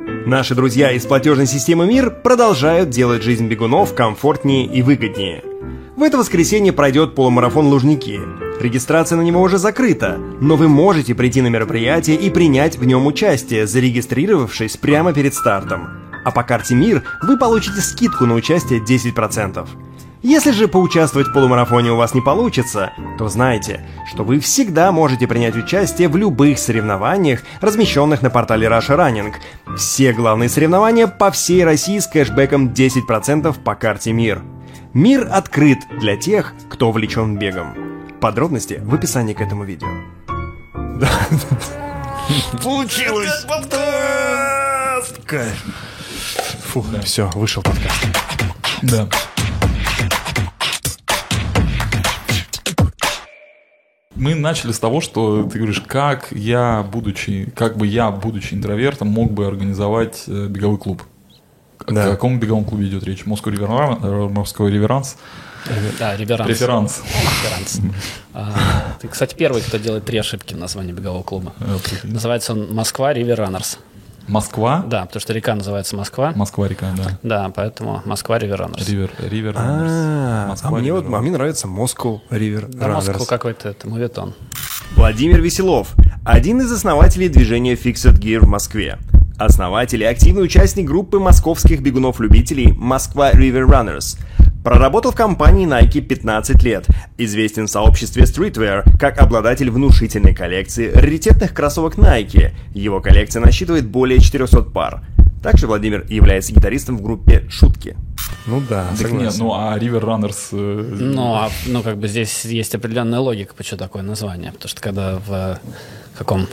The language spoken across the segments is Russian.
Наши друзья из платежной системы МИР продолжают делать жизнь бегунов комфортнее и выгоднее. В это воскресенье пройдет полумарафон Лужники. Регистрация на него уже закрыта, но вы можете прийти на мероприятие и принять в нем участие, зарегистрировавшись прямо перед стартом. А по карте МИР вы получите скидку на участие 10%. Если же поучаствовать в полумарафоне у вас не получится, то знайте, что вы всегда можете принять участие в любых соревнованиях, размещенных на портале Russia Running. Все главные соревнования по всей России с кэшбэком 10% по карте МИР. Мир открыт для тех, кто увлечен бегом. Подробности в описании к этому видео. Получилось! Фу, все, вышел подкаст. Да. Мы начали с того, что ты говоришь, как я, будучи, как бы я, будучи интровертом, мог бы организовать э, беговой клуб. О Да. каком беговом клубе идет речь? Москва Риверанс? Москва Реверанс? Да, реверанс. Преферанс. Реверанс. А, Ты, кстати, первый, кто делает три ошибки в названии бегового клуба. Э. Называется он Москва River Runners. Москва? Да, потому что река называется Москва. Москва река, да. Да, поэтому Москва River Runners. River, River. А, Москва, а мне вот, River. а мне нравится Moscow River Да, Москву Runners. какой-то это моветон. Владимир Веселов, один из основателей движения Fixed Gear в Москве. Основатель и активный участник группы московских бегунов-любителей Москва River Runners. Проработал в компании Nike 15 лет. Известен в сообществе Streetwear как обладатель внушительной коллекции раритетных кроссовок Nike. Его коллекция насчитывает более 400 пар. Также Владимир является гитаристом в группе «Шутки». Ну да, Так нет, ну а Ривер Раннерс... э, Ну, а, ну, как бы здесь есть определенная логика, почему такое название. Потому что когда в каком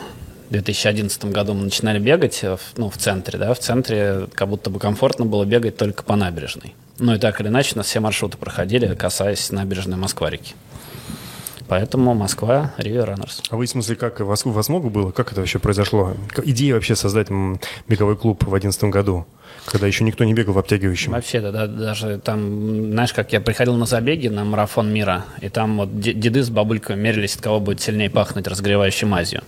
2011 году мы начинали бегать, э, ну, в центре, да, в центре как будто бы комфортно было бегать только по набережной. Ну и так или иначе, у нас все маршруты проходили, касаясь набережной Москва-реки. Поэтому Москва, Ривер Раннерс. А вы, в смысле, как вас, у вас много было? Как это вообще произошло? Идея вообще создать беговой клуб в 2011 году, когда еще никто не бегал в обтягивающем. Вообще, да, да, даже там, знаешь, как я приходил на забеги на марафон мира, и там вот де- деды с бабульками мерились, от кого будет сильнее пахнуть разогревающей мазью.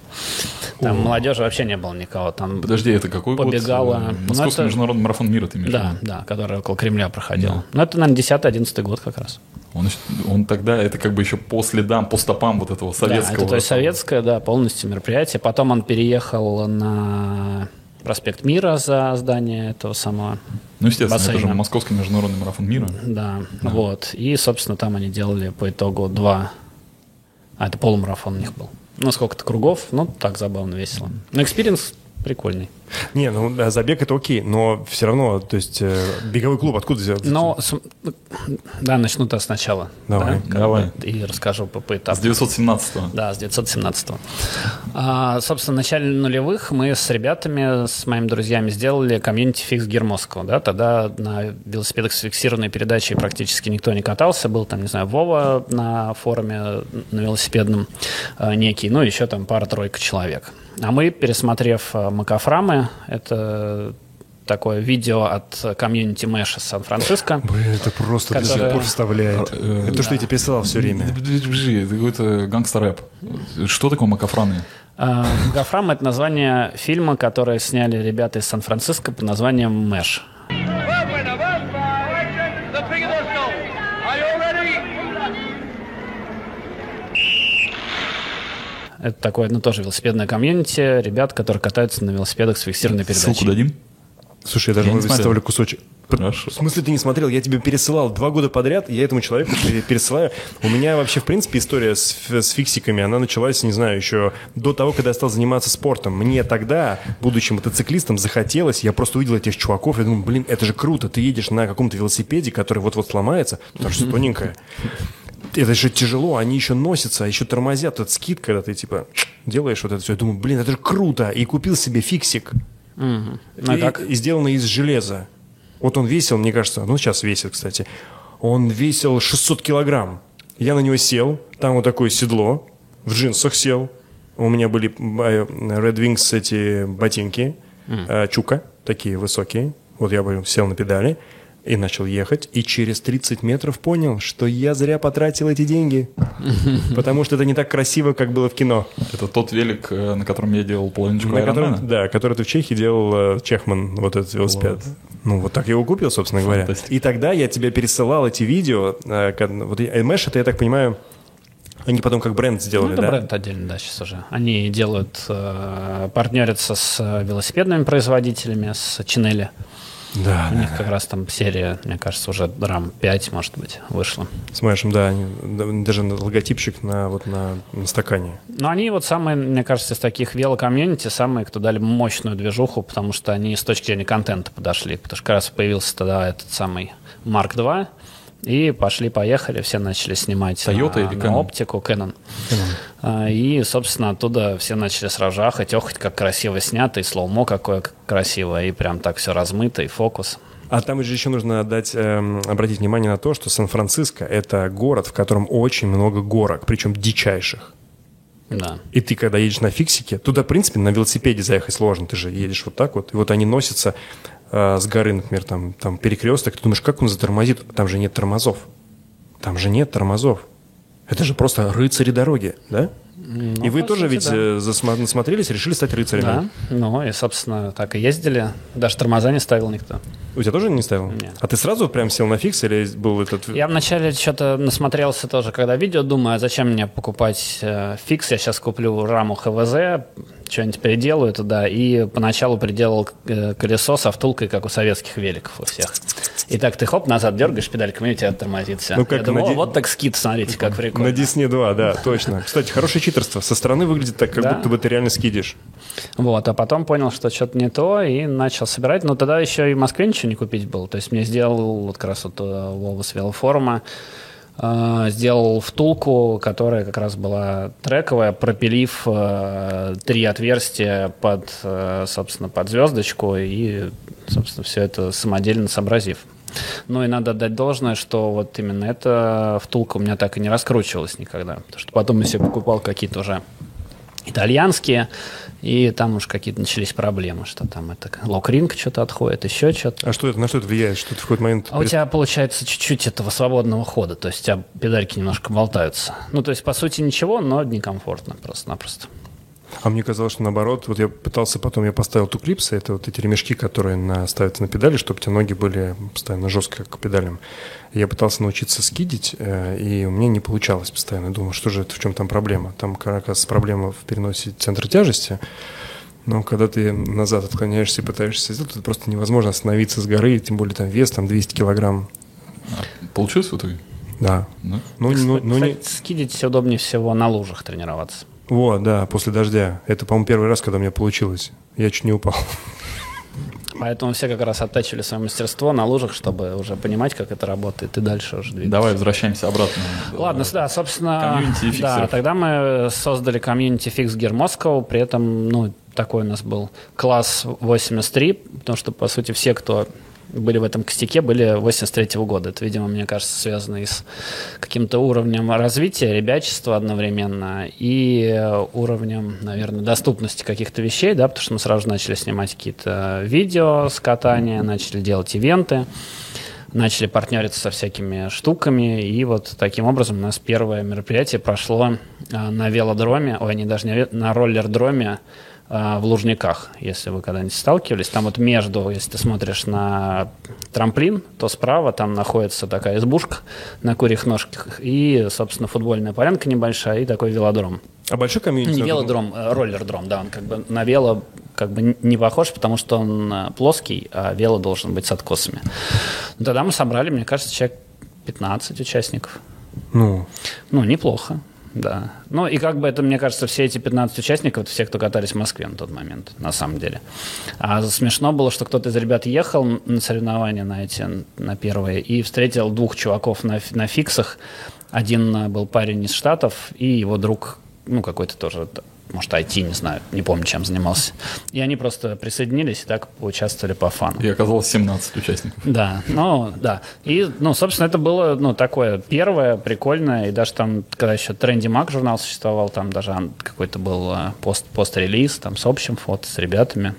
Там молодежи вообще не было никого. Там Подожди, это какой Побегала. год? Э, Ну, Московский это- международный марафон мира ты имеешь Да, да, который около Кремля проходил. Ну, это, наверное, 10-11 год как раз. Он, он тогда, это как бы еще по следам, по стопам вот этого советского. Да, это то есть советское, да, полностью мероприятие. Потом он переехал на проспект Мира за здание этого самого. Ну, естественно, это же бассейна. Московский международный марафон мира. Да, вот. И, собственно, там они делали по итогу два... А, это полумарафон у них был. Ну, сколько-то кругов, ну, так забавно, весело. Но экспириенс прикольный. Не, ну да, забег это окей, но все равно, то есть э, беговой клуб откуда взялся? Но, с- да, начну-то сначала. Давай, да, давай. И расскажу по, по С этапу. 917-го. Да, с 917 а, Собственно, в начале нулевых мы с ребятами, с моими друзьями сделали комьюнити Fixed Gear Москва. Да? Тогда на велосипедах с фиксированной передачей практически никто не катался. Был там, не знаю, Вова на форуме на велосипедном а, некий, ну, еще там пара-тройка человек. А мы, пересмотрев Макафрамы, это такое видео от комьюнити Мэша Сан-Франциско. Блин, это просто до сих пор вставляет. Э, Это то, что я тебе присылал все время. Подожди, это какой-то гангстер-рэп. Что такое макафраны? А, Гафрам — это название фильма, который сняли ребята из Сан-Франциско под названием «Мэш». Это такое, ну, тоже велосипедное комьюнити, ребят, которые катаются на велосипедах с фиксированной передачей. Ссылку дадим? Слушай, я даже Я не выставлю смотрел. кусочек. Хорошо. В смысле ты не смотрел? Я тебе пересылал два года подряд, я этому человеку пере- пересылаю. У меня вообще, в принципе, история с, с фиксиками, она началась, не знаю, еще до того, когда я стал заниматься спортом. Мне тогда, будучи мотоциклистом, захотелось, я просто увидел этих чуваков, я думаю, блин, это же круто, ты едешь на каком-то велосипеде, который вот-вот сломается, потому что тоненькая. Это же тяжело, они еще носятся, а еще тормозят, этот skid, когда ты, типа, делаешь вот это все. Я думаю, блин, это же круто. И купил себе фиксик. Ну, и И, как? и сделано из железа. Вот он весил, мне кажется, ну сейчас весит, кстати. Он весил 600 килограмм. Я на него сел, там вот такое седло, в джинсах сел. У меня были э, Red Wings эти ботинки, э, chukka, такие высокие. Вот я сел на педали. И начал ехать, и через 30 метров понял, что я зря потратил эти деньги. Потому что это не так красиво, как было в кино. Это тот велик, э, на котором я делал половиночку На котором, да, который ты в Чехии делал э, Чехман, вот этот велосипед. Ну, вот так я его купил, собственно говоря. И тогда я тебе пересылал эти видео. э, Вот Mesh, это, я так понимаю, они потом как бренд Ну, сделали, это да? бренд отдельно, да, сейчас уже. Они делают, э, партнерятся с велосипедными производителями, с Чинели. Да, У них как раз там серия, мне кажется, уже рам 5, может быть, вышла. С Mash ем, да, они- да, даже логотипчик на, вот на, на стакане. Но они вот самые, мне кажется, из таких велокомьюнити, самые, кто дали мощную движуху, потому что они с точки зрения контента подошли. Потому что как раз появился тогда этот самый Mark 2, и пошли-поехали, все начали снимать то ли на, или на Canon? оптику, Canon. А, И, собственно, оттуда все начали сразу ахать, охать, как красиво снято, и slow-mo какое красивое, и прям так все размыто, и фокус. А там же еще нужно отдать, эм, обратить внимание на то, что Сан-Франциско – это город, в котором очень много горок, причем дичайших. Да. И ты, когда едешь на фиксике, туда, в принципе, на велосипеде заехать сложно. Ты же едешь вот так вот, и вот они носятся э, с горы, например, там, там перекресток. Ты думаешь, как он затормозит? Там же нет тормозов. Там же нет тормозов. Это же просто рыцари дороги, да? И вы тоже сути, ведь да. э, насмотрелись, решили стать рыцарями. Да, ну и, собственно, так и ездили. Даже тормоза не ставил никто. У тебя тоже не ставил? Нет. А ты сразу прям сел на фикс или был этот... Я вначале что-то насмотрелся тоже, когда видео, думаю, а зачем мне покупать э, фикс, я сейчас куплю раму ХВЗ, что-нибудь переделаю туда, и поначалу приделал э, колесо со втулкой, как у советских великов у всех. И так ты хоп, назад дергаешь педальками, и у тебя тормозит все. Ну, как я думаю, на «О, ди- вот так скид, смотрите, как прикольно. На Disney 2, да, точно. Кстати, хорошее читерство. Со стороны выглядит так, как Да. будто бы ты реально скидишь. Вот, а потом понял, что что-то не то, и начал собирать. Но тогда еще и в Москве ничего не купить было. То есть мне сделал вот как раз вот Вова с велофорума, сделал втулку, которая как раз была трековая, пропилив э, три отверстия под, э, собственно, под звездочку и, собственно, все это самодельно сообразив. Ну и надо отдать должное, что вот именно эта втулка у меня так и не раскручивалась никогда. Потому что потом я себе покупал какие-то уже итальянские, и там уж какие-то начались проблемы, что там это локринг что-то отходит, еще что-то. А что это, на что это влияет? Что ты в какой-то момент... А у тебя получается чуть-чуть этого свободного хода, то есть у тебя педальки немножко болтаются. Ну, то есть, по сути, ничего, но некомфортно просто-напросто. А мне казалось, что наоборот, вот я пытался потом, я поставил туклипсы, это вот эти ремешки, которые на, ставятся на педали, чтобы у тебя ноги были постоянно жестко как к педалям. Я пытался научиться скидить, э, и у меня не получалось постоянно. Думал, что же это, в чем там проблема? Там как раз проблема в переносе центра тяжести, но когда ты назад отклоняешься и пытаешься сделать, это просто невозможно остановиться с горы, тем более там вес, там 200 килограмм. Получилось в итоге? Да. Да? Ну, ну, ну, не... Кстати, скидить удобнее всего на лужах тренироваться. Вот, да, после дождя. Это, по-моему, первый раз, когда у меня получилось. Я чуть не упал. Поэтому все как раз оттачивали свое мастерство на лужах, чтобы уже понимать, как это работает, и дальше уже двигаться. Давай возвращаемся обратно. Ладно, да, собственно, да, тогда мы создали комьюнити Fix Gear Moscow, при этом, ну, такой у нас был класс 83, потому что, по сути, все, кто были в этом костяке, были 83 года. Это, видимо, мне кажется, связано и с каким-то уровнем развития, ребячества одновременно и э, уровнем, наверное, доступности каких-то вещей, да, потому что мы сразу же начали снимать какие-то видео с катания, начали делать ивенты начали партнериться со всякими штуками, и вот таким образом у нас первое мероприятие прошло а, на велодроме, ой, не даже не на роллер-дроме в Лужниках, если вы когда-нибудь сталкивались. Там вот между, если ты смотришь на трамплин, то справа там находится такая избушка на курьих ножках и, собственно, футбольная полянка небольшая и такой велодром. А большой комьюнити? Не велодром, а роллер-дром, да, он как бы на вело как бы не похож, потому что он э, плоский, а вело должен быть с откосами. Ну, Тогда мы собрали, мне кажется, человек 15 участников. Ну, Ну, неплохо, да. Ну, и как бы это, мне кажется, все эти 15 участников, это все, кто катались в Москве на тот момент, на самом деле. А смешно было, что кто-то из ребят ехал на соревнования на эти, на первые, и встретил двух чуваков на, на фиксах. Один э, был парень из Штатов, и его друг, ну, какой-то тоже, может, IT, не знаю, не помню, чем занимался. И они просто присоединились и так поучаствовали по фану. И оказалось 17 участников. Да, ну, да. И, ну, собственно, это было, ну, такое первое, прикольное, и даже там, когда еще Тренди Мак журнал существовал, там даже какой-то был э, пост, пост-релиз, там, с общим фото, с ребятами.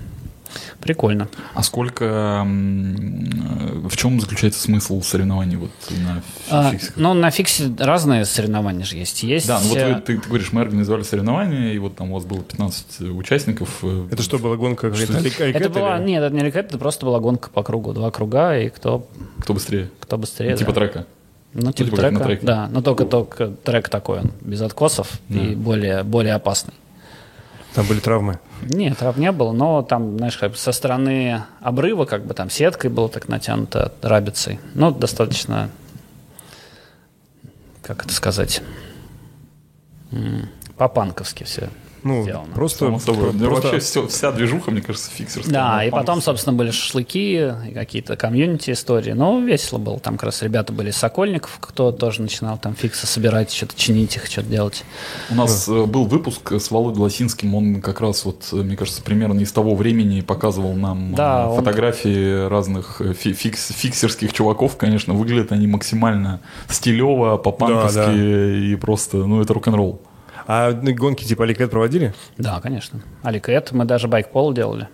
Прикольно. А сколько... э, В чем заключается смысл соревнований вот на А, фиксиках? ну, на фиксе разные соревнования же есть. Есть Да, ну вот э, вы- ты, ты говоришь, мы организовали соревнования, и вот там у вас было 15 участников. э, Это что, была гонка? Что- это была, или- нет, это не рекет, это просто была гонка по кругу, два круга, и кто, Кто быстрее? кто быстрее. типа да. трека. Ну, типа типа на трека, треке. да, но только, только трек такой, он без откосов и более, более опасный. Там были травмы. Нет, трав не было, но там, знаешь, как бы со стороны обрыва, как бы там сеткой было так натянуто, рабицей. Ну, достаточно, как это сказать, по-панковски все Ну, сделано. просто... Само собой. Да просто- Вообще всё- вся движуха, мне кажется, фиксерская. Да, и потом, собственно, были шашлыки, и какие-то комьюнити истории. Ну, весело было. Там как раз ребята были из Сокольников, кто тоже начинал там фиксы собирать, что-то чинить их, что-то делать. У нас э, был выпуск с Володей Лосинским, он как раз вот, э, мне кажется, примерно из того времени показывал нам Да, э, он- фотографии разных э, фи- фикс- фиксерских чуваков, конечно, выглядят они максимально стилево, по-панковски Да, да. и просто, ну, это рок-н-ролл. А гонки типа alleycat проводили? Да, конечно. Alleycat, мы даже bike polo делали.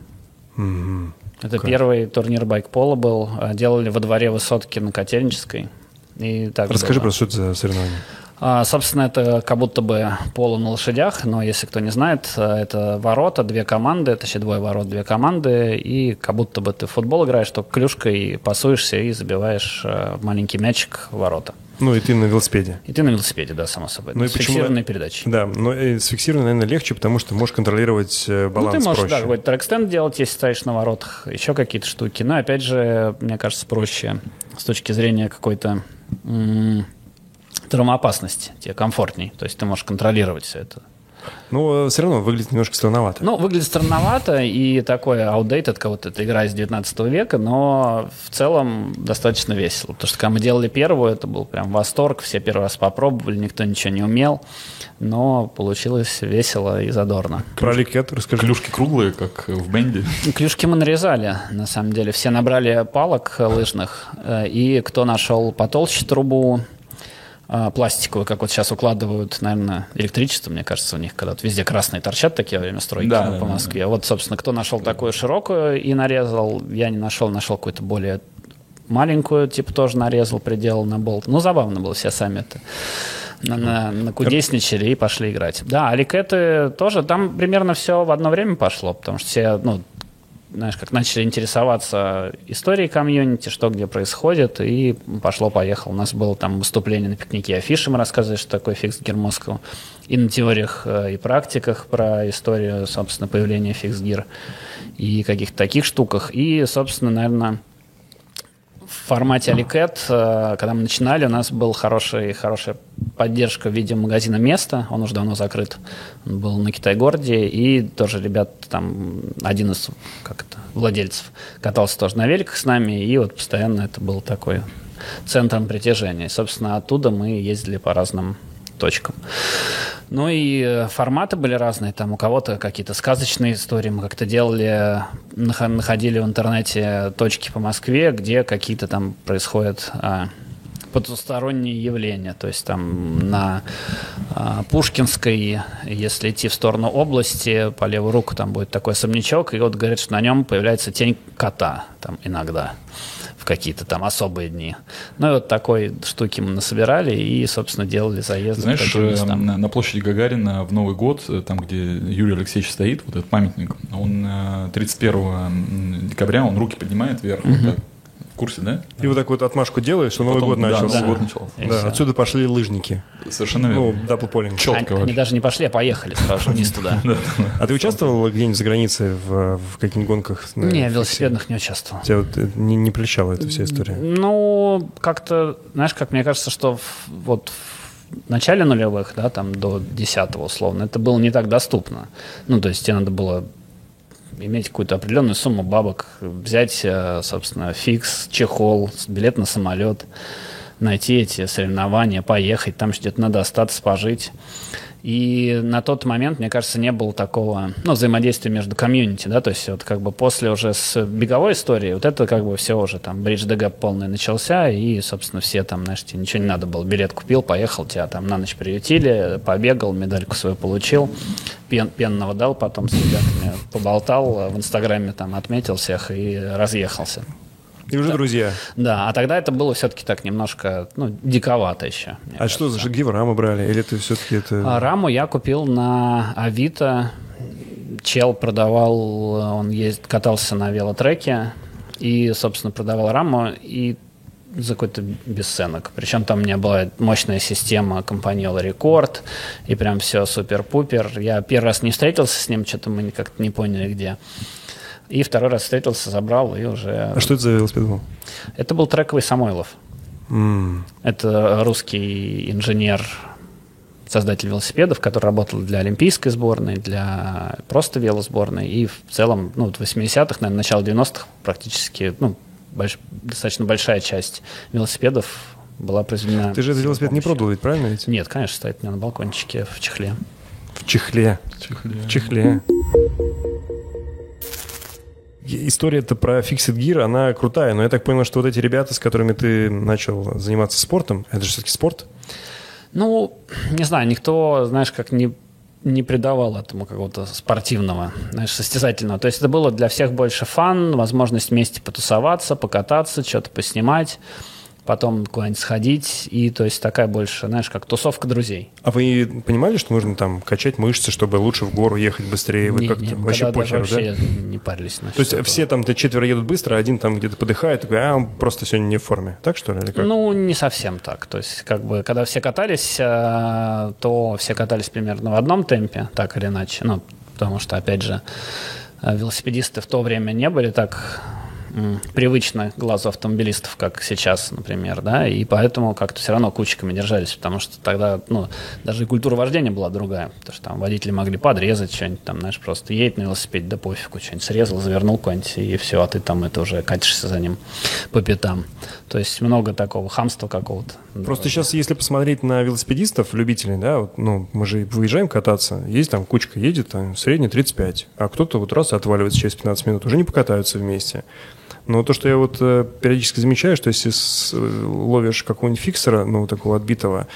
Это первый турнир bike polo был. А, Делали во дворе высотки на Котельнической. И так Расскажи было. просто, что это за соревнование. А, собственно, это как будто бы поло на лошадях, но если кто не знает, э, это ворота, две команды, точнее двое ворот, две команды, и как будто бы ты в футбол играешь, только клюшкой пасуешься и забиваешь э, маленький мячик в ворота. Ну, и ты на велосипеде. И ты на велосипеде, да, само собой. Ну и С почему- фиксированной передачей. Да, но э, с фиксированной, наверное, легче, потому что можешь контролировать э, Ну, баланс ты можешь, проще. да, какой-то трек-стенд делать, если стоишь на воротах, еще какие-то штуки. Но, опять же, мне кажется, проще с точки зрения какой-то м, травмоопасности. Тебе комфортней. То есть ты можешь контролировать все это. Но все равно выглядит немножко странновато. Ну, выглядит странновато и такое outdated, как вот эта игра из 19 века, но в целом достаточно весело. Потому что когда мы делали первую, это был прям восторг, все первый раз попробовали, никто ничего не умел, но получилось весело и задорно. Про Аликет расскажи. Клюшки круглые, как в бенде. Клюшки мы нарезали, на самом деле. Все набрали палок э, лыжных, э, и кто нашел потолще трубу, пластиковую, как вот сейчас укладывают, наверное, электричество, мне кажется, у них, когда вот везде красные торчат такие во время стройки Да, ну, да, по да, Москве. Вот, собственно, кто нашел такую широкую и нарезал, я не нашел, нашел какую-то более маленькую, типа тоже нарезал, приделал на болт. Ну, забавно было, все сами это на, на, накудесничали и пошли играть. Да, аликеты тоже, там примерно все в одно время пошло, потому что все, ну, знаешь, как начали интересоваться историей комьюнити, что где происходит, и пошло-поехало. У нас было там выступление на пикнике афиши, мы рассказывали, что такое Fixed Gear Moscow, и на теориях э, и практиках про историю, собственно, появления fixed gear и каких-то таких штуках. И, собственно, наверное, в формате alleycat, э, когда мы начинали, у нас была хорошая, хорошая поддержка в виде магазина «Место». Он уже давно закрыт. Он был на Китай-городе. И тоже ребят, там, один из как это, владельцев катался тоже на великах с нами. И вот постоянно это был такой центром притяжения. И, собственно, оттуда мы ездили по разным точкам. Ну и э, форматы были разные. Там у кого-то какие-то сказочные истории. Мы как-то делали, нах- находили в интернете точки по Москве, где какие-то там происходят а, потусторонние явления. То есть там на а, Пушкинской, если идти в сторону области, по левую руку там будет такой особнячок, и вот говорят, что на нем появляется тень кота там иногда какие-то там особые дни. Ну и вот такой штуки мы насобирали и, собственно, делали заезды Знаешь, э, на, на площади Гагарина в Новый год, э, там, где Юрий Алексеевич стоит, вот этот памятник, он э, 31 декабря, он руки поднимает вверх, вот так. В курсе, да? И вот так вот отмашку делаешь, что Новый год да, начался. Новый год начался. Да, отсюда пошли лыжники. Совершенно Ну, верно. double poling. Четко Они, они даже не пошли, а поехали сразу вниз туда. А ты участвовал где-нибудь за границей в, в каких-нибудь гонках? На фиксе? велосипедных не участвовал. Тебя вот э, не, не прельщала эта вся история? Ну, как-то, знаешь, как мне кажется, что в- вот в начале нулевых, да, там до десятого условно, это было не так доступно. Ну, то есть тебе надо было иметь какую-то определенную сумму бабок, взять, э, собственно, фикс, чехол, билет на самолет, найти эти соревнования, поехать, там где-то надо остаться, пожить. И на тот момент, мне кажется, не было такого ну, взаимодействия между комьюнити, да, то есть вот как бы после уже с беговой истории, вот это как бы все уже там бридж ДГ полный начался, и, собственно, все там, знаешь, тебе ничего не надо было, билет купил, поехал, тебя там на ночь приютили, побегал, медальку свою получил, пен, пенного дал, потом с ребятами поболтал, в Инстаграме там отметил всех и разъехался. И уже друзья. Да, а тогда это было все-таки так немножко, ну, диковато еще. А что за кажется. где вы рамы брали? Или это все-таки это... А раму я купил на Авито. Чел продавал, он ездит, катался на велотреке и, собственно, продавал раму и за какой-то бесценок. Причем там у меня была мощная система компаньола Рекорд, и прям все супер-пупер. Я первый раз не встретился с ним, что-то мы как-то не поняли где. И второй раз встретился, забрал, и уже... А что это за велосипед был? Это был трековый Самойлов. М, Это русский инженер, создатель велосипедов, который работал для олимпийской сборной, для просто велосборной. И в целом, ну, вот в 80-х, наверное, начало 90-х практически, ну, больш- достаточно большая часть велосипедов была произведена. Ты же этот велосипед не продал ведь, правильно ведь? Нет, конечно, стоит у меня на балкончике в чехле. В чехле. В чехле. И- История-то про Fixed Gear, она крутая, но я так понял, что вот эти ребята, с которыми ты начал заниматься спортом, это же все-таки спорт? Ну, не знаю, никто, знаешь, как не, не придавал этому какого-то спортивного, знаешь, состязательного. То есть это было для всех больше фан, возможность вместе потусоваться, покататься, что-то поснимать, потом куда-нибудь сходить. И то есть такая больше, знаешь, как тусовка друзей. А вы понимали, что нужно там качать мышцы, чтобы лучше в гору ехать быстрее? Вы Не- как-то не, вообще похер, да? не парились. То есть все там, ты четверо едут быстро, а один там где-то подыхает, такой, а он просто сегодня не в форме. Так что ли? Ну, не совсем так. То есть, как бы, когда все катались, э, то все катались примерно в одном темпе, так или иначе. Ну, потому что, опять же, э, велосипедисты в то время не были так м, привычны глазу автомобилистов, как сейчас, например, да, и поэтому как-то все равно кучками держались, потому что тогда, ну, даже и культура вождения была другая, потому что там водители могли подрезать что-нибудь, там, знаешь, просто едет на велосипеде, да пофигу, что-нибудь срезал, завернул куда-нибудь, и все, а ты там это уже катишься за ним по пятам. То есть много такого хамства какого-то. Просто сейчас, если посмотреть на велосипедистов, любителей, да, вот, ну, мы же выезжаем кататься, есть там кучка едет, там, средний 35, а кто-то вот раз отваливается через 15 минут, уже не покатаются вместе. Но то, что я вот э, периодически замечаю, что если э, ловишь какого-нибудь фиксера, ну, такого отбитого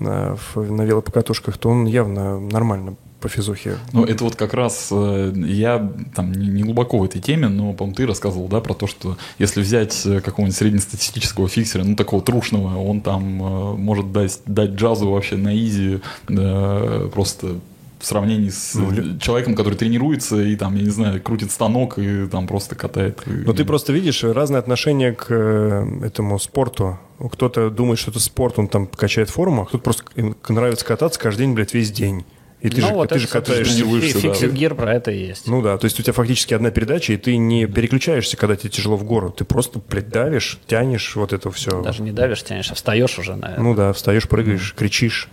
э, на велопокатушках, то он явно нормально по физухе. Ну, это вот как раз я там не, глубоко в этой теме, но, по-моему, ты рассказывал, да, про то, что если взять какого-нибудь среднестатистического фиксера, ну, такого трушного, он там может дать, дать джазу вообще на изи, да, просто в сравнении с Ну, человеком, который тренируется и там, я не знаю, крутит станок и там просто катает. И- Но ты просто видишь разное отношение к э, этому спорту. Кто-то думает, что это спорт, он там качает форму, а кто-то просто нравится кататься каждый день, блядь, весь день. И ты ну, же, вот ты это, же катаешься. тренируешься, фи- да. Fixed Gear про это и есть. Ну да, то есть у тебя фактически одна передача, и ты не переключаешься, когда тебе тяжело в гору. Ты просто, блядь, давишь, тянешь вот это все. Даже не давишь, тянешь, а встаешь уже, наверное. Ну да, встаешь, прыгаешь, кричишь,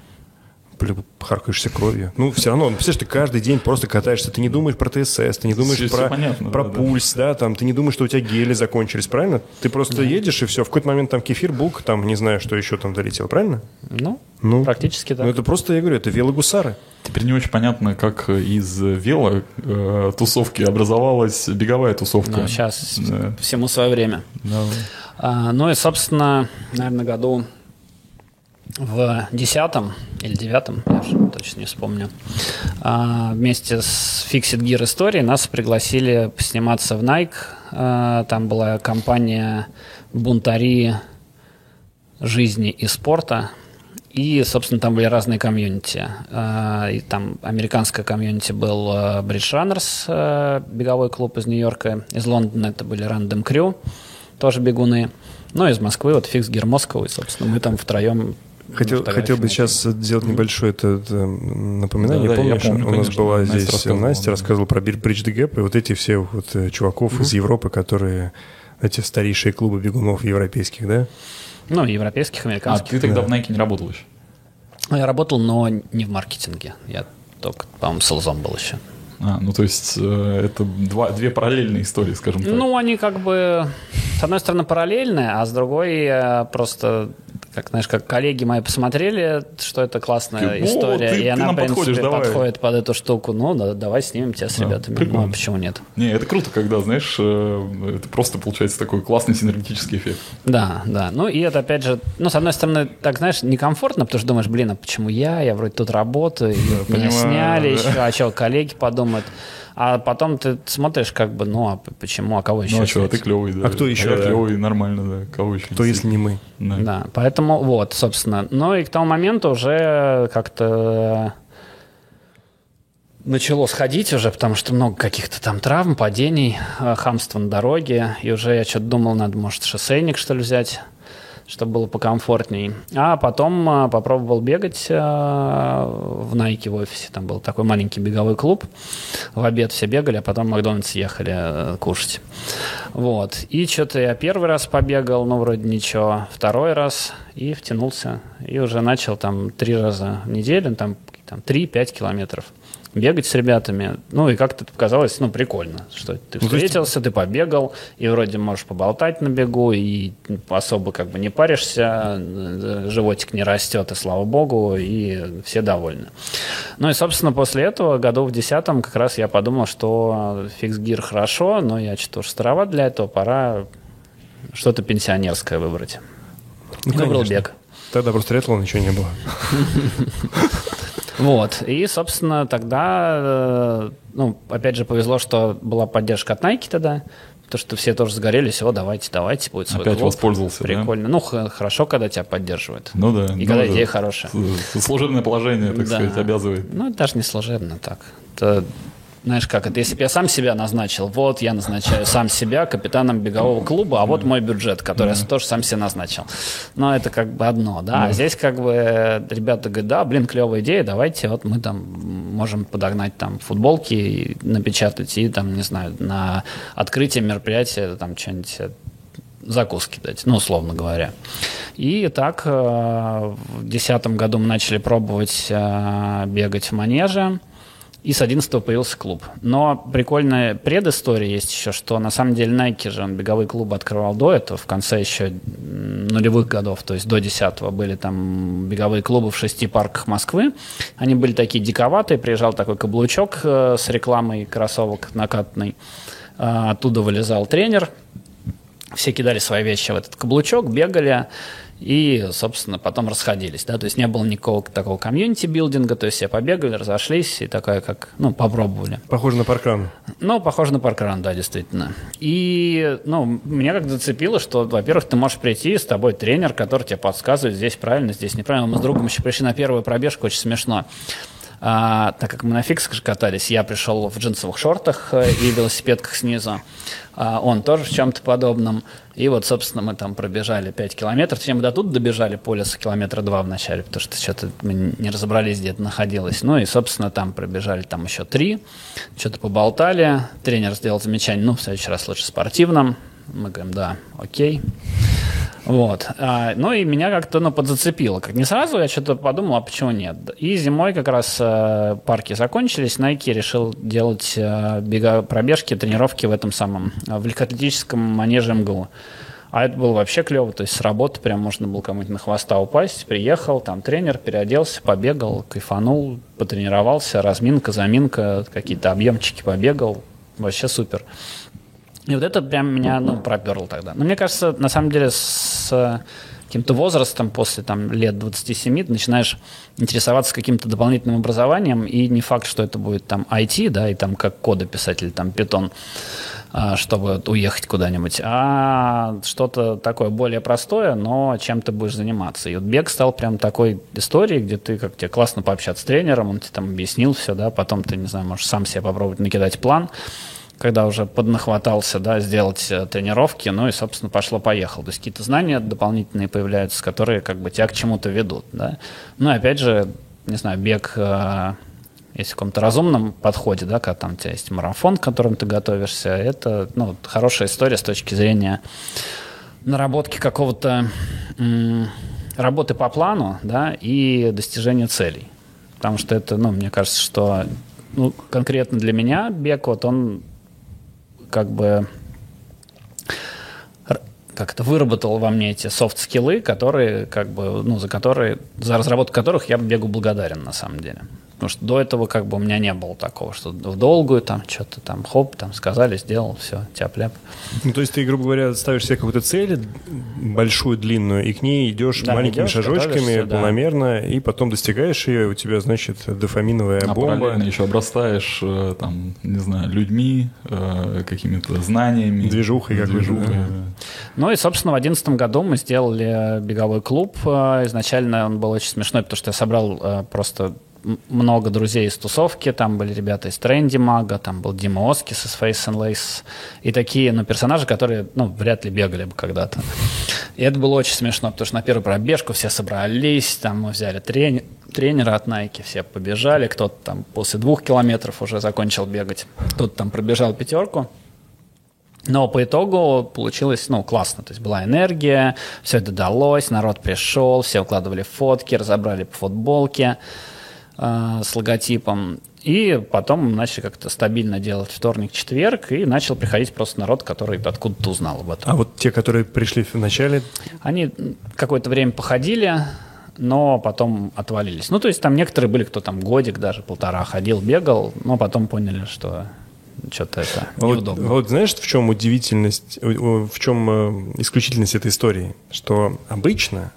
харкаешься кровью. Ну, все равно, ну, представляешь, ты каждый день просто катаешься, ты не думаешь про ТСС, ты не думаешь всё про, понятно, про да, да. пульс, да, там, ты не думаешь, что у тебя гели закончились, правильно? Ты просто едешь, и все, в какой-то момент там кефир, булка, там, не знаю, что еще там долетел, правильно? Ну, Ну, практически так. Ну, это просто, я говорю, это велогусары. Теперь не очень понятно, как из вело э, тусовки образовалась беговая тусовка. Ну, сейчас Да. всему свое время. Да. А, ну и, собственно, наверное, году в десятом или девятом, я уже точно не вспомню, а, вместе с Fixed Gear Story нас пригласили сниматься в Nike. А, там была компания «Бунтари жизни и спорта». И, собственно, там были разные комьюнити. А, И там американское комьюнити был Bridge Runners, беговой клуб из Нью-Йорка. Из Лондона это были Run Dem Crew, тоже бегуны. Ну, из Москвы вот Fixed Gear Москва. Собственно, мы там втроем Хотел, хотел бы сейчас сделать небольшое это, это, напоминание. Да-да, я Помнишь, помню, у нас конечно. была Настя здесь рассказывала, Настя да. рассказывала про Бир- Bridge the Gap, и вот эти все вот э, чуваков из Европы, которые эти старейшие клубы бегунов европейских, да? Ну, европейских, А американских. ты тогда в Nike не работал еще? Я работал, но не в маркетинге. Я только, по-моему, селзом был еще. А, ну то есть э, это два, две параллельные истории, скажем так. Ну, они как бы, с одной стороны, параллельные, а с другой э, просто как, знаешь, как коллеги мои посмотрели, что это классная «О, история, ты- и ты она, в принципе, давай». подходит под эту штуку. Ну, да, давай снимем тебя с Да, ребятами. прикольно. Ну, а почему нет? Не, это круто, когда, знаешь, э, это просто получается такой классный синергетический эффект. Да, да. Ну, и это, опять же, ну, с одной стороны, так, знаешь, некомфортно, потому что думаешь, блин, а почему я? Я вроде тут работаю, и меня понимаю, сняли да. еще, а что, коллеги подумают? А потом ты смотришь, как бы, ну, а почему, а кого еще? Ну а что, а ты клевый, да. А кто еще, я да? клевый, нормально, да. Кого еще? Кто, если не мы? Да. Да, поэтому вот, собственно. Ну и к тому моменту уже как-то начало сходить уже, потому что много каких-то там травм, падений, э, хамства на дороге. И уже я что-то думал, надо, может, шоссейник, что ли, взять, чтобы было покомфортней. А потом э, попробовал бегать э, в Nike в офисе. Там был такой маленький беговой клуб. В обед все бегали, а потом в Макдональдс ехали э, кушать. Вот. И что-то я первый раз побегал, ну, вроде ничего. Второй раз и втянулся. И уже начал там три раза в неделю, там, там 3-5 километров бегать с ребятами. Ну, и как-то это показалось, ну, прикольно, что ты Ну, встретился, ты побегал, и вроде можешь поболтать на бегу, и особо как бы не паришься, животик не растет, и слава богу, и все довольны. Ну и, собственно, после этого, году в десятом, как раз я подумал, что фикс-гир хорошо, но я что-то уж староват для этого, пора что-то пенсионерское выбрать. Ну, Выбрал бег. Тогда просто триатлона ничего не было. Вот. И, собственно, тогда, э, ну, опять же, повезло, что была поддержка от Nike тогда. То, что все тоже загорелись, о, давайте, давайте, будет свой Опять клуб. воспользовался, да? Прикольно. Ну, х- хорошо, когда тебя поддерживают. Ну да. И ну когда да. идея хорошая. Служебное положение, так Да. сказать, обязывает. Ну, это даже не служебно так. Это, знаешь, как это, если бы я сам себя назначил, вот я назначаю сам себя капитаном бегового клуба, а вот мой бюджет, который я тоже сам себе назначил. Но это как бы одно, да. А здесь как бы э, ребята говорят, да, блин, клевая идея, давайте, вот мы там можем подогнать там футболки, и напечатать и там, не знаю, на открытие мероприятия там что-нибудь э, закуски дать, ну, условно говоря. И так э, в 2010 году мы начали пробовать бегать в манеже, и с 11 появился клуб. Но прикольная предыстория есть еще, что на самом деле Nike же он беговые клубы открывал до этого, в конце еще нулевых годов, то есть до 10 были там беговые клубы в шести парках Москвы. Они были такие диковатые, приезжал такой каблучок э, с рекламой кроссовок накатанный, Э, оттуда вылезал тренер, все кидали свои вещи в этот каблучок, бегали и, собственно, потом расходились, да, то есть не было никакого такого community building а, то есть все побегали, разошлись и такая, как, ну, попробовали. Похоже на parkrun. Ну, похоже на parkrun, да, действительно. И, ну, меня как зацепило, что, во-первых, ты можешь прийти, с тобой тренер, который тебе подсказывает, здесь правильно, здесь неправильно. Мы с другом еще пришли на первую пробежку, очень смешно. А, так как мы на фиксах катались, я пришел в джинсовых шортах э, и велосипедках снизу. А он тоже в чем-то подобном. И вот, собственно, мы там пробежали 5 километров. Точнее, мы до тут добежали по лесу километра два вначале, потому что что-то мы не разобрались, где это находилось. Ну и, собственно, там пробежали там еще три. Что-то поболтали. Тренер сделал замечание, ну, в следующий раз лучше спортивном. Мы говорим, да, окей. Вот. А, ну и меня как-то ну, подзацепило. Как не сразу я что-то подумал, а почему нет. И зимой как раз э, парки закончились, Nike решил делать э, бега, пробежки, тренировки в этом самом, э, в легкоатлетическом манеже МГУ. А это было вообще клево, то есть с работы прям можно было кому-нибудь на хвоста упасть, приехал, там тренер, переоделся, побегал, кайфанул, потренировался, разминка, заминка, какие-то объемчики побегал, вообще супер. И вот это прям меня, ну, проперло тогда. Но мне кажется, на самом деле, с э, каким-то возрастом, после там лет 27, ты начинаешь интересоваться каким-то дополнительным образованием, и не факт, что это будет там IT, да, и там как коды писать или там Python, а, чтобы уехать куда-нибудь, а что-то такое более простое, но чем ты будешь заниматься. И вот бег стал прям такой историей, где ты, как тебе классно пообщаться с тренером, он тебе там объяснил все, да, потом ты, не знаю, можешь сам себе попробовать накидать план, когда уже поднахватался, да, сделать э, тренировки, ну и, собственно, пошло-поехало. То есть какие-то знания дополнительные появляются, которые как бы тебя к чему-то ведут, да. Ну опять же, не знаю, бег, э, если в каком-то разумном подходе, да, когда там у тебя есть марафон, к которому ты готовишься, это, ну, хорошая история с точки зрения наработки какого-то работы по плану, да, и достижения целей. Потому что это, ну, мне кажется, что ну, конкретно для меня бег, вот он как бы р- как это, выработал во мне эти софт-скиллы, которые, как бы, ну, за которые, за разработку которых я бегу благодарен, на самом деле. Потому что до этого как бы у меня не было такого, что в долгую там что-то там хоп, там сказали, сделал, все, тяп-ляп. Ну, то есть ты, грубо говоря, ставишь себе какую-то цель большую, длинную, и к ней идешь Да, маленькими идешь, шажочками, готовишься, да. планомерно, и потом достигаешь ее, у тебя, значит, дофаминовая А бомба. параллельно еще обрастаешь, э, там, не знаю, людьми, э, какими-то знаниями. Движухой какой-то, Движухой, да. Ну и, собственно, в одиннадцатом году мы сделали беговой клуб. Э, Изначально он был очень смешной, потому что я собрал просто много друзей из тусовки. Там были ребята из Тренди Мага, там был Дима Оскис из Face and Lace. И такие, ну, персонажи, которые, ну, вряд ли бегали бы когда-то. И это было очень смешно, потому что на первую пробежку все собрались, там мы взяли трени- тренера от Nike, все побежали, кто-то там после двух километров уже закончил бегать, кто-то там пробежал пятерку. Но по итогу получилось, ну, классно. То есть была энергия, все это далось, народ пришел, все укладывали фотки, разобрали по футболке э, с логотипом. И потом начали как-то стабильно делать вторник, четверг, и начал приходить просто народ, который откуда-то узнал об этом. А вот те, которые пришли в начале, Они какое-то время походили, но потом отвалились. Ну, то есть там некоторые были, кто там годик даже, полтора ходил, бегал, но потом поняли, что что-то это Вот, неудобно. вот знаешь, в чем удивительность, э, в чем э, исключительность этой истории? Что обычно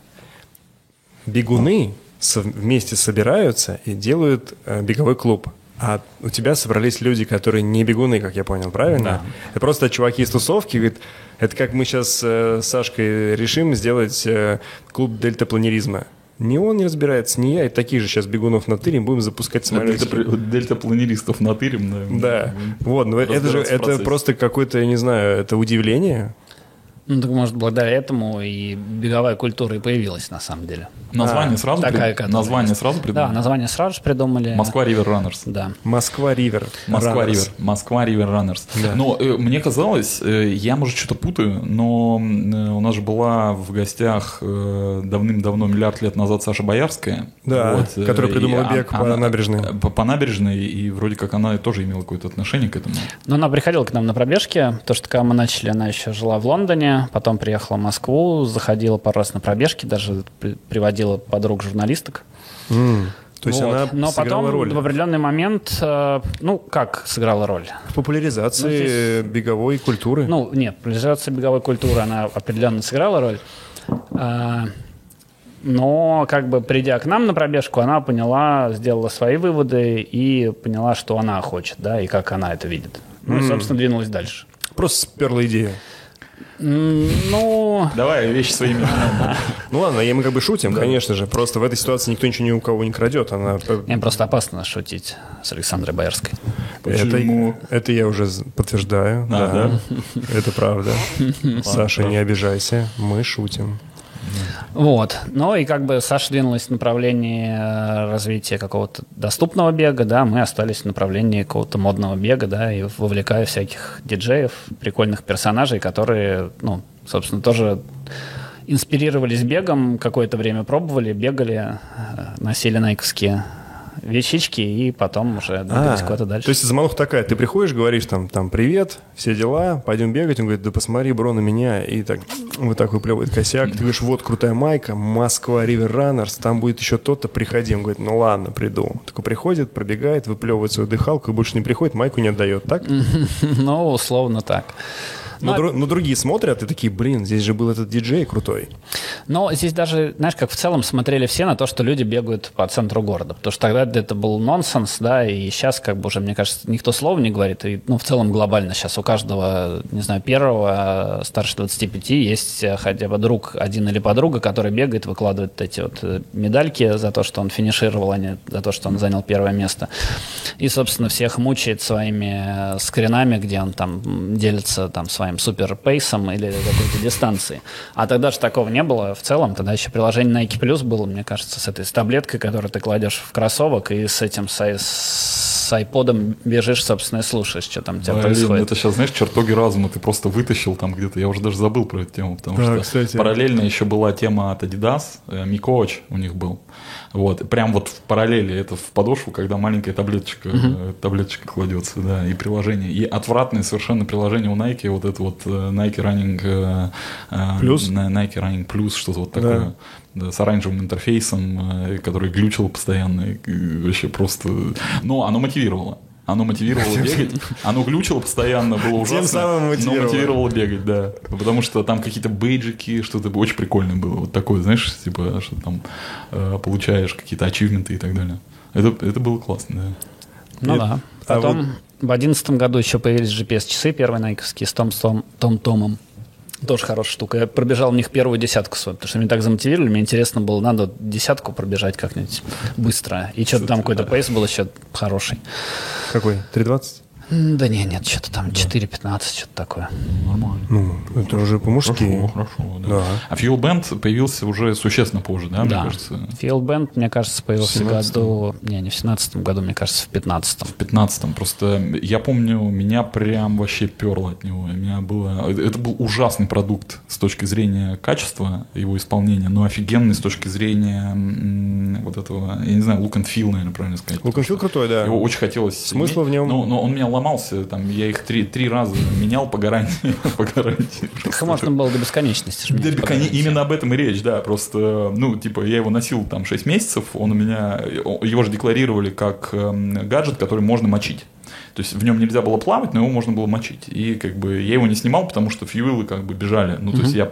бегуны вместе собираются и делают э, беговой клуб. А у тебя собрались люди, которые не бегуны, как я понял, правильно? Да. Это просто чуваки из тусовки, говорит, это как мы сейчас с Сашкой решим сделать э, клуб дельтапланеризма. Ни он не разбирается, ни я, и таких же сейчас бегунов натырим, будем запускать самолетики. Дельта, дельтапланеристов натырим, да. Да, вот, но это же это просто какое-то, я не знаю, это удивление. Ну, так, может, благодаря этому и беговая культура и появилась, на самом деле. Название А, сразу, такая, при- название есть. сразу Да, придумали? название сразу же придумали. Москва Ривер Раннерс. Да. Москва Ривер. Москва. Ривер. Москва Ривер Раннерс. Да. Но э, мне казалось, э, я, может, что-то путаю, но э, у нас же была в гостях э, давным-давно, миллиард лет назад Саша Боярская. Да, э, которая и придумала а- бег по набережной. э, По, по набережной, и вроде как она тоже имела какое-то отношение к этому. Но она приходила к нам на пробежки, потому что когда мы начали, она еще жила в Лондоне, потом приехала в Москву, заходила пару раз на пробежки, даже при- приводила подруг-журналисток. М, То есть Вот. она Но потом роль в определенный момент, э, ну, как сыграла роль? в популяризации Ну, здесь- беговой культуры. Ну, нет, популяризация беговой культуры, она определенно сыграла роль. А, Но, как бы, придя к нам на пробежку, она поняла, сделала свои выводы и поняла, что она хочет, да, и как она это видит. Ну, и, собственно, двинулась дальше. Просто сперла идея. Ну, Давай вещи своими. Ну ладно, я мы как бы шутим, конечно же. Просто в этой ситуации никто ничего ни у кого не крадет. Она им просто опасно шутить с Александрой Боярской. Почему? Это, это я уже подтверждаю. А, да. Это правда. Саша, не обижайся. Мы шутим. Вот. Ну и как бы Саша двинулась в направлении э, развития какого-то доступного бега, да, мы остались в направлении какого-то модного бега, да, и вовлекая всяких диджеев, прикольных персонажей, которые, ну, собственно, тоже инспирировались бегом, какое-то время пробовали, бегали, э, носили найковские вещички и потом уже двигались А, куда-то дальше. То есть замануха такая, ты приходишь, говоришь там, там, привет, все дела, пойдем бегать. Он говорит, да посмотри, бро, на меня. И так, вот так выплевывает косяк. Ты говоришь, вот крутая майка, Москва Ривер Раннерс, там будет еще то-то, приходи. Он говорит, ну ладно, приду. Такой приходит, пробегает, выплевывает свою дыхалку и больше не приходит, майку не отдает, так? Ну, условно так. Но, Ну, дру- но другие смотрят и такие, блин, здесь же был этот диджей крутой. Но здесь даже, знаешь, как в целом смотрели все на то, что люди бегают по центру города. Потому что тогда это был нонсенс, да, и сейчас, как бы уже, мне кажется, никто слова не говорит. И, ну, в целом глобально сейчас у каждого, не знаю, первого, э, старше 25 есть э, хотя бы друг один или подруга, который бегает, выкладывает эти вот э, медальки за то, что он финишировал, а не за то, что он занял первое место. И, собственно, всех мучает своими э, скринами, где он там делится там своим супер пейсом или какой-то дистанцией. А тогда же такого не было в целом. Тогда еще приложение Nike Plus было, мне кажется, с этой с таблеткой, которую ты кладешь в кроссовок, и с этим с, с айподом бежишь, собственно, и слушаешь, что там у тебя Блин, происходит. это сейчас, знаешь, чертоги разума ты просто вытащил там где-то. Я уже даже забыл про эту тему, потому Да, что кстати. параллельно еще была тема от Adidas, э, Mi Coach у них был. Вот, прям вот в параллели это в подошву, когда маленькая таблеточка, э, таблеточка кладется, да, и приложение. И отвратное совершенно приложение у Nike, вот это вот э, Nike Running э, на- Nike Running Plus, что-то вот такое. Да, с оранжевым интерфейсом, который глючил постоянно, и, вообще просто... Но оно мотивировало. Оно мотивировало бегать, оно глючило постоянно, было ужасно, самым мотивировало. но мотивировало бегать, да. Потому что там какие-то бейджики, что-то очень прикольное было. Вот такое, знаешь, типа, что там э, получаешь какие-то ачивменты и так далее. Это, это было классно, да. Ну Нет. да. А Потом вот- в одиннадцатом году еще появились GPS-часы, первые найковские, с Том, с Том, Том Томом. Тоже хорошая штука. Я пробежал в них первую десятку свою, потому что меня так замотивировали. Мне интересно было, надо десятку пробежать как-нибудь быстро. И что-то там какой-то пейс был еще хороший. Какой? 3.20? Да не, нет, что-то там 4.15, что-то такое. Нормально. Ну, это уже по-мужски. Хорошо, хорошо, да. Да. А Fuel Band появился уже существенно позже, да, мне Да. кажется? Field Band, мне кажется, появился в 17-м. году... Не, не в 17 году, мне кажется, в 15 В 15-м. Просто я помню, меня прям вообще перло от него. У меня было... Это был ужасный продукт с точки зрения качества его исполнения, но офигенный с точки зрения м, вот этого, я не знаю, look and feel, наверное, правильно сказать. Лук Фил крутой, да. Его очень хотелось. Смысла в нем- Но, но он меня ломался. Там, я их три, три раза менял по гарантии. по гарантии. Их можно было до бесконечности. бекони- по-моему. именно об этом и речь, да. Просто, ну, типа, я его носил там 6 месяцев, он у меня, его же декларировали как эм, гаджет, который можно мочить. То есть в нем нельзя было плавать, но его можно было мочить. И как бы я его не снимал, потому что фьюилы как бы бежали. Ну, то есть я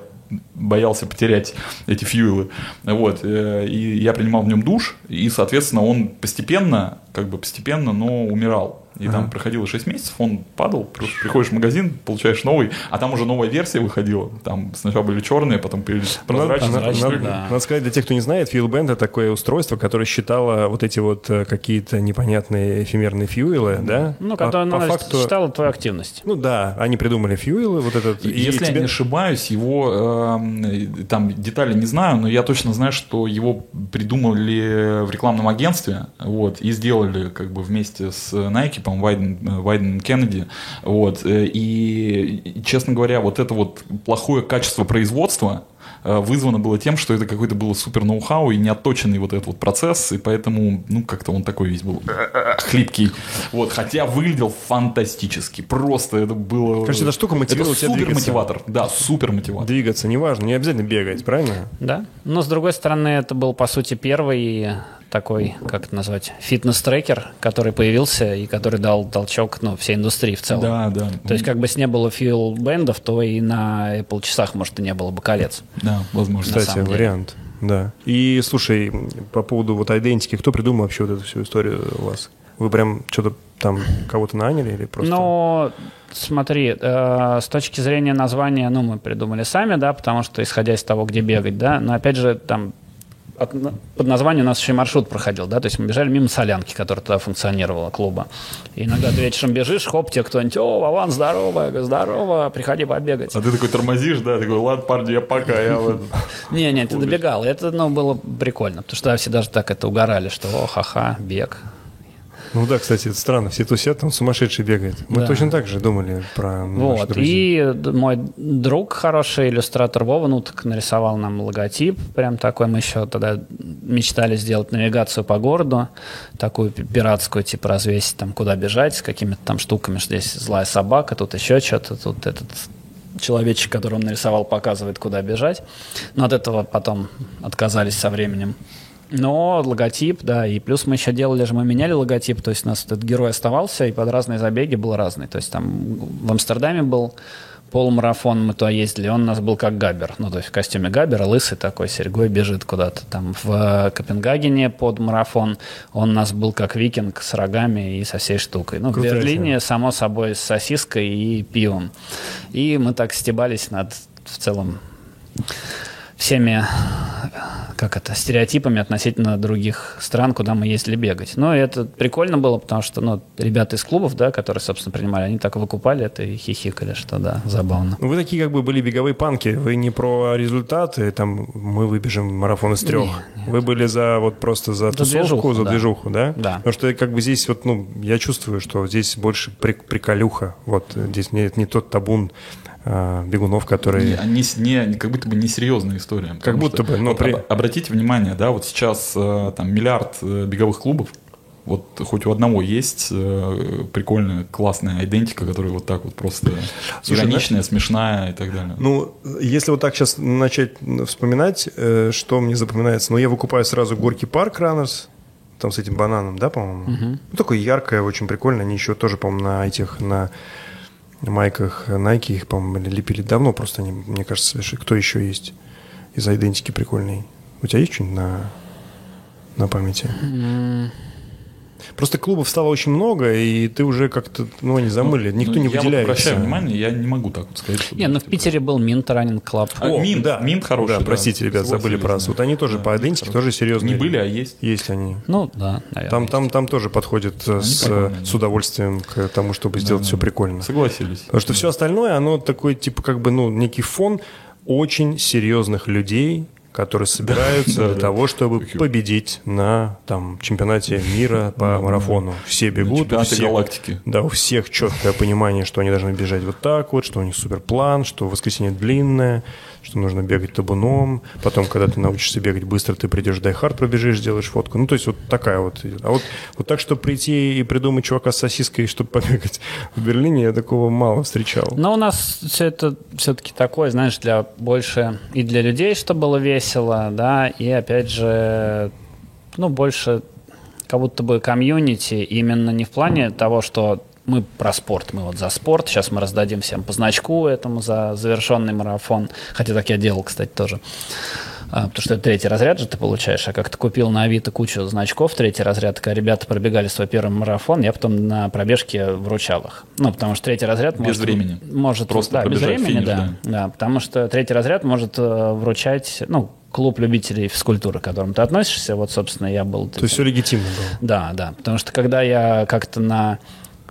боялся потерять эти фьюилы. Вот. э, И я принимал в нем душ, и, соответственно, он постепенно, как бы постепенно, но умирал. И там проходило 6 месяцев, он падал, приходишь в магазин, получаешь новый, а там уже новая версия выходила. Там сначала были черные, потом появились прозрачные. Надо, надо- да. надо сказать для тех, кто не знает, FuelBand это такое устройство, которое считало вот эти вот э, какие-то непонятные эфемерные фьюилы, да? Ну, По- который по она факту- считала твою активность. Ну да, они придумали фьюилы, вот этот. И Если я не ошибаюсь, его эм, там детали не знаю, но я точно знаю, что его придумали в рекламном агентстве, вот, и сделали как бы вместе с Nike, по-моему, Вайден, Вайден Кеннеди, вот, э, и, честно говоря, вот это вот плохое качество производства э, вызвано было тем, что это какой-то был супер ноу-хау и неотточенный вот этот вот процесс, и поэтому, ну, как-то он такой весь был э, хлипкий, вот, хотя выглядел фантастически, просто это было... Короче, эта штука мотивирует это тебя супер двигаться. мотиватор, да, супер мотиватор. Двигаться, неважно, не обязательно бегать, правильно? Да. Но, с другой стороны, это был, по сути, первый такой, как это назвать, фитнес-трекер, который появился и который дал толчок ну, всей индустрии в целом. Да, да. То есть, как бы, если не было фьюл бендов, то и на Apple часах, может, и не было бы колец. Да, возможно. Кстати, вариант. Да. И слушай, по поводу вот идентики, кто придумал вообще вот эту всю историю у вас? Вы прям что-то там кого-то наняли или просто? Но смотри, э, с точки зрения названия, ну, мы придумали сами, да, потому что исходя из того, где бегать, да, но опять же, там от- под названием у нас еще и маршрут проходил, да, то есть мы бежали мимо солянки, которая тогда функционировала, клуба. И иногда ты вечером бежишь, хоп, тебе кто-нибудь, о, Вован, здорово, Я говорю, здорово, приходи побегать. А ты такой тормозишь, да, такой, ладно, парни, я пока, я вот... Не, не, ты добегал. Это, ну, было прикольно, потому что все даже так это угорали, что, о, ха-ха, бег. Ну да, кстати, это странно, все тусят, там сумасшедший бегает. Мы Да. точно так же думали про Вот. друзей. И мой друг, хороший иллюстратор Вова, ну, так нарисовал нам логотип, прям такой. Мы еще тогда мечтали сделать навигацию по городу, такую пи- пиратскую, типа развесить там, куда бежать, с какими-то там штуками, здесь злая собака, тут еще что-то, тут этот человечек, который он нарисовал, показывает, куда бежать. Но от этого потом отказались со временем. Но логотип, да, и плюс мы еще делали же, мы меняли логотип, то есть у нас этот герой оставался, и под разные забеги был разный. То есть там в Амстердаме был полумарафон, мы туда ездили, он у нас был как Габер, ну, то есть в костюме Габера, лысый такой, серьгой бежит куда-то. Там в Копенгагене под марафон он у нас был как викинг с рогами и со всей штукой. Ну, в Крутая Берлине, само собой, с сосиской и пивом. И мы так стебались над в целом всеми как это, стереотипами относительно других стран, куда мы ездили бегать. Но это прикольно было, потому что, ну, ребята из клубов, да, которые, собственно, принимали, они так выкупали это и хихикали, что да, забавно. Ну, Вы такие как бы были беговые панки. Вы не про результаты, там мы выбежим марафон из трех. Не, Вы были за вот просто за, За тусовку, движуху, за да. движуху, да? Да. Потому что как бы здесь вот, ну, я чувствую, что здесь больше при- приколюха. Вот здесь не, не тот табун бегунов, которые... Они, не, они как будто бы несерьезная история. потому будто что бы, но вот при- об- Обратите внимание, да, вот сейчас э, там миллиард э, беговых клубов, вот хоть у одного есть э, прикольная, классная идентика, которая вот так вот просто Слушай, ироничная, смешная и так далее. Ну, если вот так сейчас начать вспоминать, э, что мне запоминается, ну, я выкупаю сразу Горький парк Раннерс, там с этим бананом, да, по-моему? Ну, такое яркое, очень прикольно. Они еще тоже, по-моему, на этих, на майках Nike их, по-моему, лепили давно, просто они, мне кажется, совершенно- кто еще есть из идентики прикольный? У тебя есть что-нибудь на, на памяти? Просто клубов стало очень много, и ты уже как-то, ну, они замыли, никто Ну, не я вот выделяется. обращаю внимание, я не могу так вот сказать. что, Не, ну в типа, Питере был Mint Running Club. А, Mint, Mint хороший, Да, да. простите, ребят, забыли про нас. да. Вот они тоже Да, по идентике тоже серьезные. Не были, а есть. Есть они. Ну, да, наверное. Там, там, там тоже подходит с, с да. удовольствием к тому, чтобы сделать все прикольно. Согласились. Потому что все остальное, оно такой, типа, как бы, ну, некий фон очень серьезных людей, которые собираются для того, чтобы победить на там чемпионате мира по марафону. Все бегут, у всех- галактики. Да, у всех четкое понимание, что они должны бежать вот так вот, что у них суперплан, что воскресенье длинное, что нужно бегать табуном. Потом, когда ты научишься бегать быстро, ты придешь в дайхард, пробежишь, сделаешь фотку. Ну, то есть вот такая вот. А вот, вот так, чтобы прийти и придумать чувака с сосиской, чтобы побегать в Берлине, я такого мало встречал. Но у нас все это все-таки такое, знаешь, для больше и для людей, чтобы было весело, да, и опять же, ну, больше как будто бы комьюнити, именно не в плане того, что мы про спорт, мы вот за спорт, сейчас мы раздадим всем по значку этому за завершенный марафон, хотя так я делал, кстати, тоже. А, потому что это третий разряд же ты получаешь, а как ты купил на Авито кучу значков, третий разряд, когда ребята пробегали свой первый марафон, я потом на пробежке вручал их. Ну, потому что третий разряд Без может, времени. может Просто да, без времени, финиш, да, да, потому что третий разряд может э, вручать, ну, клуб любителей физкультуры, к которому ты относишься, вот, собственно, я был... То есть все легитимно было. Да, да, потому что когда я как-то на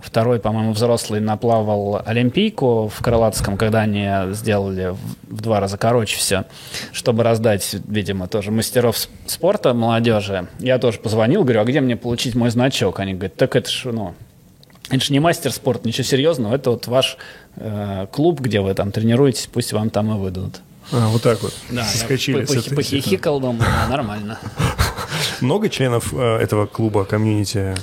второй, по-моему, взрослый наплавал Олимпийку в Крылатском, когда они сделали в- два раза короче все, чтобы раздать, видимо, тоже мастеров спорта молодежи, я тоже позвонил, говорю, а где мне получить мой значок? Они говорят, так это ж, ну, это же не мастер спорта, ничего серьезного, это вот ваш э, клуб, где вы там тренируетесь, пусть вам там и выдадут. А, вот так вот. Да, Соскочили пох- этой- похихикал, да, нормально. Много членов э, этого клуба, комьюнити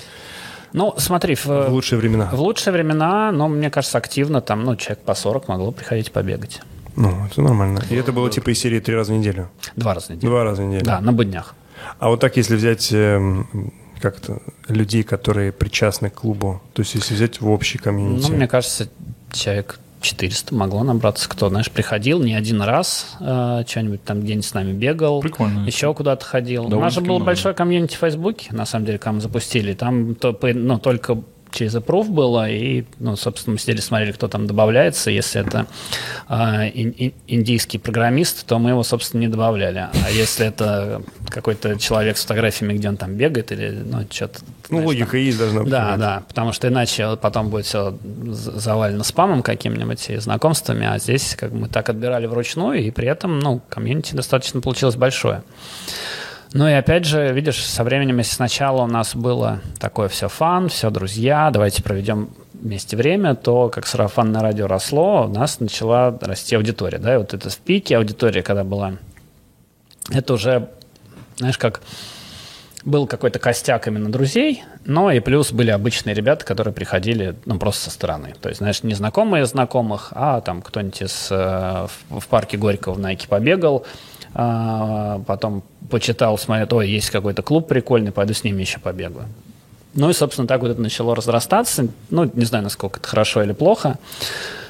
Ну, смотри, в, в лучшие времена? В лучшие времена, но мне кажется, активно там, ну, человек по 40 могло приходить побегать. Ну, это нормально. И это было типа из серии три раза в неделю? Два раза в неделю. Два раза в неделю? Да, на буднях. А вот так, если взять эм, как то людей, которые причастны к клубу, то есть если взять в общий комьюнити, Ну, мне кажется, человек 400 могло набраться, кто, знаешь, приходил не один раз, э, что-нибудь там где-нибудь с нами бегал, Прикольно. еще куда-то ходил. У нас же было много. большое комьюнити в Фейсбуке, на самом деле, когда мы запустили. Там то, ну, только через approve было, и, ну, собственно, мы сидели, смотрели, кто там добавляется. Если это э, ин- ин- индийский программист, то мы его, собственно, не добавляли. А если это какой-то человек с фотографиями, где он там бегает, или, ну, что-то... ну, логика есть должна быть. Да, да, потому что иначе потом будет все завалено спамом каким-нибудь и знакомствами, а здесь как бы мы так отбирали вручную, и при этом, ну, комьюнити достаточно получилось большое. Ну и опять же, видишь, со временем, если сначала у нас было такое все фан, все друзья, давайте проведем вместе время, то как сарафанное радио росло, у нас начала расти аудитория. Да? И вот это в пике аудитория, когда была, это уже, знаешь, как был какой-то костяк именно друзей, но и плюс были обычные ребята, которые приходили, ну, просто со стороны. То есть, знаешь, не знакомые знакомых, а там кто-нибудь из, э, в, в парке Горького в Найке побегал, потом почитал, смотрел, ой, есть какой-то клуб прикольный, пойду с ними еще побегаю. Ну и, собственно, так вот это начало разрастаться. Ну, не знаю, насколько это хорошо или плохо,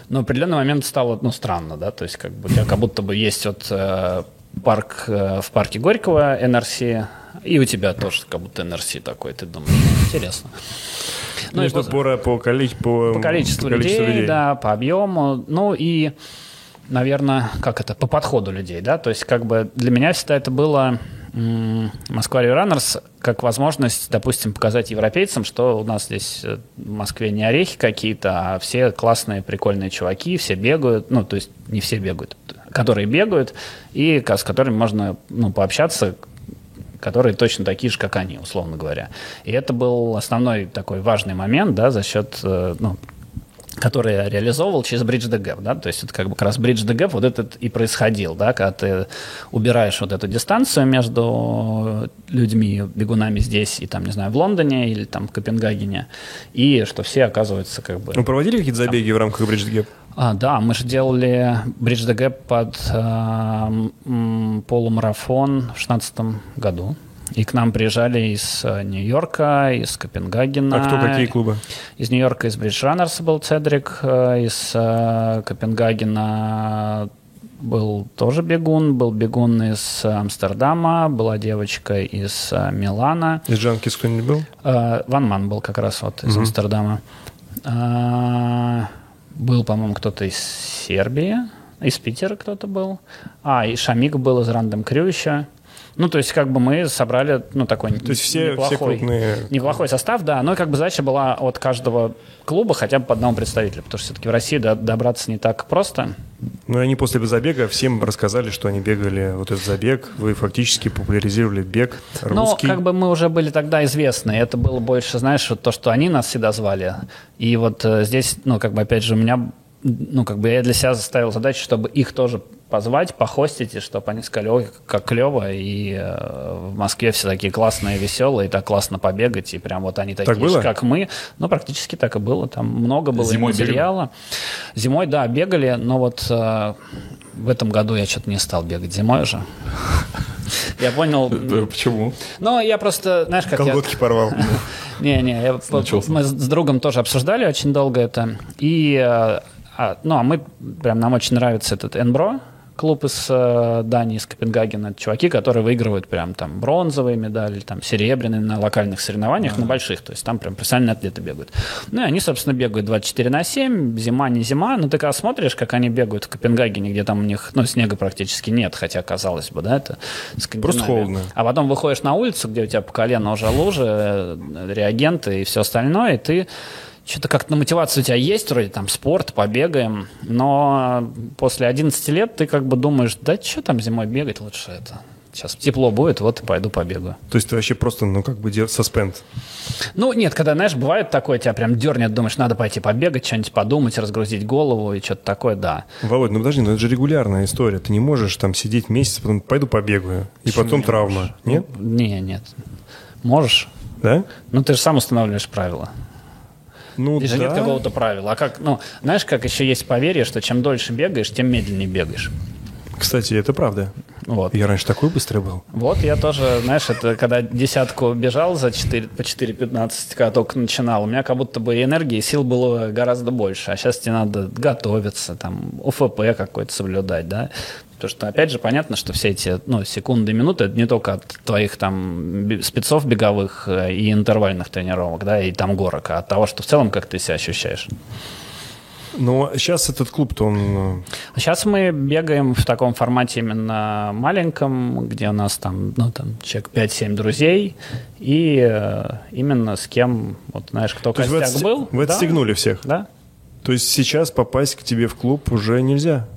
но в определенный момент стало, ну, странно, да, то есть как бы как будто бы есть вот э, парк э, в парке Горького, НРС, и у тебя тоже как будто НРС такой, ты думаешь, «Ну, интересно. Ну, и что вот- по, по, по, количеству, по количеству людей, да, по объему, ну и, наверное, как это, по подходу людей, да, то есть как бы для меня всегда это было Москва Раннерс как возможность, допустим, показать европейцам, что у нас здесь э, в Москве не орехи какие-то, а все классные, прикольные чуваки, все бегают, ну, то есть не все бегают, которые бегают, и с которыми можно ну, пообщаться, которые точно такие же, как они, условно говоря. И это был основной такой важный момент, да, за счет, э, ну, который я реализовывал через Bridge the Gap, да, то есть это как бы как раз Bridge the Gap вот этот и происходил, да, когда ты убираешь вот эту дистанцию между людьми, бегунами здесь и там, не знаю, в Лондоне или там в Копенгагене, и что все оказываются как бы... Вы проводили какие-то забеги в рамках Bridge the Gap? А, да, мы же делали Bridge the Gap под э, полумарафон в 2016 году. И к нам приезжали из э, Нью-Йорка, из Копенгагена. А кто какие клубы? Из Нью-Йорка из Bridge Runners был Цедрик, э, из э, Копенгагена был тоже бегун, был бегун из Амстердама, была девочка из Милана. Из Джанкис кто-нибудь был? Ван Ман был как раз вот из Амстердама. А, Был, по-моему, кто-то из Сербии, из Питера кто-то был. А, и Шамик был из Рандом Крю еще. Ну, то есть, как бы мы собрали, ну, такой То есть все, все неплохой, крупные... неплохой состав, да. Но как бы задача была от каждого клуба хотя бы по одному представителю, потому что все-таки в России до- добраться не так просто. Ну, и они после забега всем рассказали, что они бегали вот этот забег. Вы фактически популяризировали бег русский. как бы мы уже были тогда известны. Это было больше, знаешь, вот то, что они нас всегда звали. И вот э, здесь, ну, как бы, опять же, у меня, ну, как бы я для себя заставил задачу, чтобы их тоже позвать, похостить, и чтобы они сказали, ой, как клево, и э, в Москве все такие классные, веселые, и так классно побегать, и прям вот они такие было? же, как мы. Ну, практически так и было. Там много было и Зимой бегали? материала. Зимой, да, бегали, но вот э, в этом году я что-то не стал бегать зимой уже. Я понял, Почему? ну, я просто, знаешь, как Колготки порвал. я... Не-не, я- Начался. мы с другом тоже обсуждали очень долго это. И, э, а, ну, а мы, прям нам очень нравится этот Энбро, клуб из э, Дании, из Копенгагена. Это чуваки, которые выигрывают прям там бронзовые медали, там серебряные на локальных соревнованиях, на больших. То есть там прям профессиональные атлеты бегают. Ну, и они, собственно, бегают 24 на 7, зима, не зима. Но ты когда смотришь, как они бегают в Копенгагене, где там у них, ну, снега практически нет, хотя, казалось бы, да, это. Просто холодно. А потом выходишь на улицу, где у тебя по колено уже лужи, э, реагенты и все остальное, и ты что-то как-то на мотивацию у тебя есть, вроде там спорт, побегаем, но после 11 лет ты как бы думаешь, да что там зимой бегать лучше это. Сейчас тепло будет, вот и пойду побегаю. То есть ты вообще просто, ну, как бы саспенд. Ну, нет, когда, знаешь, бывает такое, тебя прям дернет, думаешь, надо пойти побегать, что-нибудь подумать, разгрузить голову и что-то такое, да. Володь, ну подожди, ну это же регулярная история. Ты не можешь там сидеть месяц, потом пойду побегаю, и потом травма. Нет? Ну, не, нет. Можешь. Да? Ну, ты же сам устанавливаешь правила. Ну И же да. нет какого-то правила. А как, ну, знаешь, как еще есть поверье, что чем дольше бегаешь, тем медленнее бегаешь. Кстати, это правда. Вот. Я раньше такой быстрый был. Вот я тоже, знаешь, это когда десятку бежал за 4, по 4.15, когда только начинал, у меня как будто бы энергии и сил было гораздо больше. А сейчас тебе надо готовиться, там, ОФП какой-то соблюдать, да. Потому что, опять же, понятно, что все эти ну, секунды, минуты, это не только от твоих там спецов беговых э, и интервальных тренировок, да, и там горок, а от того, что в целом как ты себя ощущаешь. Но сейчас этот клуб-то он... Сейчас мы бегаем в таком формате именно маленьком, где у нас там, ну, там человек 5-7 друзей, и э, именно с кем, вот знаешь, кто э, То есть вы, костяк отс- был. вы да, отстегнули всех. Да. То есть сейчас попасть к тебе в клуб уже нельзя?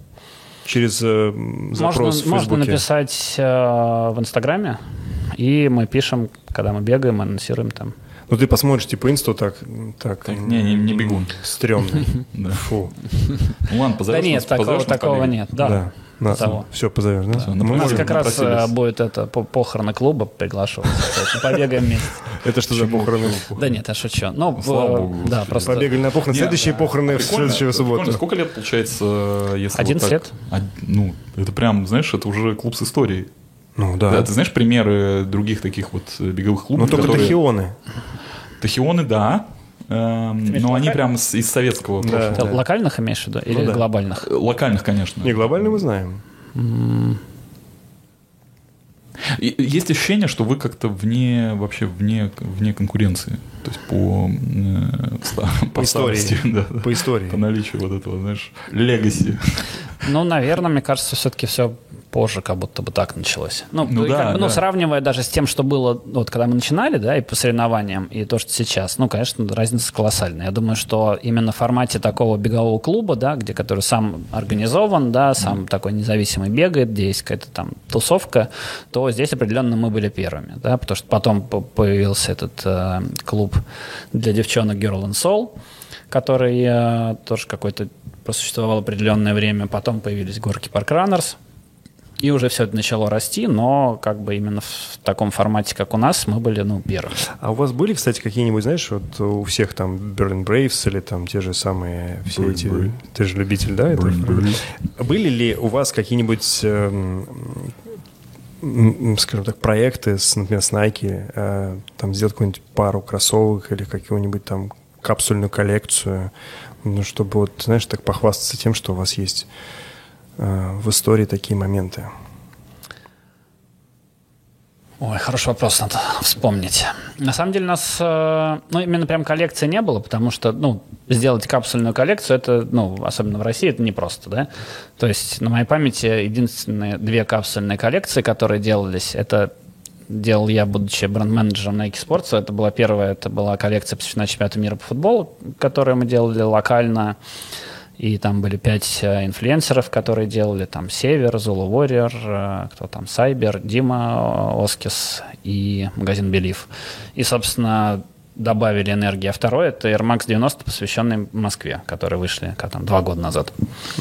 Через э, запрос можно, в Фейсбуке? можно написать э, в Инстаграме, и мы пишем, когда мы бегаем, анонсируем там. Ну ты посмотришь, типа, инсту так... Так, Так, не, не- не бегун. Стрёмный. Да. Фу. Ну ладно, позовешь да нет, такого, нет. Да. На, того. Все, позовешь, да? Всё, Мы на У нас как раз э, будет это по- похороны клуба приглашу. Побегаем вместе. Это что за похороны? Да нет, я шучу. Ну, Слава э, богу, Да, просто... Побегали на похороны. Следующие похороны в следующую субботу. Сколько лет получается, если 11 вот так? лет. Ну, это прям, знаешь, это уже клуб с историей. Ну Да. да. ты знаешь примеры других таких вот э, беговых клубов? Но только которые- тахионы. Тахионы, да. Эм, но они прям из советского прошлого. Локальных имеешь в виду или Ну глобальных? Локальных, конечно. Не, глобально мы знаем. Есть ощущение, что вы как-то вне, вообще вне, вне конкуренции. То есть по, э, ста- по, истории. старости, да. По истории. По наличию вот этого, знаешь, легаси. Ну, наверное, мне кажется, все-таки все позже как будто бы так началось. Ну, Ну да, как бы, ну, да. сравнивая даже с тем, что было, вот когда мы начинали, да, и по соревнованиям, и то, что сейчас, ну, конечно, разница колоссальная. Я думаю, что именно в формате такого бегового клуба, да, где который сам организован, да, сам такой независимый бегает, где есть какая-то там тусовка, то здесь определенно мы были первыми, да, потому что потом по- появился этот э, клуб для девчонок Girl and Soul, который э, тоже какой-то просуществовал определенное время. Потом появились горки Park Runners. И уже все это начало расти, но как бы именно в таком формате, как у нас, мы были, ну, первыми. А у вас были, кстати, какие-нибудь, знаешь, вот у всех там Berlin Braves или там те же самые все Berlin эти... Brave. Ты же любитель, да? этого? Berlin Brave. Были ли у вас какие-нибудь, эм, скажем так, проекты, с, например, с Nike, э, там сделать какую-нибудь пару кроссовок или какую-нибудь там капсульную коллекцию, ну, чтобы вот, знаешь, так похвастаться тем, что у вас есть в истории такие моменты? Ой, хороший вопрос, надо вспомнить. На самом деле у нас, э, ну, именно прям коллекции не было, потому что, ну, сделать капсульную коллекцию, это, ну, особенно в России, это непросто, да? То есть на моей памяти единственные две капсульные коллекции, которые делались, это делал я, будучи бренд-менеджером Nike Sports. Это была первая, это была коллекция, посвящена чемпионату мира по футболу, которую мы делали локально. И там были пять э, инфлюенсеров, которые делали там Север, Zulu Warrior, э, кто там, Сайбер, Дима э, Оскис и магазин Белив. И, собственно, добавили энергии. А второй это Air Max 90, посвященный Москве, которые вышли как там, два года назад.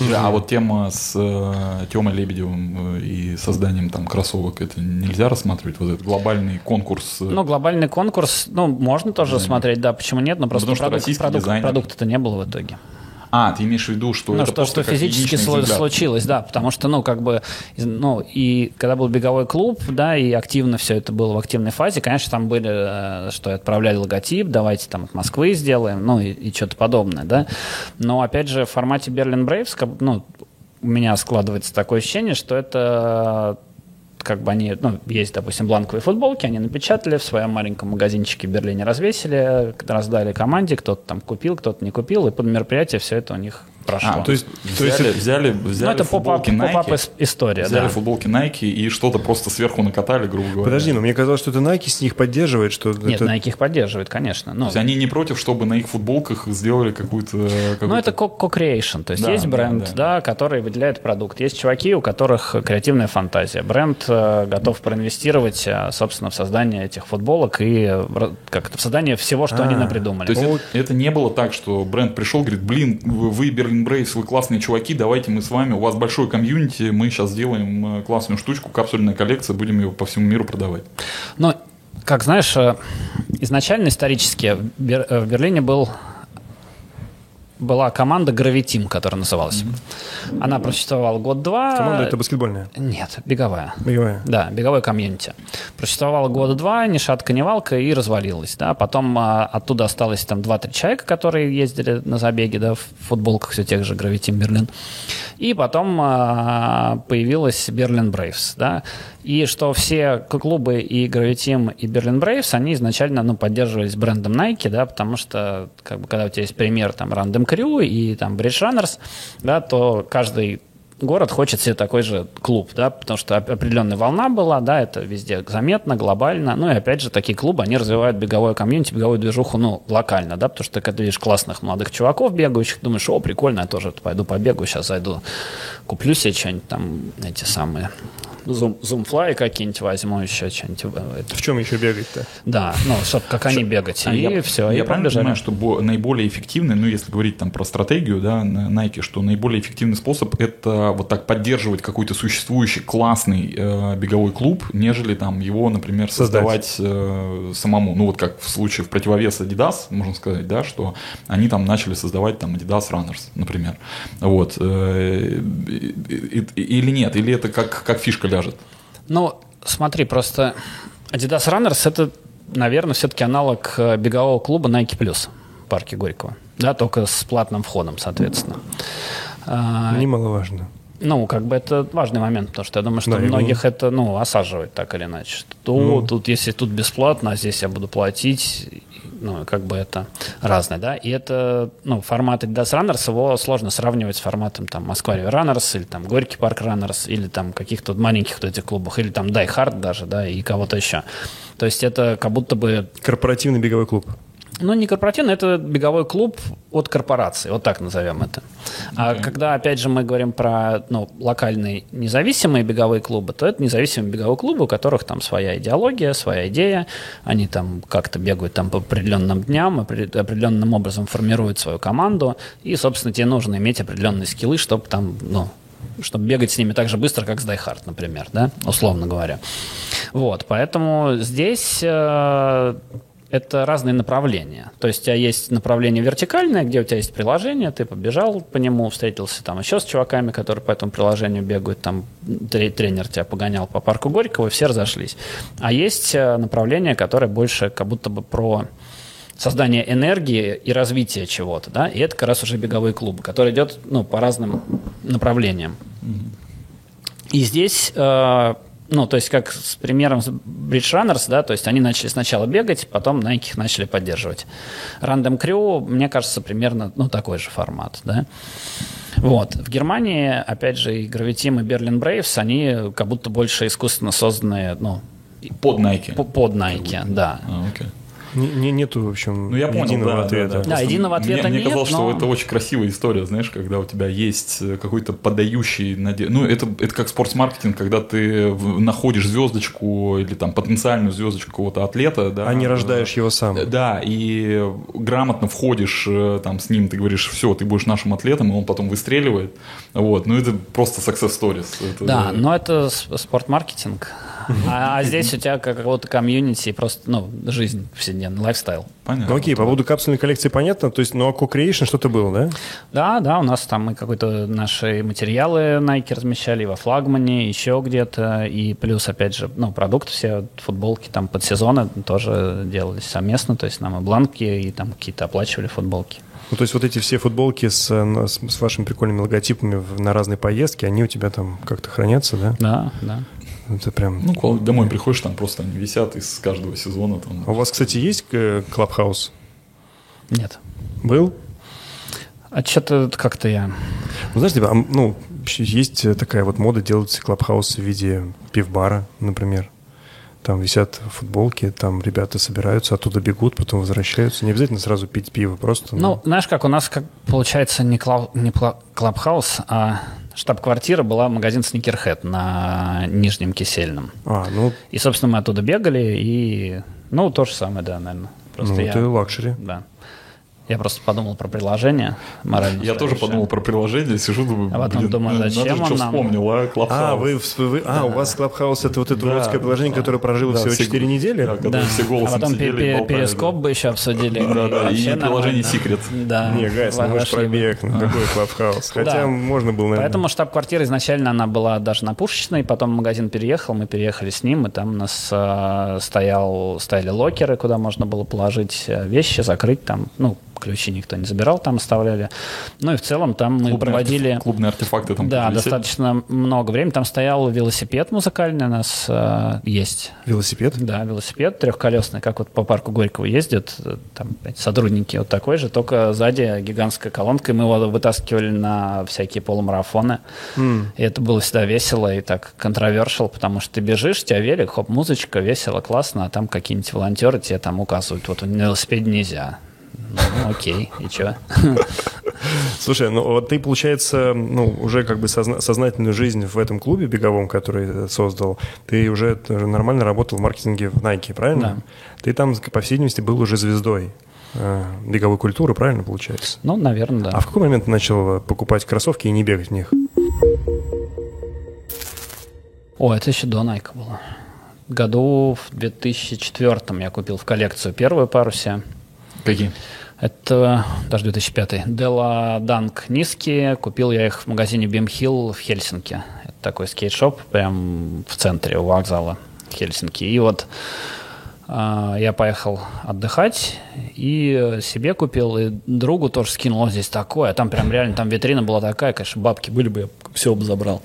Да, а вот тема с э, Тёмой Лебедевым и созданием там кроссовок, это нельзя рассматривать? Вот этот глобальный конкурс? Ну, глобальный конкурс, ну, можно тоже смотреть, да, почему нет, но просто Потому что продукт- продукт- дизайнер. продукта-то не было в итоге. А, ты имеешь в виду, что Ну, это что, что физически сло- случилось, да, потому что, ну, как бы, ну, и когда был беговой клуб, да, и активно все это было в активной фазе, конечно, там были, э, что отправляли логотип, давайте там от Москвы сделаем, ну, и, и что-то подобное, да. Но, опять же, в формате Берлин Брейвс, ну, у меня складывается такое ощущение, что это как бы они, ну, есть, допустим, бланковые футболки, они напечатали, в своем маленьком магазинчике в Берлине развесили, раздали команде, кто-то там купил, кто-то не купил, и под мероприятие все это у них прошло. А, то есть, то есть взяли, взяли, взяли ну, это поп-ап, футболки Nike, ис- история, взяли да. футболки Nike и что-то просто сверху накатали, грубо говоря. Подожди, но мне казалось, что это Nike с них поддерживает, что Нет, это... Nike их поддерживает, конечно. Ну, То есть они не против, чтобы на их футболках сделали какую-то... ну, какую-то- это co-creation, то есть Да, есть да, бренд, да. да, который выделяет продукт. Есть чуваки, у которых креативная фантазия. Бренд э, готов проинвестировать, э, собственно, в создание этих футболок и как в создание всего, что они А, напридумали. То есть это, это не было так, что бренд пришел, говорит, блин, вы, вы Берлин Брейвс, вы классные чуваки, давайте мы с вами, у вас большой комьюнити, мы сейчас сделаем э, классную штучку, капсульная коллекция, будем ее по всему миру продавать. Ну, как знаешь, э, изначально исторически в э, Берлине был была команда Graviteam, которая называлась. Она просуществовала год-два. Команда это баскетбольная, Нет, беговая. беговая. Да, беговой комьюнити. Просуществовала года два, ни шатка, ни валка, и развалилась. Да. Потом а, оттуда осталось там 2-3 человека, которые ездили на забеги, да, в футболках все тех же Gravity Берлин. И потом а, появилась Берлин Брейвс. Да. И что все клубы и Gravity и Берлин Брейвс, они изначально ну, поддерживались брендом Nike, да, потому что как бы, когда у тебя есть пример там Random Crew и там Bridge Runners, да, то каждый город хочет себе такой же клуб, да, потому что оп- определенная волна была, да, это везде заметно, глобально, ну и опять же такие клубы, они развивают беговое комьюнити, беговую движуху, ну, локально, да, потому что когда видишь классных молодых чуваков бегающих, думаешь, о, прикольно, я тоже пойду побегаю, сейчас зайду, куплю себе что-нибудь там, эти самые, Zoom, Zoomfly какие-нибудь возьму, еще что-нибудь. э, это. В чем еще бегать-то? Да, ну, чтобы как они бегать, А и я, все, я и правильно понимаю, что бо- наиболее эффективный, ну, если говорить там про стратегию, да, на Nike, что наиболее эффективный способ это вот так поддерживать какой-то существующий классный э, беговой клуб, нежели там его, например, Создать. создавать э, самому. Ну, вот как в случае в противовес Adidas, можно сказать, да, что они там начали создавать там Adidas Runners, например. Вот. э, или нет, или это как, как фишка ляжет. Ну, смотри, просто Adidas Runners это, наверное, все-таки аналог э, бегового клуба Nike Plus в парке Горького. Да, только с платным входом, соответственно. А, Немаловажно. ну, как бы это важный момент, потому что я думаю, что Да, многих это, ну, осаживает так или иначе. Что, Ну. тут, если тут бесплатно, а здесь я буду платить. Ну, как бы это разное, да, и это, ну, формат Adidas Runners, его сложно сравнивать с форматом, там, Москва Runners, или там Горький парк Runners, или там каких-то маленьких вот этих клубах, или там Die Hard даже, да, и кого-то еще. То есть это как будто бы Корпоративный беговой клуб. Ну, не корпоративный, это беговой клуб от корпорации, вот так назовем это. А когда, опять же, мы говорим про ну, локальные независимые беговые клубы, то это независимые беговые клубы, у которых там своя идеология, своя идея, они там как-то бегают там по определенным дням, опре- определенным образом формируют свою команду, и, собственно, тебе нужно иметь определенные скиллы, чтобы там, ну, чтобы бегать с ними так же быстро, как с Die Hard, например, да, условно говоря. Вот, поэтому здесь э, это разные направления. То есть у тебя есть направление вертикальное, где у тебя есть приложение, ты побежал по нему, встретился там еще с чуваками, которые по этому приложению бегают, там тре- тренер тебя погонял по парку Горького, и все разошлись. А есть э, направление, которое больше как будто бы про создание энергии и развитие чего-то, да, и это как раз уже беговые клубы, который идет, ну, по разным направлениям. И здесь, э, ну, то есть как с примером Bridge Runners, да, то есть они начали сначала бегать, потом Nike их начали поддерживать. Random Crew, мне кажется, примерно, ну, такой же формат, да. Вот. В Германии, опять же, и Graviteam, и Berlin Braves, они как будто больше искусственно созданные, ну, Под Nike. по- под Nike, да. А, окей. Не- не- нету, в общем, Ну, я понял, единого да, да, ответа. да. Да, Просто единого мне- ответа мне, нет, казалось, но- что это очень красивая история, знаешь, когда у тебя есть э, какой-то подающий наде... Ну, это, это как спортс-маркетинг, когда ты находишь звездочку или там потенциальную звездочку какого-то атлета, да. А не э, рождаешь его сам. Да, и грамотно входишь э, там с ним, ты говоришь, все, ты будешь нашим атлетом, и он потом выстреливает. Вот, ну это просто success stories. Это- Да, но это спорт-маркетинг. А, а здесь у тебя как какого-то комьюнити, просто, ну, жизнь повседневная, лайфстайл. Понятно. Ну окей, по поводу капсульной коллекции понятно. То есть, ну а co-creation что-то было, да? Да, да, у нас там мы какой-то наши материалы Nike размещали и во флагмане, еще где-то, и плюс, опять же, ну, продукты все, футболки там под сезоны тоже делались совместно, то есть нам и бланки, и там какие-то оплачивали футболки. Ну, то есть вот эти все футболки с, с, с вашими прикольными логотипами в- на разные поездки, они у тебя там как-то хранятся, да? Да, да. Это прям... Ну, домой приходишь, там просто они висят из каждого сезона. Там. А у вас, кстати, есть э, клабхаус? Нет. Был? А что-то как-то я... Ну, знаешь, типа, а, ну, вообще есть э, такая вот мода делать клабхаусы в виде пивбара, например. Там висят футболки, там ребята собираются, оттуда бегут, потом возвращаются. Не обязательно сразу пить пиво, просто... Ну, знаешь, как у нас, как получается, не, club, не пла- clubhouse, а штаб-квартира была магазин Sneakerhead на Нижнем Кисельном. А, ну, И, собственно, мы оттуда бегали, и, ну, то же самое, да, наверное. Просто ну я, это luxury. да. Я просто подумал про приложение морально. Я тоже подумал про приложение, сижу, думаю, А потом блин, думаю, надо зачем же, он что нам? вспомнил, а, Clubhouse. А, вы, вы- а, у вас Clubhouse это вот это Да, уродское приложение, да. которое прожило Да, всего все 4 г- недели? да, когда Да. все А голосом потом сидели перископ да. бы еще обсудили. Да, да, и Вообще приложение. Secret. Да. Не, guys, ну вы же пробег, ну какой clubhouse? Хотя Да. можно было, наверное. Поэтому штаб-квартира изначально она была даже на Пушечной, потом магазин переехал, мы переехали с ним, и там у нас э, стоял, стояли локеры, куда можно было положить э, вещи, закрыть там, ну, ключи никто не забирал, там оставляли. Ну и в целом там мы Клубные проводили... артеф- Клубные артефакты там Да, висели. достаточно много времени. Там стоял велосипед музыкальный у нас э, есть. Велосипед? Да, велосипед трехколесный, как вот по парку Горького ездят, э, там опять сотрудники вот такой же, только сзади гигантская колонка, и мы его вытаскивали на всякие полумарафоны. И это было всегда весело и так контровершил, потому что ты бежишь, у тебя велик, хоп, музычка, весело, классно, а там какие-нибудь волонтеры тебе там указывают, вот на велосипеде нельзя. Ну, окей, и что? Слушай, ну вот ты, получается, ну, уже как бы созна- сознательную жизнь в этом клубе беговом, который э, создал, ты уже нормально работал в маркетинге в Nike, правильно? Да. Ты там, по всей видимости, был уже звездой э, беговой культуры, правильно получается? Ну, наверное, да. А в какой момент ты начал э, покупать кроссовки и не бегать в них? О, это еще до Nike было. Году в 2004 я купил в коллекцию первую пару себе. Какие? Это даже 2005. Дела Данк низкие. Купил я их в магазине Beam Hill в Хельсинки. Это такой скейт-шоп прям в центре у вокзала Хельсинки. И вот А, Я поехал отдыхать и себе купил, и другу тоже скинул, вот здесь такое. А Там прям реально, там витрина была такая, конечно, бабки были бы, я все бы забрал.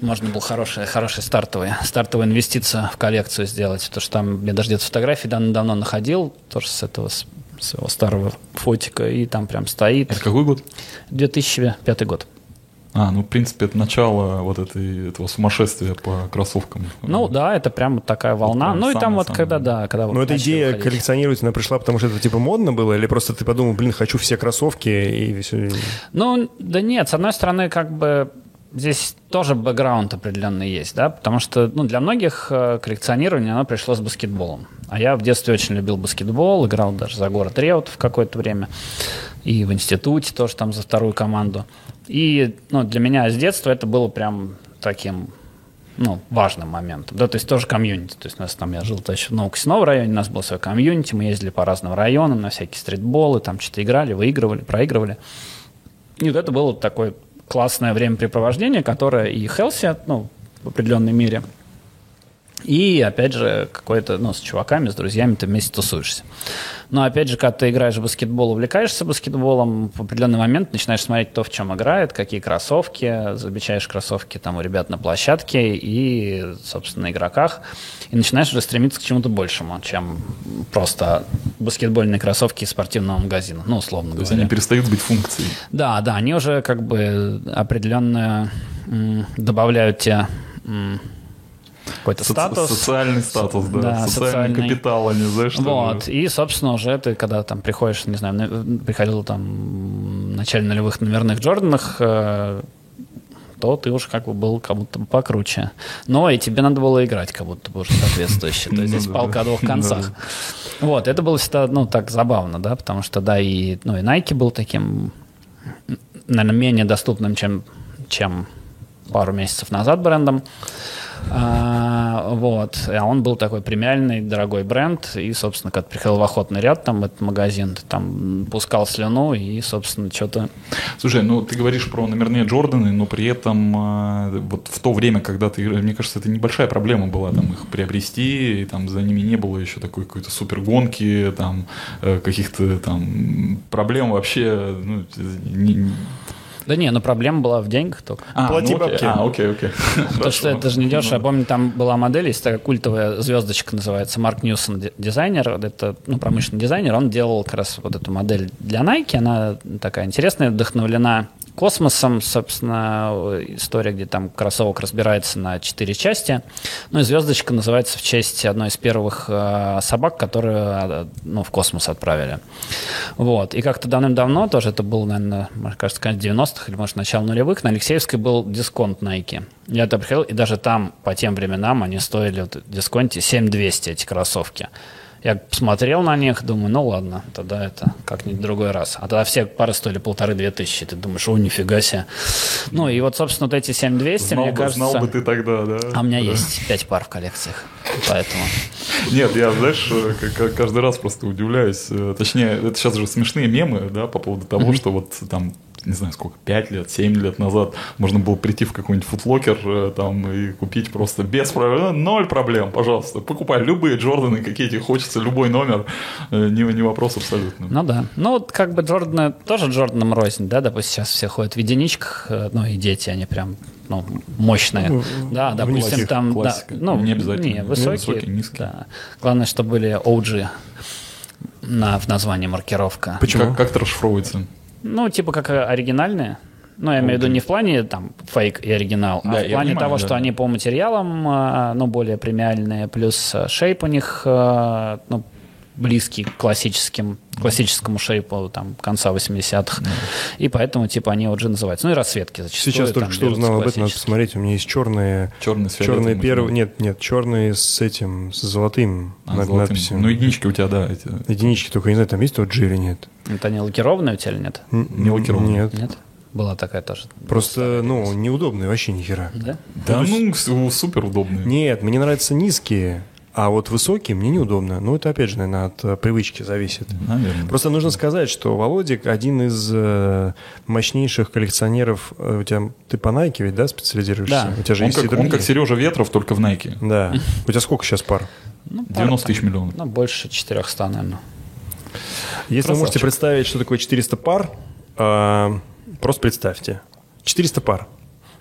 Можно было хорошие, хорошие стартовые, стартовую инвестицию в коллекцию сделать, потому что там я даже где-то фотографии давно, давно находил, тоже с этого с своего старого фотика, и там прям стоит. Это какой год? 2005 год. А, ну, в принципе, это начало вот этой, этого сумасшествия по кроссовкам. Ну да, это прям вот такая волна. прям ну и там вот самое. когда, да, когда вот Но эта идея выходить. коллекционировать, она пришла, потому что это типа модно было, или просто ты подумал, блин, хочу все кроссовки и все. Ну, да нет, с одной стороны, как бы здесь тоже бэкграунд определенный есть, да, потому что, ну, для многих э, коллекционирование, оно пришло с баскетболом. А я в детстве очень любил баскетбол, играл даже за город Реут в какое-то время, и в институте тоже там за вторую команду. И, ну, для меня с детства это было прям таким ну, важным моментом. Да, то есть тоже комьюнити. То есть у нас там, я жил еще в Новокосино районе, у нас был свой комьюнити, мы ездили по разным районам на всякие стритболы, там что-то играли, выигрывали, проигрывали. И вот это было такое классное времяпрепровождение, которое и Хелси, ну, в определенной мере, и, опять же, какое-то, ну, с чуваками, с друзьями ты вместе тусуешься. Но, опять же, когда ты играешь в баскетбол, увлекаешься баскетболом, в определенный момент начинаешь смотреть то, в чем играет, какие кроссовки, замечаешь кроссовки там у ребят на площадке и, собственно, на игроках, и начинаешь уже стремиться к чему-то большему, чем просто баскетбольные кроссовки из спортивного магазина, ну, условно То есть говоря. они перестают быть функцией. Да, да, они уже как бы определенно добавляют м, какой-то Соци- статус. Социальный статус, да. Да, социальный, социальный. капитал, они, знаешь, что Вот, и, собственно, уже ты, когда там приходишь, не знаю, на- приходил там в начале нулевых номерных Джорданах, э, то ты уж как бы был как будто бы покруче. Но и тебе надо было играть как будто бы уже соответствующе. То есть здесь палка о двух концах. Вот, это было всегда, ну, так забавно, да, потому что, да, и, ну, и Nike был таким, наверное, менее доступным, чем, чем пару месяцев назад брендом. А, вот. А он был такой премиальный, дорогой бренд. И, собственно, когда приходил в охотный ряд, там, этот магазин, там пускал слюну и, собственно, что-то... Слушай, ну ты говоришь про номерные Джорданы, но при этом э, вот в то время, когда ты, мне кажется, это небольшая проблема была там их приобрести, и там за ними не было еще такой какой-то супер гонки, там э, каких-то там проблем вообще. Ну, не- Да не, но проблема была в деньгах только. А, Плати ну, бабки. А, окей, окей. То, что это же не дешево. Я помню, там была модель, есть такая культовая звездочка, называется Марк Ньюсон, ди- дизайнер, это ну, промышленный дизайнер, он делал как раз вот эту модель для Nike, она такая интересная, вдохновлена космосом, собственно, история, где там кроссовок разбирается на четыре части. Ну и звездочка называется в честь одной из первых э, собак, которые э, ну, в космос отправили. Вот. И как-то давным-давно, тоже это было, наверное, мне кажется, конец 90-х или, может, начало нулевых, на Алексеевской был дисконт Nike. Я туда приходил, и даже там, по тем временам, они стоили в дисконте 7200, эти кроссовки. Я посмотрел на них, думаю, ну ладно, тогда это как-нибудь другой раз. А тогда все пары стоили полторы-две тысячи. Ты думаешь, о, нифига себе. Ну и вот, собственно, вот эти 7200, Знал, мне бы, кажется... знал бы ты тогда, да. А у меня Да. есть пять пар в коллекциях, поэтому... Нет, я, знаешь, э, каждый раз просто удивляюсь. Э, Точнее, это сейчас же смешные мемы, да, по поводу того, что вот там не знаю сколько, 5 лет, 7 лет назад можно было прийти в какой-нибудь футлокер э, там и купить просто без проблем, ноль проблем, пожалуйста, покупай любые Джорданы, какие тебе хочется, любой номер, э, не, не вопрос абсолютно. Ну да. Ну вот как бы Джорданы тоже Джорданом рознь, да, допустим, сейчас все ходят в единичках, э, ну и дети, они прям ну, мощные. Ну, да, допустим, низких там, да, ну, Не обязательно. Не, Не, высокие, высокие, низкие. Да. Главное, чтобы были OG на, в названии маркировка. Почему? Как, как это расшифровывается? Ну, типа как оригинальные. Ну, я имею в виду не в плане там фейк и оригинал, Да, а в плане понимаю, того, да, что они по материалам, э, ну, более премиальные, плюс шейп у них, э, ну, близкий к классическим, классическому шейпу там конца 80-х. И поэтому, типа, они OG называются. Ну, и расцветки зачастую. Сейчас там только что берутся узнал об этом, надо посмотреть. У меня есть черные, Черный с черные первые, нет, нет, черные с этим, с золотым А, над- золотым. надписью. Ну, единички у тебя, да, эти. Единички только, не знаю, там есть тот G или нет? Это они лакированные у тебя или нет? Не лакированные. Нет. Нет? Была такая тоже. Просто, ну, неудобные вообще ни хера. Да? Да, ну, с- супер удобные. Нет, мне нравятся низкие, А вот высокие мне неудобно. Ну, это опять же, наверное, от э, привычки зависит. Наверное. Просто нужно сказать, что Володик один из э, мощнейших коллекционеров. Э, у тебя ты по Nike ведь, да, специализируешься? Да. У тебя же Он есть и как, он как Сережа Ветров, только в Nike. Да. У тебя сколько сейчас пар? Ну, пара 90 тысяч там, миллионов. Ну, больше 400, наверное. Если вы можете представить, что такое 400 пар, просто представьте. 400 пар.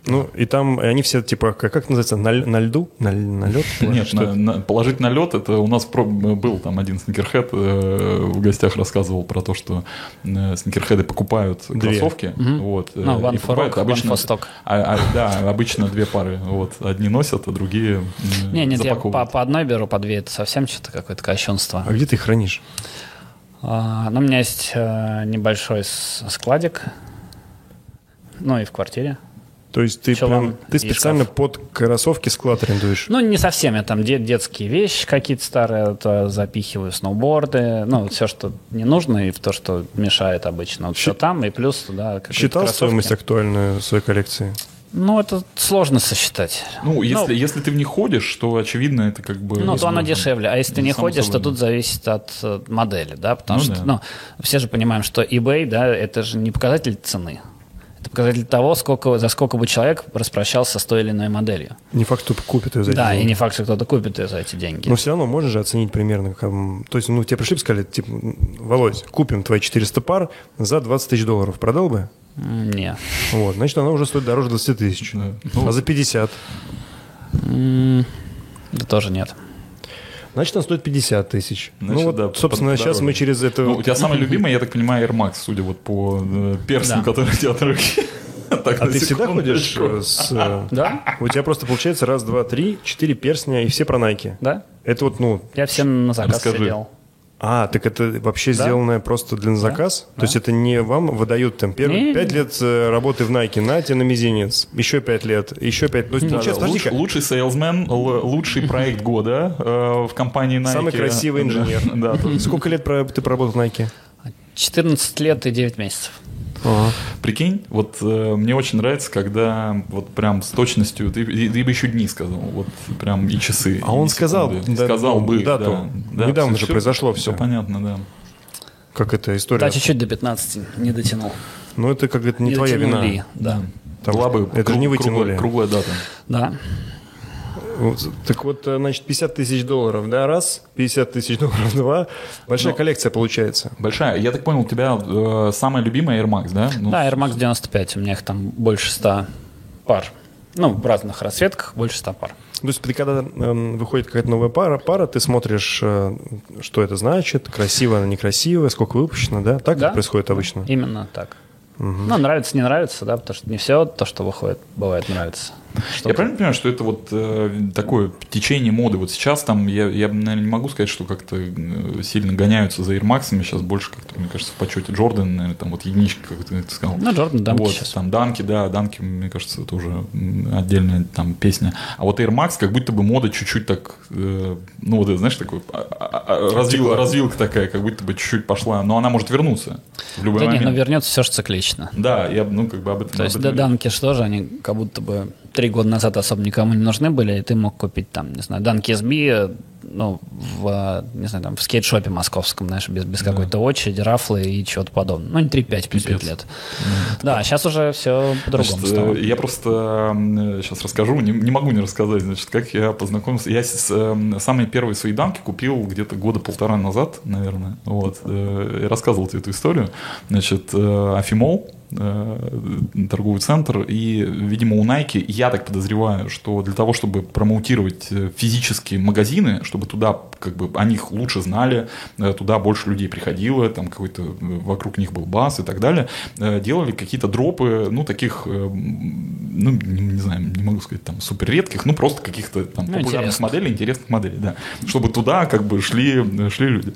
Ну, и там, и они все, типа, как, как называется, на, на льду? На, на лед? Нет, на- на- положить на лед, это у нас про- был там один сникерхед э, в гостях рассказывал про то, что э, сникерхеды покупают Две. кроссовки. Вот, э, Ну, One и for Rock, One обычно, for Stock. а- а, да, обычно две пары. Вот, одни носят, а другие м, Не, нет, я по, по одной беру, по две. Это совсем что-то какое-то кощунство. А где ты их хранишь? А, ну, у меня есть э, небольшой складик. Ну, и в квартире. То есть ты прям, ты специально шкаф. под кроссовки склад арендуешь? Ну, не совсем. Я там де- детские вещи какие-то старые то запихиваю, сноуборды. Ну, все, что не нужно, и в то, что мешает обычно. Вот все там, и плюс туда какие-то Считал кроссовки. стоимость актуальную своей коллекции? Ну, это сложно сосчитать. Ну, если, Ну, если ты в них ходишь, то, очевидно, это как бы... Ну, то оно несложно. дешевле. А если ты не ходишь, собой, то тут зависит от э, модели, да, потому Ну что, да. ну, все же понимаем, что eBay, да, это же не показатель цены. Показатель того, сколько, за сколько бы человек распрощался с той или иной моделью. Не факт, что купит ее за эти да, и деньги. не факт, что кто-то купит ее за эти деньги. Но все равно можно же оценить примерно. как, то есть, ну, тебе пришли бы сказали, типа, Володь, купим твои 400 пар за 20 тысяч долларов. Продал бы? Не. Вот, значит, она уже стоит дороже 20 тысяч. Да. А за 50? М, Да тоже нет. Значит, она стоит 50 тысяч. Значит, ну вот, да, собственно, под- сейчас подороже. мы через это... Ну, у тебя самый любимый, я так понимаю, Air Max, судя вот по э, перстню, Да. который у тебя руки. Так, А ты всегда ходишь с... э, Да? У тебя просто получается раз, два, три, четыре перстня, и все про Nike. Да? Это вот, ну... Я все на заказ Расскажи. сидел. А, так это вообще Да. сделанное просто для на заказ? То есть это не вам выдают там первые пять лет э, работы в Nike, на тебе на мизинец, еще пять лет, еще пять... То есть, Да, получается, да, луч- лучший сейлсмен, л- лучший проект года э, в компании Nike. Самый красивый инженер. Да, да, сколько лет ты проработал в Nike? 14 лет и 9 месяцев. Прикинь, вот э, мне очень нравится, когда вот прям с точностью, ты, и- ты бы еще дни сказал, вот прям и часы. А и он сказал, секунды. да, сказал ну, бы, дату. да. Да, Недавно всё- же произошло всё всё. понятно, да. Как это история? Да, чуть-чуть до 15 не дотянул. Ну, это как это не, твоя дотянули, вина. Да. Там Была бы это же не круг- вытянули. Круглая, круглая дата. Да. Так вот, э, значит, 50 тысяч долларов, да, раз, 50 тысяч долларов, два. Большая Ну, коллекция получается. Большая. Я так понял, у тебя э, самая любимая Air Max, да? Ну, Да, Air Max 95, у меня их там больше 100 пар. Ну, в разных расцветках больше 100 пар. То есть, когда эм, выходит какая-то новая пара, пара, ты смотришь, э, что это значит, красиво она, некрасивая, сколько выпущено, да? Так Да. это происходит обычно? Именно так. Ну, нравится, не нравится, да, потому что не все то, что выходит, бывает нравится. Что-то- Я правильно понимаю, что это вот э, такое течение моды? Вот сейчас там, я, я, наверное, не могу сказать, что как-то э, сильно гоняются за Air Max, сейчас больше как-то, мне кажется, в почете Джордан, наверное, там вот единичка, как ты сказал. Ну, Джордан, данки вот, сейчас. там данки, да, данки, мне кажется, это уже отдельная там песня. А вот Air Max, как будто бы мода чуть-чуть так, э, ну вот это, знаешь, такой а, а, а, развил- развилка такая, как будто бы чуть-чуть пошла, но она может вернуться в любой Да не, момент. ну вернется все же циклично. Да, я, ну, как бы об этом... То есть да, данки что же, они как будто бы три года назад особо никому не нужны были, и ты мог купить там, не знаю, данки SB, ну, в, не знаю, там, в скейт-шопе московском, знаешь, без, без какой-то очереди, рафлы и чего-то подобного. Ну, не 3-5 плюс 5 Пипец. лет. Да, сейчас уже все по-другому Значит, стало. э, я просто сейчас расскажу, не, не могу не рассказать, значит, как я познакомился. Я с, э, самые первые свои данки купил где-то года полтора назад, наверное. Вот, э, я рассказывал тебе эту историю. Значит, э, Афимол, э, торговый центр, и, видимо, у Nike, я так подозреваю, что для того, чтобы промоутировать э, физические магазины, чтобы туда, как бы, о них лучше знали, э, туда больше людей приходило, там какой-то э, вокруг них был бас и так далее, э, делали какие-то дропы, ну, таких, э, ну, не, не знаю, не могу сказать, там, супер редких, ну, просто каких-то там Ну, популярных интересных. моделей, интересных моделей, да, чтобы туда, как бы, шли, шли люди.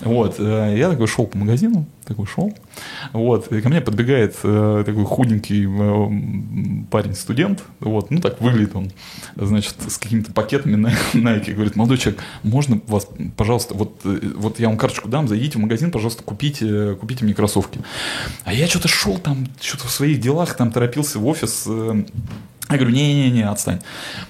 Вот, э, я такой шел по магазину, такой шел, вот, и ко мне подбегает э, такой худенький э, парень-студент, вот, ну, так выглядит он, значит, с какими-то пакетами на Nike, говорит, молодой человек, можно вас, пожалуйста, вот, э, вот я вам карточку дам, зайдите в магазин, пожалуйста, купите, купите мне кроссовки. А я что-то шел там, что-то в своих делах, там торопился в офис, э, Я говорю, не-не-не, отстань.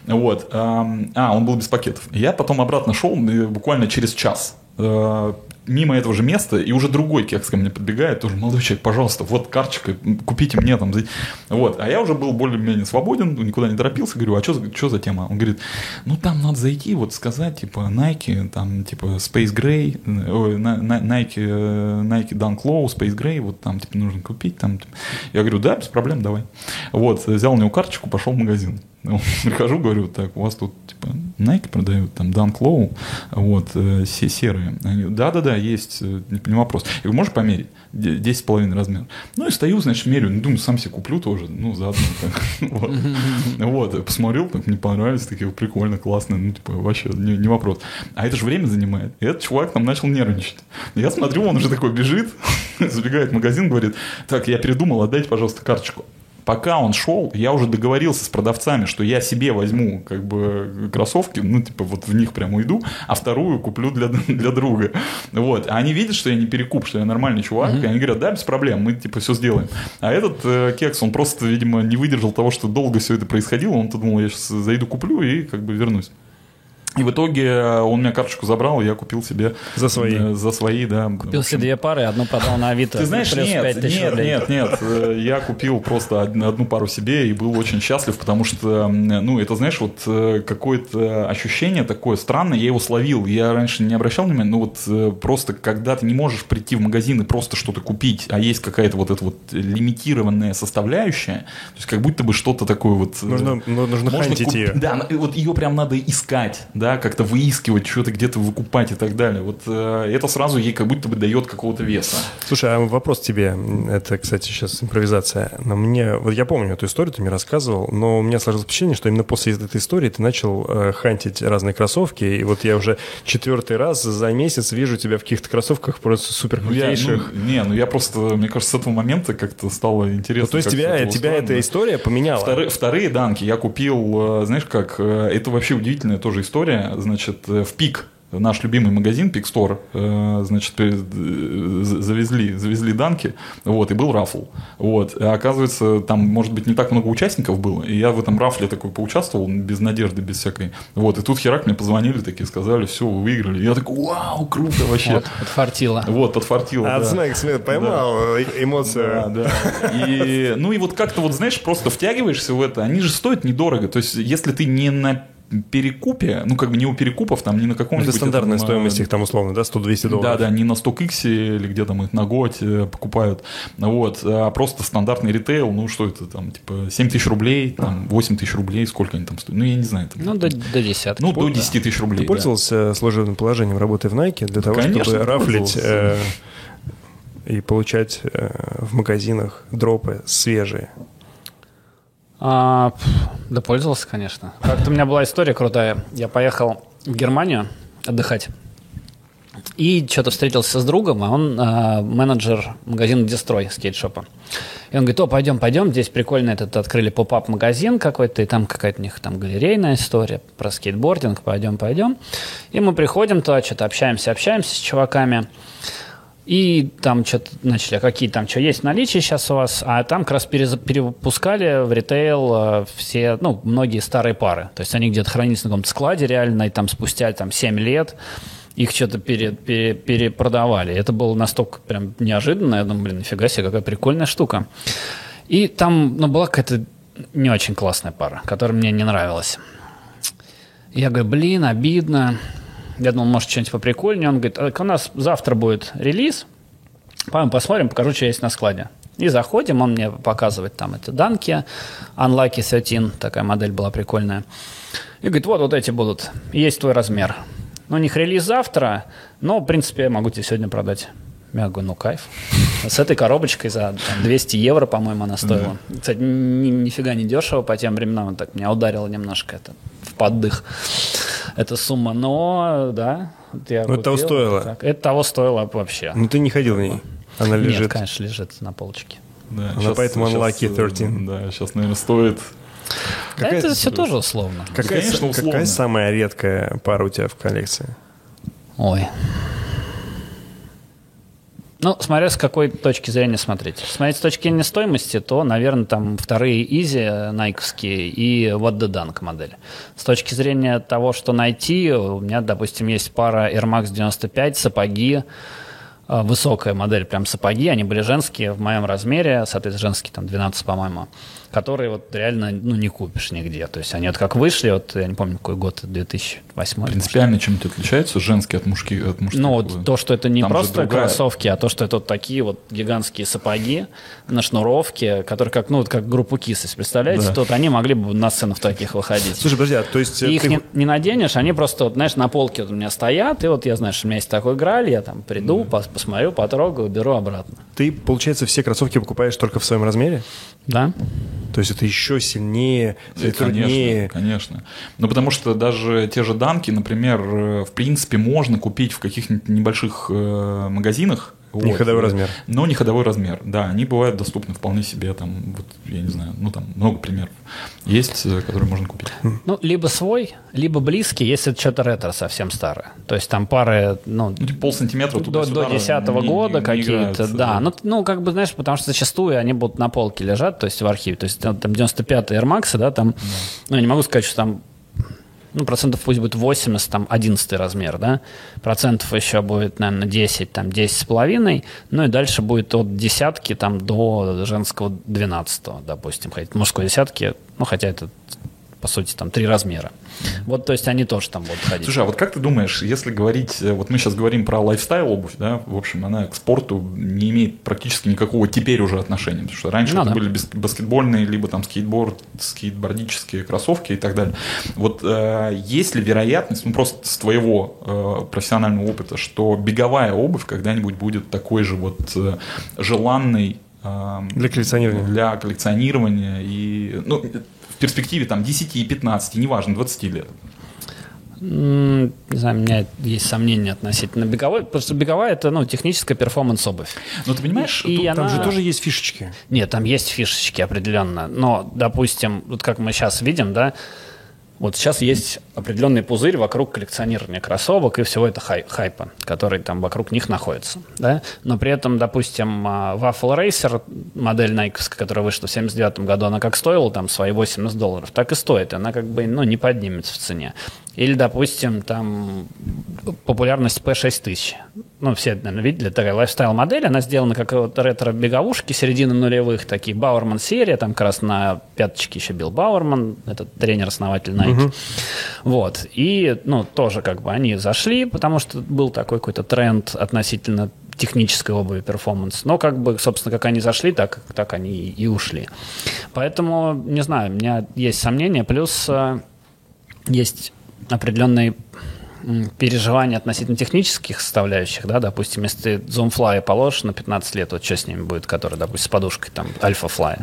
Вот. А, он был без пакетов. Я потом обратно шел э, буквально через час э, мимо этого же места, и уже другой кекс ко мне подбегает, тоже, молодой человек, пожалуйста, вот карточка, купите мне там. за-». Вот. А я уже был более-менее свободен, никуда не торопился, говорю, а что чё за тема? Он говорит, ну там надо зайти, вот сказать, типа, Nike, там, типа, Space Gray, э, ой, Nike, э, Nike Dunk Low, Space Gray, вот там, типа, нужно купить, там. типа. Я говорю, да, без проблем, давай. Вот, взял у него карточку, пошел в магазин. Прихожу, говорю, так, у вас тут, типа, Nike продают, там, Dunk Low, вот, э, все серые. Они есть, э, не, вопрос. Я говорю, можешь померить? Де- 10,5 размер. Ну, и стою, значит, мерю, ну, думаю, сам себе куплю тоже, ну, заодно. Вот. Вот, посмотрел, так, мне понравились, такие, прикольно, классно, ну, типа, вообще, не, не вопрос. А это же время занимает. И этот чувак там начал нервничать. Я смотрю, он уже такой бежит, забегает в магазин, говорит, так, я передумал, отдайте, пожалуйста, карточку. Пока он шел, я уже договорился с продавцами, что я себе возьму как бы кроссовки, ну, типа, вот в них прям уйду, а вторую куплю для, для друга. Вот. А они видят, что я не перекуп, что я нормальный чувак, и они говорят, да, без проблем, мы, типа, все сделаем. А этот э, кекс, он просто, видимо, не выдержал того, что долго все это происходило, он думал, я сейчас зайду куплю и как бы вернусь. И в итоге он у меня карточку забрал, и я купил себе... За свои. э, За свои, да. Купил себе две пары, одну продал на Авито. ты знаешь, плюс нет, 5000 нет, рублей. нет, нет, э, я купил просто од- одну пару себе и был очень счастлив, потому что, ну, это, знаешь, вот э, какое-то ощущение такое странное, я его словил, я раньше не обращал внимания, но вот э, просто, когда ты не можешь прийти в магазин и просто что-то купить, а есть какая-то вот эта вот лимитированная составляющая, то есть как будто бы что-то такое вот... э, Нужно- ну, нужно хантить куп- её. Да, вот ее прям надо искать, да, как-то выискивать, что-то где-то выкупать и так далее. Вот э, это сразу ей как будто бы дает какого-то веса. Слушай, а вопрос тебе. Это, кстати, сейчас импровизация. Но мне, вот я помню эту историю, ты мне рассказывал, но у меня сложилось впечатление, что именно после этой истории ты начал э, хантить разные кроссовки, и вот я уже четвертый раз за месяц вижу тебя в каких-то кроссовках просто супер Ну, я, крутейших. ну, не, ну я просто, мне кажется, с этого момента как-то стало интересно. Ну, то есть тебя, это тебя эта история поменяла. Вторые, вторые данки я купил, э, знаешь как, э, это вообще удивительная тоже история, значит, э, в пик наш любимый магазин Пик Store, э, значит, э, завезли, завезли данки, вот, и был рафл, вот, а оказывается, там, может быть, не так много участников было, и я в этом рафле такой поучаствовал, без надежды, без всякой, вот, и тут херак мне позвонили, такие, сказали, все, вы выиграли, И я такой, вау, круто вообще, Вот, подфартило. вот, подфартило, А, да. смотри, поймал э, эмоцию. Да, да. И, ну и вот как-то вот, знаешь, просто втягиваешься в это. Они же стоят недорого. То есть, если ты не на перекупе, ну, как бы не у перекупов, там, не на каком-нибудь... Это стандартная этом, стоимость а, их там условно, да, 100-200 Да, долларов. да, не на 100 иксе или где там их на готе покупают, вот, а просто стандартный ритейл, ну что это там, типа 7 тысяч рублей, там 8 тысяч рублей, сколько они там стоят, ну я не знаю. это- Ну, до, до десятки. ну, до 10 тысяч рублей. Ты да. пользовался служебным положением, работая в Nike, для того, конечно, чтобы рафлить э, и получать э, в магазинах дропы свежие? А, да пользовался, конечно. Как-то у меня была история крутая. Я поехал в Германию отдыхать. И что-то встретился с другом, а он а, менеджер магазина Destroy скейтшопа. И он говорит, о, пойдем, пойдем, здесь прикольно этот открыли pop-up магазин какой-то, и там какая-то у них там галерейная история про скейтбординг, пойдем, пойдем. И мы приходим туда, что-то общаемся, общаемся с чуваками. И там что-то начали, а какие там, что есть в наличии сейчас у вас, а там как раз перевыпускали в ритейл э, все, ну, многие старые пары. То есть они где-то хранились на каком-то складе реально, и там спустя там 7 лет их что-то пере- пере- перепродавали. Это было настолько прям неожиданно. Я думаю, блин, нифига себе, какая прикольная штука. И там, ну, была какая-то не очень классная пара, которая мне не нравилась. Я говорю, блин, обидно. Я думал, может, что-нибудь поприкольнее. Он говорит, «Так у нас завтра будет релиз. Пойдем посмотрим, покажу, что есть на складе. И заходим, он мне показывает там это данки, Unlucky 13, такая модель была прикольная. И говорит, вот, вот эти будут, есть твой размер. Ну, у них релиз завтра, но, в принципе, я могу тебе сегодня продать. Я говорю, ну, кайф. С этой коробочкой за там, 200 евро, по-моему, она стоила. Кстати, ни- нифига не дешево по тем временам. Так меня ударило немножко это поддых эта сумма. Но, да, я Ну, это того стоило. так. Это того стоило вообще. Ну, ты не ходил в ней. Она Нет, лежит. конечно, лежит на полочке. Да, Она поэтому Unlucky э, 13. Да, сейчас, наверное, стоит... Да Какая- это все тоже условно. Какая, конечно, какая условно. самая редкая пара у тебя в коллекции? Ой. Ну, смотря с какой точки зрения смотреть. Смотреть с точки зрения стоимости, то, наверное, там вторые Easy найковские и What the Dunk модель. С точки зрения того, что найти, у меня, допустим, есть пара Air Max 95, сапоги, э, высокая модель, прям сапоги, они были женские в моем размере, соответственно, женские там 12, по-моему, которые вот реально ну, не купишь нигде. То есть они вот как вышли, вот я не помню, какой год, 2008 может. Принципиально чем-то отличаются женские от, мужки, от мужских? Ну, вот то, что это не Там просто другая- кроссовки, а то, что это вот такие вот гигантские сапоги на шнуровке, которые как, ну, вот как группу Кис, если представляете, Да. то вот они могли бы на сцену в таких выходить. Слушай, подожди, а то есть... э, их ты- не, не наденешь, они просто, вот, знаешь, на полке вот у меня стоят, и вот я, знаешь, у меня есть такой граль, я там приду, пос- посмотрю, потрогаю, беру обратно. Ты, получается, все кроссовки покупаешь только в своем размере? Да? То есть это еще сильнее, Да, труднее. Конечно, конечно. Ну, потому что даже те же данки, например, э, в принципе, можно купить в каких-нибудь небольших э, магазинах. Не ходовой размер. Но не ходовой размер, да. Они бывают доступны вполне себе, там, вот, я не знаю, ну, там много примеров. Есть, э, которые можно купить. Ну, либо свой, либо близкий, если это что-то ретро совсем старое. То есть там пары, ну, Ну, типа полсантиметра до, до 10 года не- не какие-то, играются, да. Ну, ну, как бы, знаешь, потому что зачастую они будут на полке лежат, то есть в архиве. То есть там там 95-й Air Max, да, там, ну, я не могу сказать, что там ну, процентов пусть будет 80, там, 11 размер, да, процентов еще будет, наверное, 10, там, 10 с половиной, ну, и дальше будет от десятки, там, до женского 12, допустим, хотя мужской десятки, ну, хотя это, по сути, там, три размера. Вот, то есть они тоже там будут ходить. Слушай, а вот как ты думаешь, если говорить, э, вот мы сейчас говорим про lifestyle обувь, да, в общем, она к спорту не имеет практически никакого теперь уже отношения, потому что раньше Ну это да. были бас- баскетбольные, либо там скейтборд, скейтбордические кроссовки и так далее. Вот э, есть ли вероятность, ну просто с твоего э, профессионального опыта, что беговая обувь когда-нибудь будет такой же вот э, желанной э, Для коллекционирования. для коллекционирования и ну, перспективе там 10 и 15, неважно, 20 лет. Не знаю, у меня есть сомнения относительно беговой, потому что беговая это ну, техническая перформанс-обувь. Ну, ты понимаешь, И тут- Там она- же тоже есть фишечки. Нет, там есть фишечки определенно. Но, допустим, вот как мы сейчас видим, да, вот сейчас есть определенный пузырь вокруг коллекционирования кроссовок и всего это хай- хайпа, который там вокруг них находится. Да? Но при этом, допустим, а, Waffle Racer, модель Nike, которая вышла в 79 году, она как стоила там свои 80 долларов, так и стоит. Она как бы ну, не поднимется в цене. Или, допустим, там популярность P6000. Ну, все, наверное, видели, такая лайфстайл-модель. Она сделана как вот ретро-беговушки середины нулевых, такие Бауэрман серия. Там как раз на пяточке еще бил Бауэрман, этот тренер-основатель Nike. Вот. И, ну, тоже как бы они зашли, потому что был такой какой-то тренд относительно технической обуви перформанс. Но как бы, собственно, как они зашли, так, так они и, и ушли. Поэтому, не знаю, у меня есть сомнения. Плюс э, есть определенные переживания относительно технических составляющих, да, допустим, если ты Zoomfly положишь на 15 лет, вот что с ними будет, который, допустим, с подушкой, там, Альфа-флай.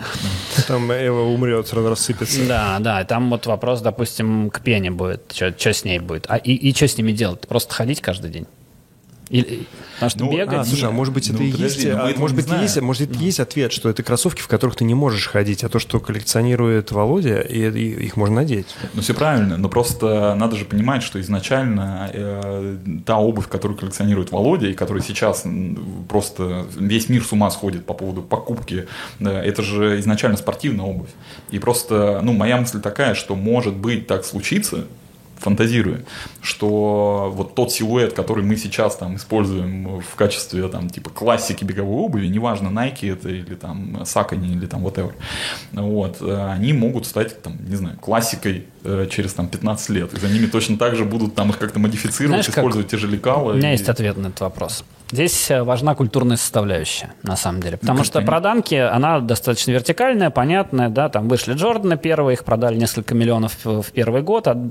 Там Эва умрет, сразу рассыпется. Да, да, там вот вопрос, допустим, к пене будет, что с ней будет. А и, и что с ними делать? Просто ходить каждый день? Или, потому что Ну, бегать... А, слушай, а может быть, Ну, это и подожди, есть, ну, мы а, может быть, есть, может, это есть ответ, что это кроссовки, в которых ты не можешь ходить, а то, что коллекционирует Володя, и, и их можно надеть. Ну, все правильно, но просто надо же понимать, что изначально э, та обувь, которую коллекционирует Володя, и которая сейчас просто весь мир с ума сходит по поводу покупки, да, это же изначально спортивная обувь. И просто, ну, моя мысль такая, что может быть так случится, фантазирую, что вот тот силуэт, который мы сейчас там используем в качестве там типа классики беговой обуви, неважно Nike это или там Saucony или там whatever, вот, э, они могут стать там, не знаю, классикой э, через там 15 лет, и за ними точно так же будут там их как-то модифицировать, Знаешь, как- использовать те же лекала. У меня и- есть ответ на этот вопрос. Здесь э, важна культурная составляющая, на самом деле. Потому как что понять? про данки, она достаточно вертикальная, понятная, да, там вышли Джорданы первые, их продали несколько миллионов в первый год, а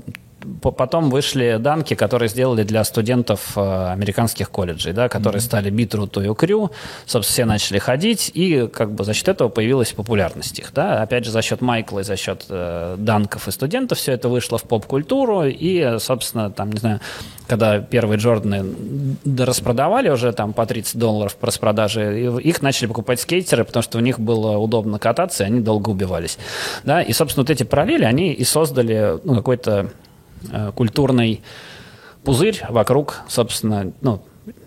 потом вышли данки, которые сделали для студентов э, американских колледжей, да, которые стали битру тою крю, собственно, все начали ходить, и как бы за счет этого появилась популярность их, да, опять же, за счет Майкла и за счет э, данков и студентов все это вышло в поп-культуру, и, собственно, там, не знаю, когда первые Джорданы распродавали уже там по 30 долларов по распродаже, и их начали покупать скейтеры, потому что у них было удобно кататься, и они долго убивались. Да? И, собственно, вот эти параллели, они и создали ну, какой-то культурный пузырь вокруг, собственно, ну,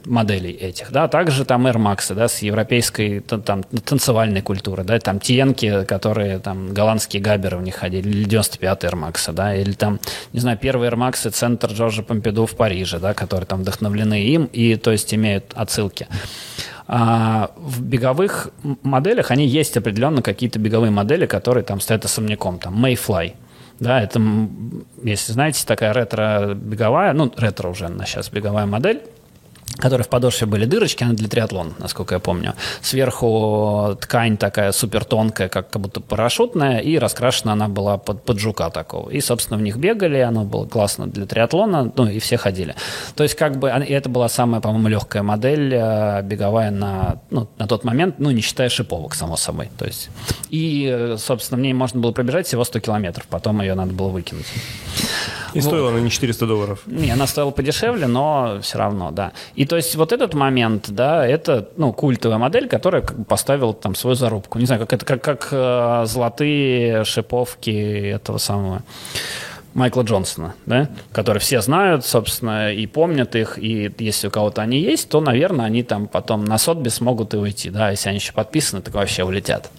моделей этих, да, также там Air Max, да, с европейской там танцевальной культуры, да, там Тиенки, которые там голландские габеры в них ходили, или 95 Air Max, да, или там, не знаю, первые Air Max центр Джорджа Помпиду в Париже, да, которые там вдохновлены им и, то есть, имеют отсылки. А в беговых моделях они есть определенно какие-то беговые модели, которые там стоят особняком, там Mayfly, да, это, если знаете, такая ретро-беговая, ну, ретро уже на сейчас беговая модель, которой в подошве были дырочки, она для триатлона, насколько я помню. Сверху ткань такая супер тонкая, как, как будто парашютная, и раскрашена она была под, под жука такого. И, собственно, в них бегали, оно было классно для триатлона, ну, и все ходили. То есть, как бы, и это была самая, по-моему, легкая модель э, беговая на, ну, на тот момент, ну, не считая шиповок, само собой. То есть, и, собственно, в ней можно было пробежать всего 100 километров, потом ее надо было выкинуть. И стоила она не 400 долларов. Не, она стоила подешевле, но все равно, да. И то есть вот этот момент, да, это, ну, культовая модель, которая как бы поставила там свою зарубку. Не знаю, как это, как, как э, золотые шиповки этого самого Майкла Джонсона, да, которые все знают, собственно, и помнят их, и если у кого-то они есть, то, наверное, они там потом на сотбе смогут и уйти, да, если они еще подписаны, так вообще улетят.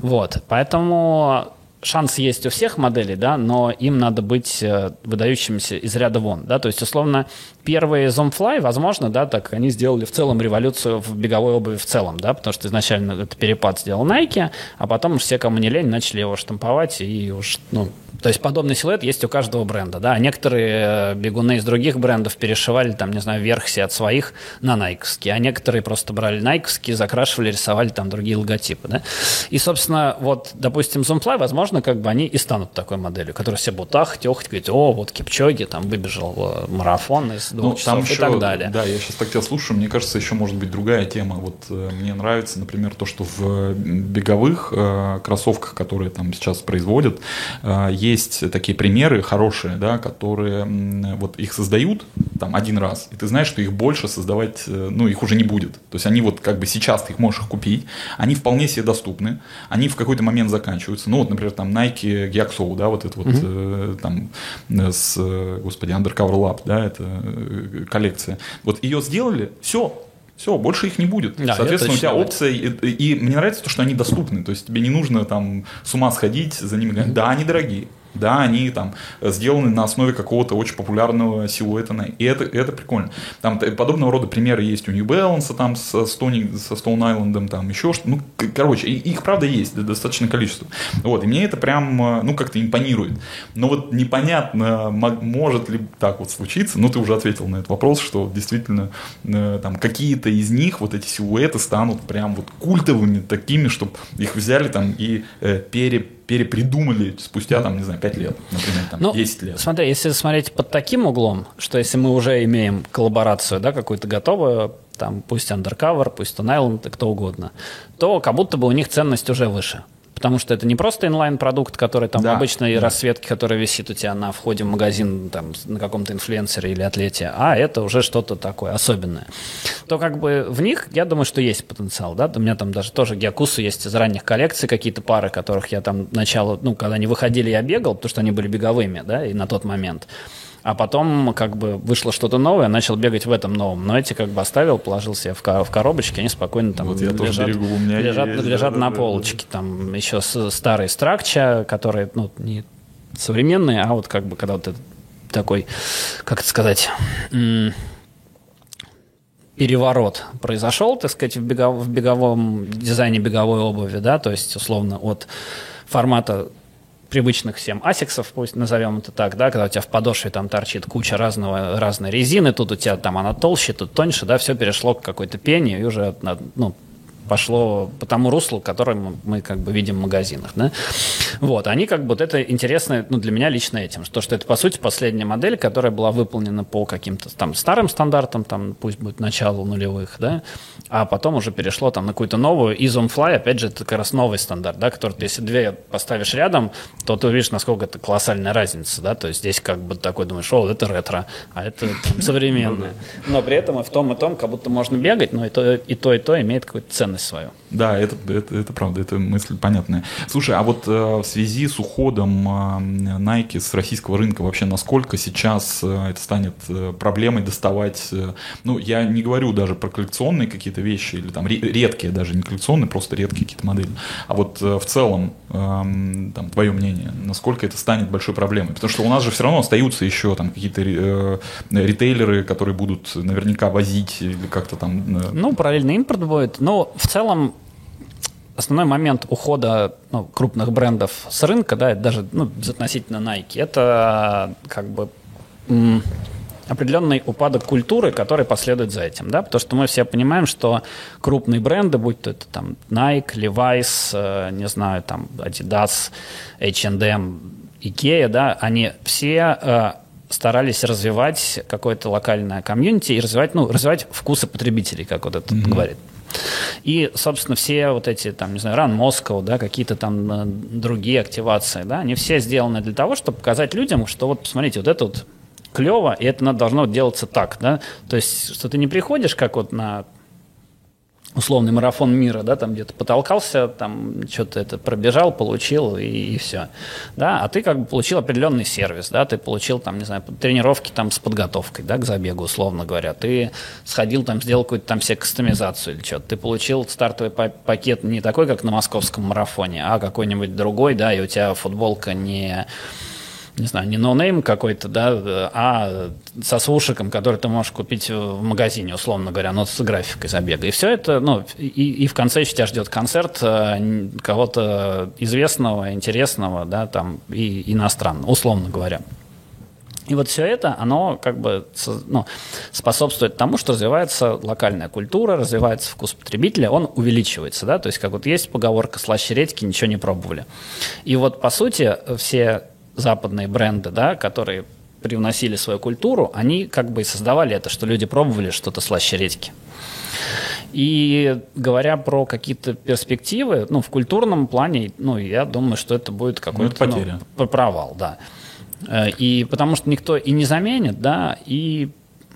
Вот, поэтому шанс есть у всех моделей, да, но им надо быть э, выдающимися из ряда вон, да, то есть, условно, первые Zoomfly, возможно, да, так они сделали в целом революцию в беговой обуви в целом, да, потому что изначально этот перепад сделал Nike, а потом все, кому не лень, начали его штамповать и уж, ну, то есть подобный силуэт есть у каждого бренда, да. А некоторые э, бегуны из других брендов перешивали, там, не знаю, версии от своих на найковские, а некоторые просто брали найковские, закрашивали, рисовали там другие логотипы, да. И, собственно, вот, допустим, Zoomfly, возможно, как бы они и станут такой моделью, которая все будут ахать, охать, говорить, о, вот Кипчоги там выбежал э, марафон из двух часов и так далее. Да, я сейчас так тебя слушаю, мне кажется, еще может быть другая тема. Вот э, мне нравится, например, то, что в беговых э, кроссовках, которые там сейчас производят, э, есть такие примеры хорошие, да, которые м, вот их создают там один раз, и ты знаешь, что их больше создавать, э, ну, их уже не будет. То есть они вот как бы сейчас ты их можешь их купить, они вполне себе доступны, они в какой-то момент заканчиваются. Ну, вот, например, там Nike Gyakso, да, вот это вот э, там э, с, э, господи, Undercover Lab, да, это коллекция. Вот ее сделали, все, все, больше их не будет. Да, Соответственно, у тебя опция, и, и мне нравится то, что они доступны, то есть тебе не нужно там с ума сходить за ними. гонять. Да, они дорогие. Да, они там сделаны на основе какого-то очень популярного силуэта, и это, это прикольно. Там подобного рода примеры есть у New Balance, там со, Stone, со Stone Island, там еще что Ну, короче, их правда есть, достаточное количество. Вот, и мне это прям, э, ну, как-то импонирует. Но вот непонятно, мо- может ли так вот случиться, ну, ты уже ответил на этот вопрос, что действительно э, там какие-то из них, вот эти силуэты станут прям вот культовыми такими, чтобы их взяли там и э, пере перепридумали спустя, там, не знаю, 5 лет, например, там, Ну, 10 лет. Смотри, если смотреть под таким углом, что если мы уже имеем коллаборацию, да, какую-то готовую, там, пусть Undercover, пусть Island, и кто угодно, то как будто бы у них ценность уже выше. Потому что это не просто инлайн-продукт, который там Да, обычной да. расцветке, которая висит у тебя на входе в магазин там, на каком-то инфлюенсере или атлете, а это уже что-то такое особенное. То как бы в них, я думаю, что есть потенциал. Да? У меня там даже тоже Гиакусу есть из ранних коллекций какие-то пары, которых я там начало, ну, когда они выходили, я бегал, потому что они были беговыми, да, и на тот момент. А потом как бы вышло что-то новое, начал бегать в этом новом. Но эти как бы оставил, положил себе в, ко- в коробочке, они спокойно там Вот я тоже лежат, берегу, у меня лежат, есть, лежат да, на да, да, полочке. Там еще старые стракча, которые, ну, не современные, а вот как бы когда вот этот такой, как это сказать, переворот произошел, так сказать, в, бегов- в беговом дизайне беговой обуви, да, то есть, условно, от формата привычных всем асиксов, пусть назовем это так, да, когда у тебя в подошве там торчит куча разного, разной резины, тут у тебя там она толще, тут тоньше, да, все перешло к какой-то пене и уже, ну, пошло по тому руслу, который мы, как бы видим в магазинах, да. Вот, они как бы, вот это интересно, ну, для меня лично этим, что, что это, по сути, последняя модель, которая была выполнена по каким-то там старым стандартам, там, пусть будет начало нулевых, да, а потом уже перешло там на какую-то новую, и Zonefly, опять же, это как раз новый стандарт, да, который ты, если две поставишь рядом, то ты увидишь, насколько это колоссальная разница, да, то есть здесь как бы такой думаешь, о, это ретро, а это там, современное. Но при этом и в том, и том как будто можно бегать, но и то, и то, и то имеет какую-то ценность свою. Да, это, это, это правда, это мысль понятная. Слушай, а вот э, в связи с уходом э, Nike с российского рынка вообще насколько сейчас э, это станет проблемой доставать, ну, я не говорю даже про коллекционные какие-то вещи, или там ре- редкие даже, не коллекционные, просто редкие какие-то модели, а вот в целом, э, там, твое мнение, насколько это станет большой проблемой? Потому что у нас же все равно остаются еще там какие-то ритейлеры, которые будут наверняка возить или как-то там... Ну, параллельный импорт будет. Но в целом основной момент ухода ну, крупных брендов с рынка, да, это даже ну, относительно Nike, это как бы определенный упадок культуры, который последует за этим, да, потому что мы все понимаем, что крупные бренды, будь то это там Nike, Levi's, э, не знаю, там Adidas, H&M, Ikea, да, они все э, старались развивать какое-то локальное комьюнити и развивать, ну, развивать вкусы потребителей, как вот это говорит. И, собственно, все вот эти, там, не знаю, Run Moscow, да, какие-то там э, другие активации, да, они все сделаны для того, чтобы показать людям, что вот, посмотрите, вот это вот клево, и это надо, должно делаться так, да, то есть, что ты не приходишь, как вот на условный марафон мира, да, там где-то потолкался, там что-то это пробежал, получил и, и все, да, а ты как бы получил определенный сервис, да, ты получил там, не знаю, тренировки там с подготовкой, да, к забегу, условно говоря, ты сходил там, сделал какую-то там себе кастомизацию или что-то, ты получил стартовый па- пакет не такой, как на московском марафоне, а какой-нибудь другой, да, и у тебя футболка не не знаю, не no name какой-то, да, а со свушиком, который ты можешь купить в магазине, условно говоря, но с графикой забега. И все это, ну, и, и в конце еще тебя ждет концерт э, кого-то известного, интересного, да, там, и иностранного, условно говоря. И вот все это, оно как бы ну, способствует тому, что развивается локальная культура, развивается вкус потребителя, он увеличивается, да, то есть как вот есть поговорка «слаще редьки, ничего не пробовали». И вот по сути все западные бренды, да, которые привносили свою культуру, они как бы и создавали это, что люди пробовали что-то слаще редьки. И говоря про какие-то перспективы, ну, в культурном плане, ну, я думаю, что это будет какой-то ну, потеря. Ну, провал, да. И потому что никто и не заменит, да, и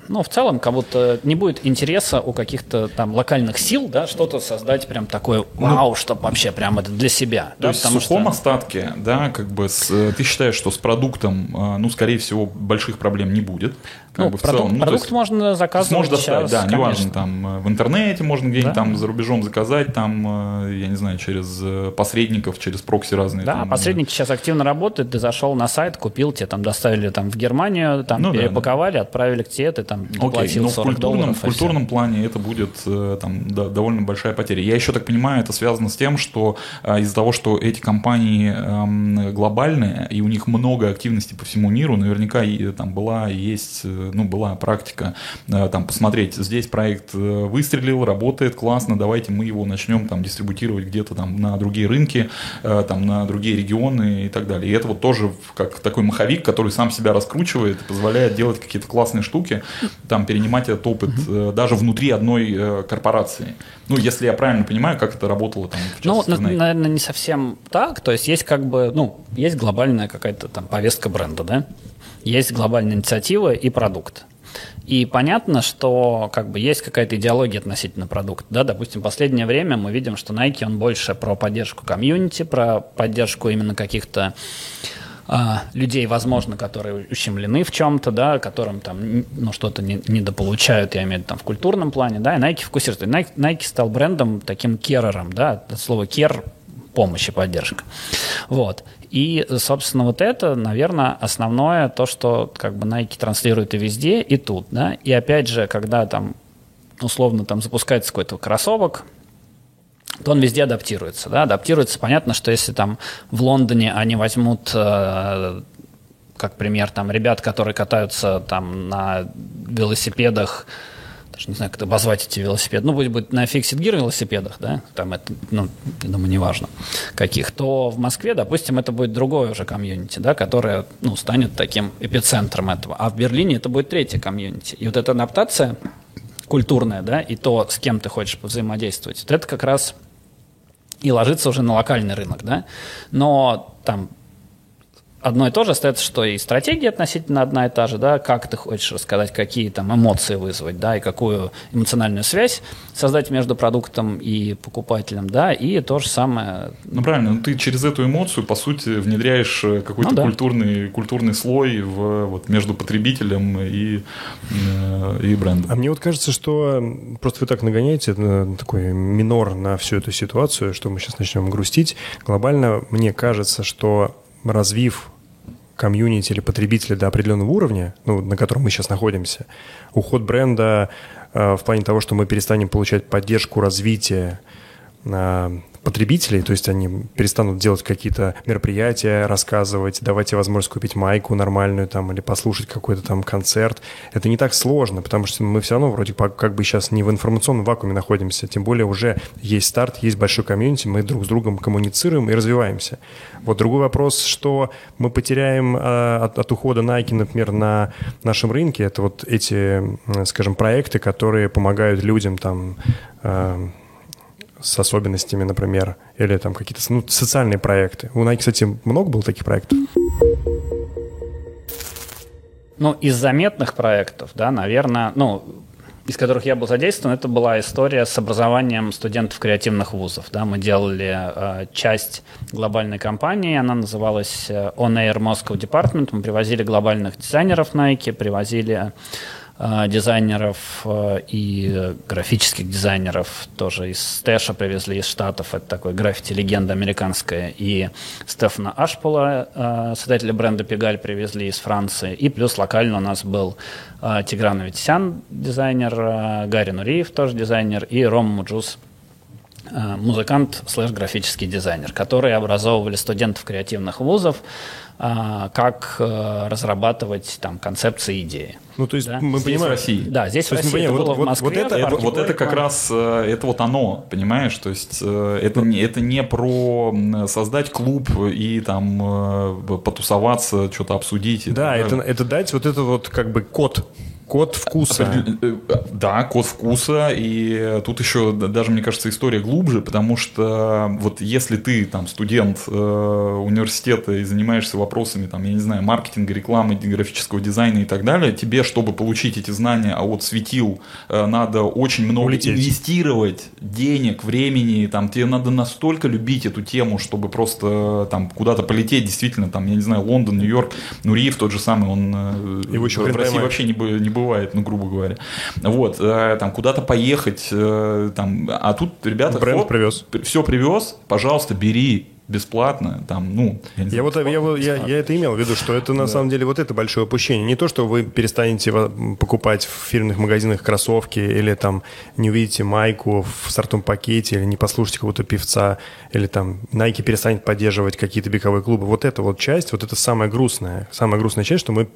ну, в целом, как будто не будет интереса у каких-то там локальных сил, да, что-то создать прям такое вау, ну, чтобы вообще прям это для себя. То да, есть в сухом что... остатке, да, как бы с, ты считаешь, что с продуктом, ну, скорее всего, больших проблем не будет? Ну, бы в продукт, целом. Ну, продукт есть, можно заказывать Можно доставить, да, конечно. неважно, там в интернете можно где-нибудь да. там за рубежом заказать, там, я не знаю, через посредников, через прокси разные. Да, там, посредники сейчас активно работают, ты зашел на сайт, купил, тебе там доставили там в Германию, там ну, перепаковали, да, да. отправили к тебе, ты там Окей, но в культурном, долларов, в культурном плане это будет там да, довольно большая потеря. Я еще так понимаю, это связано с тем, что из-за того, что эти компании эм, глобальные, и у них много активности по всему миру, наверняка и, там была и есть ну, была практика э, там посмотреть, здесь проект э, выстрелил, работает классно, давайте мы его начнем там дистрибутировать где-то там на другие рынки, э, там на другие регионы и так далее. И это вот тоже как такой маховик, который сам себя раскручивает, позволяет делать какие-то классные штуки, там перенимать этот опыт mm-hmm. даже внутри одной корпорации. Ну, если я правильно понимаю, как это работало там в Ну, на, наверное, не совсем так. То есть есть как бы, ну, есть глобальная какая-то там повестка бренда, да? Есть глобальная инициатива и продукт. И понятно, что как бы есть какая-то идеология относительно продукта. Да? Допустим, в последнее время мы видим, что Nike, он больше про поддержку комьюнити, про поддержку именно каких-то а, людей, возможно, которые ущемлены в чем-то, да, которым там ну, что-то не, недополучают, я имею в виду там в культурном плане, да, и Nike фокусируется. Nike, Nike стал брендом таким керером, да, от слова care помощь и поддержка. Вот. И, собственно, вот это, наверное, основное то, что как бы Nike транслирует и везде, и тут, да. И опять же, когда там условно там запускается какой-то кроссовок, то он везде адаптируется, да. Адаптируется, понятно, что если там в Лондоне они возьмут э, как пример там ребят, которые катаются там на велосипедах, даже не знаю, как это обозвать эти велосипеды, ну, будет, будет на Fixed Gear велосипедах, да, там это, ну, я думаю, неважно каких, то в Москве, допустим, это будет другое уже комьюнити, да, которое, ну, станет таким эпицентром этого, а в Берлине это будет третье комьюнити. И вот эта адаптация культурная, да, и то, с кем ты хочешь взаимодействовать, вот это как раз и ложится уже на локальный рынок, да, но там одно и то же остается, что и стратегия относительно одна и та же, да, как ты хочешь рассказать, какие там эмоции вызвать, да, и какую эмоциональную связь создать между продуктом и покупателем, да, и то же самое. Ну правильно, ну, ты через эту эмоцию, по сути, внедряешь э, какой-то Ну да. культурный, культурный слой в, вот, между потребителем и, э, и брендом. А мне вот кажется, что просто вы так нагоняете на такой минор на всю эту ситуацию, что мы сейчас начнем грустить. Глобально мне кажется, что развив комьюнити или потребителя до определенного уровня, ну, на котором мы сейчас находимся, уход бренда э, в плане того, что мы перестанем получать поддержку развития э, потребителей, то есть они перестанут делать какие-то мероприятия, рассказывать, давать тебе возможность купить майку нормальную там или послушать какой-то там концерт. Это не так сложно, потому что мы все равно вроде как бы сейчас не в информационном вакууме находимся, тем более уже есть старт, есть большой комьюнити, мы друг с другом коммуницируем и развиваемся. Вот другой вопрос, что мы потеряем э, от, от ухода Nike, например, на нашем рынке, это вот эти, скажем, проекты, которые помогают людям там э, с особенностями, например, или там какие-то ну, социальные проекты. У Nike, кстати, много было таких проектов? Ну, из заметных проектов, да, наверное, ну, из которых я был задействован, это была история с образованием студентов креативных вузов. Да. Мы делали э, часть глобальной кампании, она называлась э, On Air Moscow Department. Мы привозили глобальных дизайнеров Nike, привозили дизайнеров э, и графических дизайнеров тоже из Стэша привезли из Штатов. Это такой граффити-легенда американская. И Стефана Ашпола, э, создателя бренда Pigalle, привезли из Франции. И плюс локально у нас был э, Тигран Аветисян, дизайнер, Гарри Нуриев, тоже дизайнер, и Ром Муджус, музыкант слэш графический дизайнер, которые образовывали студентов креативных вузов, как э, разрабатывать там концепции идеи. Ну, то есть Да. мы Здесь, понимаем... в России. Да, здесь То в России это понимаем, было вот- в Москве. вот это- в Это, вот это как раз, э, это вот оно, понимаешь? То есть э, это не, это не про создать клуб и там потусоваться, что-то обсудить. Да, это, это дать вот это вот как бы код, код вкуса. Э, Да, код вкуса, и тут еще даже, мне кажется, история глубже, потому что вот если ты там студент э, университета и занимаешься вопросами, там, я не знаю, маркетинга, рекламы, графического дизайна и так далее, тебе, чтобы получить эти знания, а вот светил, э, надо очень много Улететь. инвестировать денег, времени, там, тебе надо настолько любить эту тему, чтобы просто э, там куда-то полететь, действительно, там, я не знаю, Лондон, Нью-Йорк, Нуриев тот же самый, он э, Его еще в России поймаешь. вообще не, не бывает, ну, грубо говоря. Вот, э, там, куда-то поехать, э, там, а тут ребята... Бренд привез. Все привез, пожалуйста, бери бесплатно, там, ну... Я знаю, вот я, я, я это имел в виду, что это на самом деле вот это большое упущение. Не то, что вы перестанете покупать в фирменных магазинах кроссовки или там не увидите майку в стартовом пакете или не послушаете какого-то певца или там Nike перестанет поддерживать какие-то беговые клубы. Вот эта вот часть, вот это самая грустная, самая грустная часть, что мы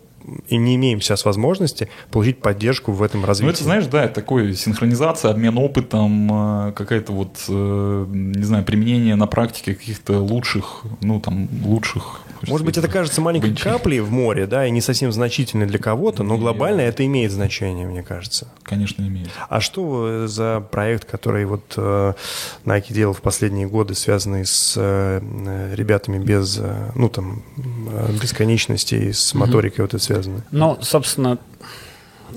и не имеем сейчас возможности получить поддержку в этом развитии. Ну, это, знаешь, да, это такой синхронизация, обмен опытом, э, какая-то вот, э, не знаю, применение на практике каких-то лучших, ну, там, лучших... Может быть, это кажется маленькой Вынчи. каплей в море, да, и не совсем значительной для кого-то, но глобально это имеет значение, мне кажется. Конечно, имеет. А что за проект, который вот э, Nike делал в последние годы, связанный с ребятами без, ну там, бесконечности, с моторикой вот это связано? Ну, собственно,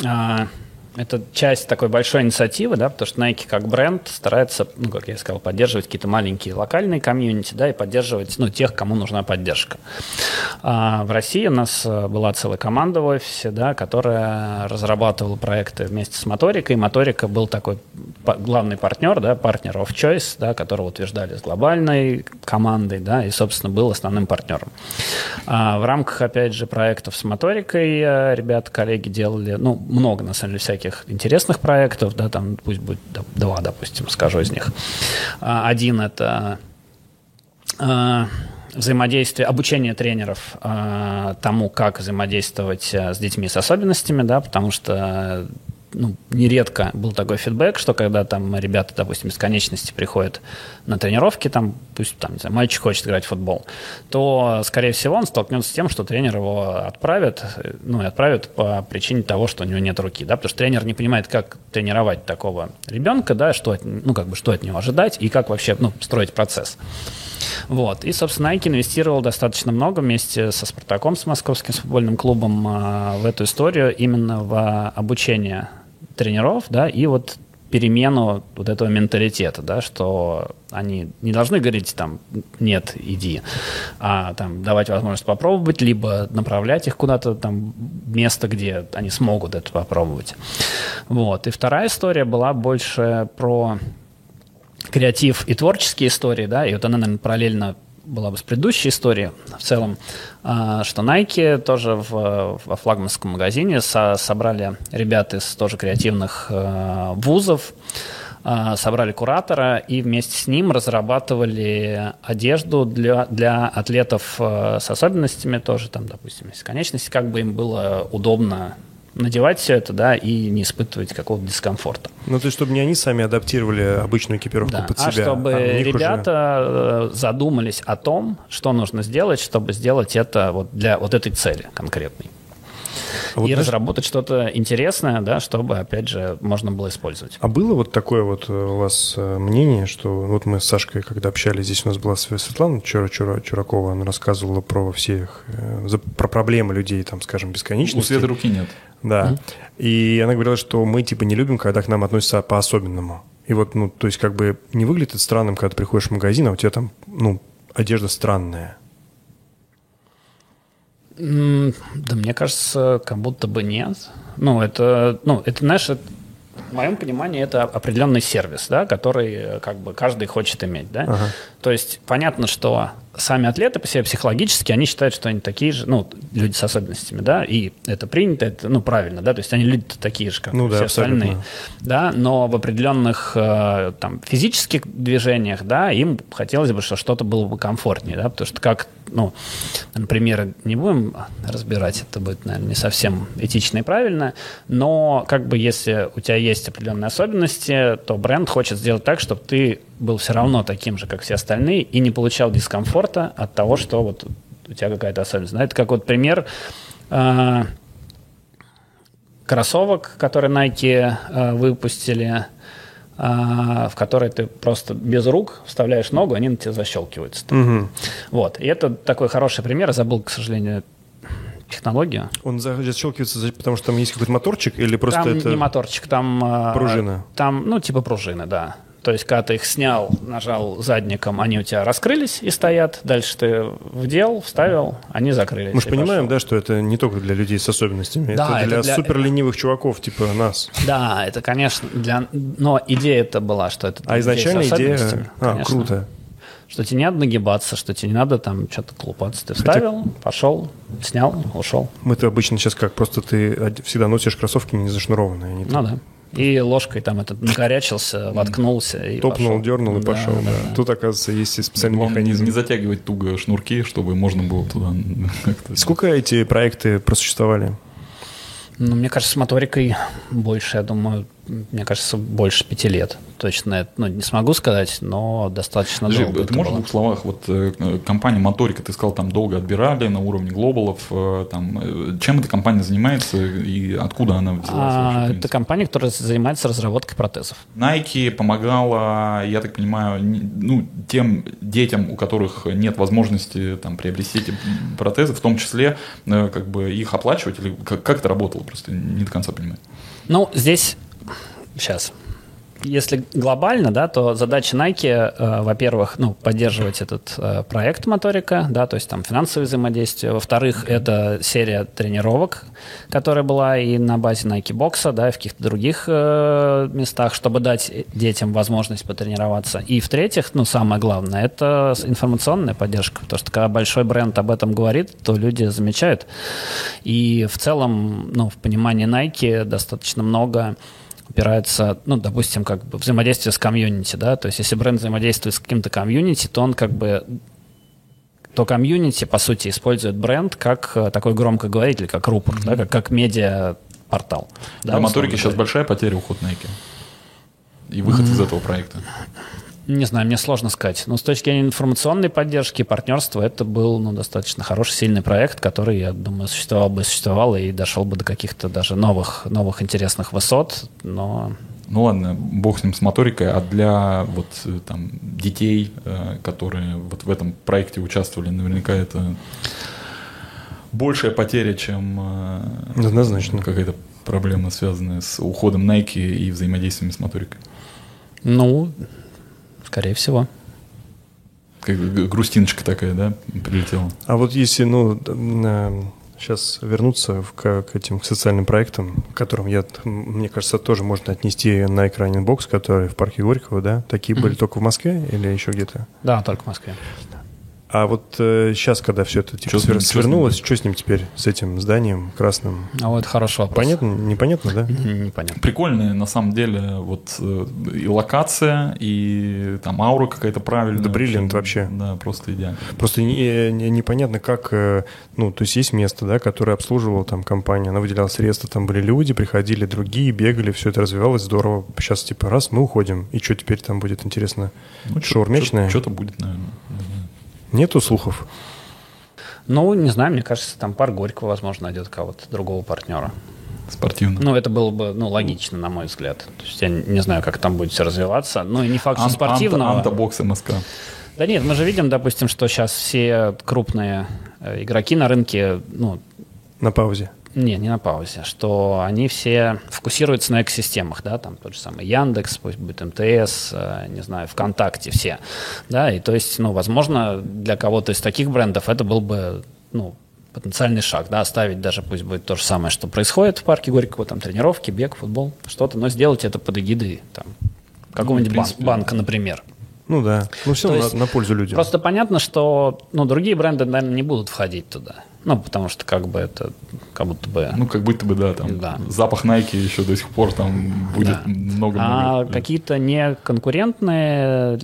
а, это часть такой большой инициативы, да, потому что Nike как бренд старается, ну, как я сказал, поддерживать какие-то маленькие локальные комьюнити, да, и поддерживать, ну, тех, кому нужна поддержка. А в России у нас э, была целая команда в офисе, да, которая разрабатывала проекты вместе с Моторикой. Моторика был такой главный партнер, да, партнер of choice, да, которого утверждали с глобальной командой, да, и, собственно, был основным партнером. А в рамках, опять же, проектов с моторикой э, ребята, коллеги делали, ну, много, на самом деле, всяких интересных проектов, да, там, пусть будет два, допустим, скажу из них. А, Один — это а, взаимодействие, обучение тренеров а, тому, как взаимодействовать с детьми с особенностями, да, потому что ну, нередко был такой фидбэк, что когда там ребята, допустим, из конечности приходят на тренировки, там, пусть там, не знаю, мальчик хочет играть в футбол, то, скорее всего, он столкнется с тем, что тренер его отправит, ну, и отправит по причине того, что у него нет руки, да, потому что тренер не понимает, как тренировать такого ребенка, да, что, от, ну, как бы, что от него ожидать и как вообще, ну, строить процесс. Вот. И, собственно, Nike инвестировал достаточно много вместе со Спартаком, с московским футбольным клубом э, в эту историю именно в обучение тренеров, да, и вот перемену вот этого менталитета, да, что они не должны говорить там нет, иди, а там давать возможность попробовать, либо направлять их куда-то там место, где они смогут это попробовать. Вот. И вторая история была больше про креатив и творческие истории, да, и вот она, наверное, параллельно была бы с предыдущей историей в целом, а, что Nike тоже в, во флагманском магазине со, собрали ребят из тоже креативных э, вузов, э, собрали куратора и вместе с ним разрабатывали одежду для, для атлетов э, с особенностями тоже, там, допустим, из конечности, как бы им было удобно надевать все это, да, и не испытывать какого-то дискомфорта. Ну, то есть, чтобы не они сами адаптировали обычную экипировку да. под а себя. чтобы а ребята уже... задумались о том, что нужно сделать, чтобы сделать это вот для вот этой цели конкретной. Вот и знаешь, разработать что-то интересное, да, чтобы, опять же, можно было использовать. А было вот такое вот э, у вас э, мнение, что вот мы с Сашкой, когда общались, здесь у нас была Светлана Чура, Чура, Чуракова, она рассказывала про всех, э, про проблемы людей, там, скажем, бесконечности. У Светы руки нет. Да. Mm-hmm. И она говорила, что мы, типа, не любим, когда к нам относятся по-особенному. И вот, ну, то есть, как бы не выглядит это странным, когда ты приходишь в магазин, а у тебя там, ну, одежда странная. Да мне кажется, как будто бы нет. Ну, это, ну, это, знаешь, это, в моем понимании это определенный сервис, да, который э, как бы каждый хочет иметь, да. Ага. То есть понятно, что сами атлеты по себе психологически, они считают, что они такие же, ну, люди с особенностями, да, и это принято, это, ну, правильно, да, то есть они люди такие же, как ну, все да, остальные, да, но в определенных э, там физических движениях, да, им хотелось бы, что что-то было бы комфортнее, да, потому что как, ну, например, не будем разбирать, это будет, наверное, не совсем этично и правильно, но как бы если у тебя есть определенные особенности, то бренд хочет сделать так, чтобы ты был все равно таким же, как все остальные, и не получал дискомфорта от того, что вот у тебя какая-то особенность. Это как вот пример э, кроссовок, которые Nike э, выпустили, э, в которые ты просто без рук вставляешь ногу, они на тебя защелкиваются. Угу. Вот. И это такой хороший пример. Я забыл, к сожалению, технологию. Он защелкивается, потому что там есть какой-то моторчик или просто там это... не моторчик, там... Пружина. Там, ну, типа пружины, да. То есть, когда ты их снял, нажал задником, они у тебя раскрылись и стоят. Дальше ты вдел, вставил, они закрылись. Мы же понимаем, пошел. да, что это не только для людей с особенностями. Да, это для, это для супер ленивых чуваков, типа нас. Да, это, конечно, для... Но идея это была, что это А изначально идея... А, конечно. круто. Что тебе не надо нагибаться, что тебе не надо там что-то клупаться. Ты вставил, Хотя... пошел, снял, ушел. Мы-то обычно сейчас как, просто ты всегда носишь кроссовки не зашнурованные. Они ну да. И ложкой там этот накорячился, воткнулся и Топнул, пошел. дернул и пошел. Да, да. Да. Тут, оказывается, есть специальный Главное, механизм. Не затягивать туго шнурки, чтобы можно было туда как-то... Сколько эти проекты просуществовали? Ну, мне кажется, с моторикой больше, я думаю, мне кажется, больше пяти лет. Точно ну, не смогу сказать, но достаточно Подожди, долго. Ты можешь в двух словах, вот э, компания Моторика, ты сказал, там долго отбирали на уровне глобалов, э, там, э, чем эта компания занимается и откуда она взялась? А, вообще, это компания, которая занимается разработкой протезов. Nike помогала, я так понимаю, ну, тем детям, у которых нет возможности там, приобрести эти протезы, в том числе как бы их оплачивать, или как, как это работало, просто не до конца понимаю. Ну, здесь сейчас если глобально, да, то задача Nike, э, во-первых, ну, поддерживать этот э, проект моторика, да, то есть там финансовое взаимодействие. Во-вторых, это серия тренировок, которая была и на базе Nike бокса, да, и в каких-то других э, местах, чтобы дать детям возможность потренироваться. И в-третьих, ну, самое главное, это информационная поддержка, потому что когда большой бренд об этом говорит, то люди замечают. И в целом, ну, в понимании Nike достаточно много опирается, ну, допустим, как бы взаимодействие с комьюнити, да, то есть если бренд взаимодействует с каким-то комьюнити, то он как бы то комьюнити, по сути, использует бренд как э, такой громкоговоритель, как рупор, mm-hmm. да, как, как медиа портал. Для моторики сейчас большая потеря уход Nike. И выход из этого проекта. Не знаю, мне сложно сказать. Но с точки зрения информационной поддержки, партнерства, это был ну, достаточно хороший, сильный проект, который, я думаю, существовал бы, существовал и дошел бы до каких-то даже новых, новых интересных высот. Но Ну ладно, бог с ним с моторикой, а для вот э, там детей, э, которые вот в этом проекте участвовали, наверняка это большая потеря, чем э, Однозначно. какая-то проблема, связанная с уходом Nike и взаимодействием с моторикой. Ну, скорее всего. Как грустиночка такая, да, прилетела. А вот если, ну, сейчас вернуться в- к, к этим социальным проектам, к которым я, мне кажется, тоже можно отнести на экране бокс, который в парке Горького, да? Такие были только в Москве или еще где-то? Да, только в Москве. А вот сейчас, когда все это типа, свер- свернулось, что с ним теперь, с этим зданием красным? А вот хороший вопрос. Понятно? Непонятно, да? Непонятно. Прикольная, на самом деле, вот э, и локация, и там аура какая-то правильная. Да бриллиант вообще. Да, просто идеально. Просто не- не- непонятно, как, э, ну, то есть есть место, да, которое обслуживала там компания, она выделяла средства, там были люди, приходили другие, бегали, все это развивалось здорово. Сейчас типа раз, мы уходим, и что теперь там будет интересно? Шаурмечная? Что-то будет, наверное. Нету слухов? Ну, не знаю, мне кажется, там парк Горького, возможно, найдет кого-то, другого партнера. Спортивно. Ну, это было бы, ну, логично, на мой взгляд. То есть я не знаю, как там будет все развиваться. Ну, и не факт, что Ан- спортивного. Анта- Антабокс МСК. Да нет, мы же видим, допустим, что сейчас все крупные э, игроки на рынке, ну, На паузе. Не, не на паузе, что они все фокусируются на экосистемах, да, там тот же самый Яндекс, пусть будет МТС, э, не знаю, ВКонтакте, все, да, и то есть, ну, возможно, для кого-то из таких брендов это был бы, ну, потенциальный шаг, да, оставить даже, пусть будет то же самое, что происходит в парке Горького, там тренировки, бег, футбол, что-то, но сделать это под эгидой, там, какого-нибудь бан- принципе, банка, например. Ну да. Ну все на, на пользу людям. Просто понятно, что ну, другие бренды, наверное, не будут входить туда. Ну, потому что как бы это как будто бы... Ну, как будто бы, да, там Да. запах Nike еще до сих пор там будет Да. много-много. а лет. какие-то не конкурентные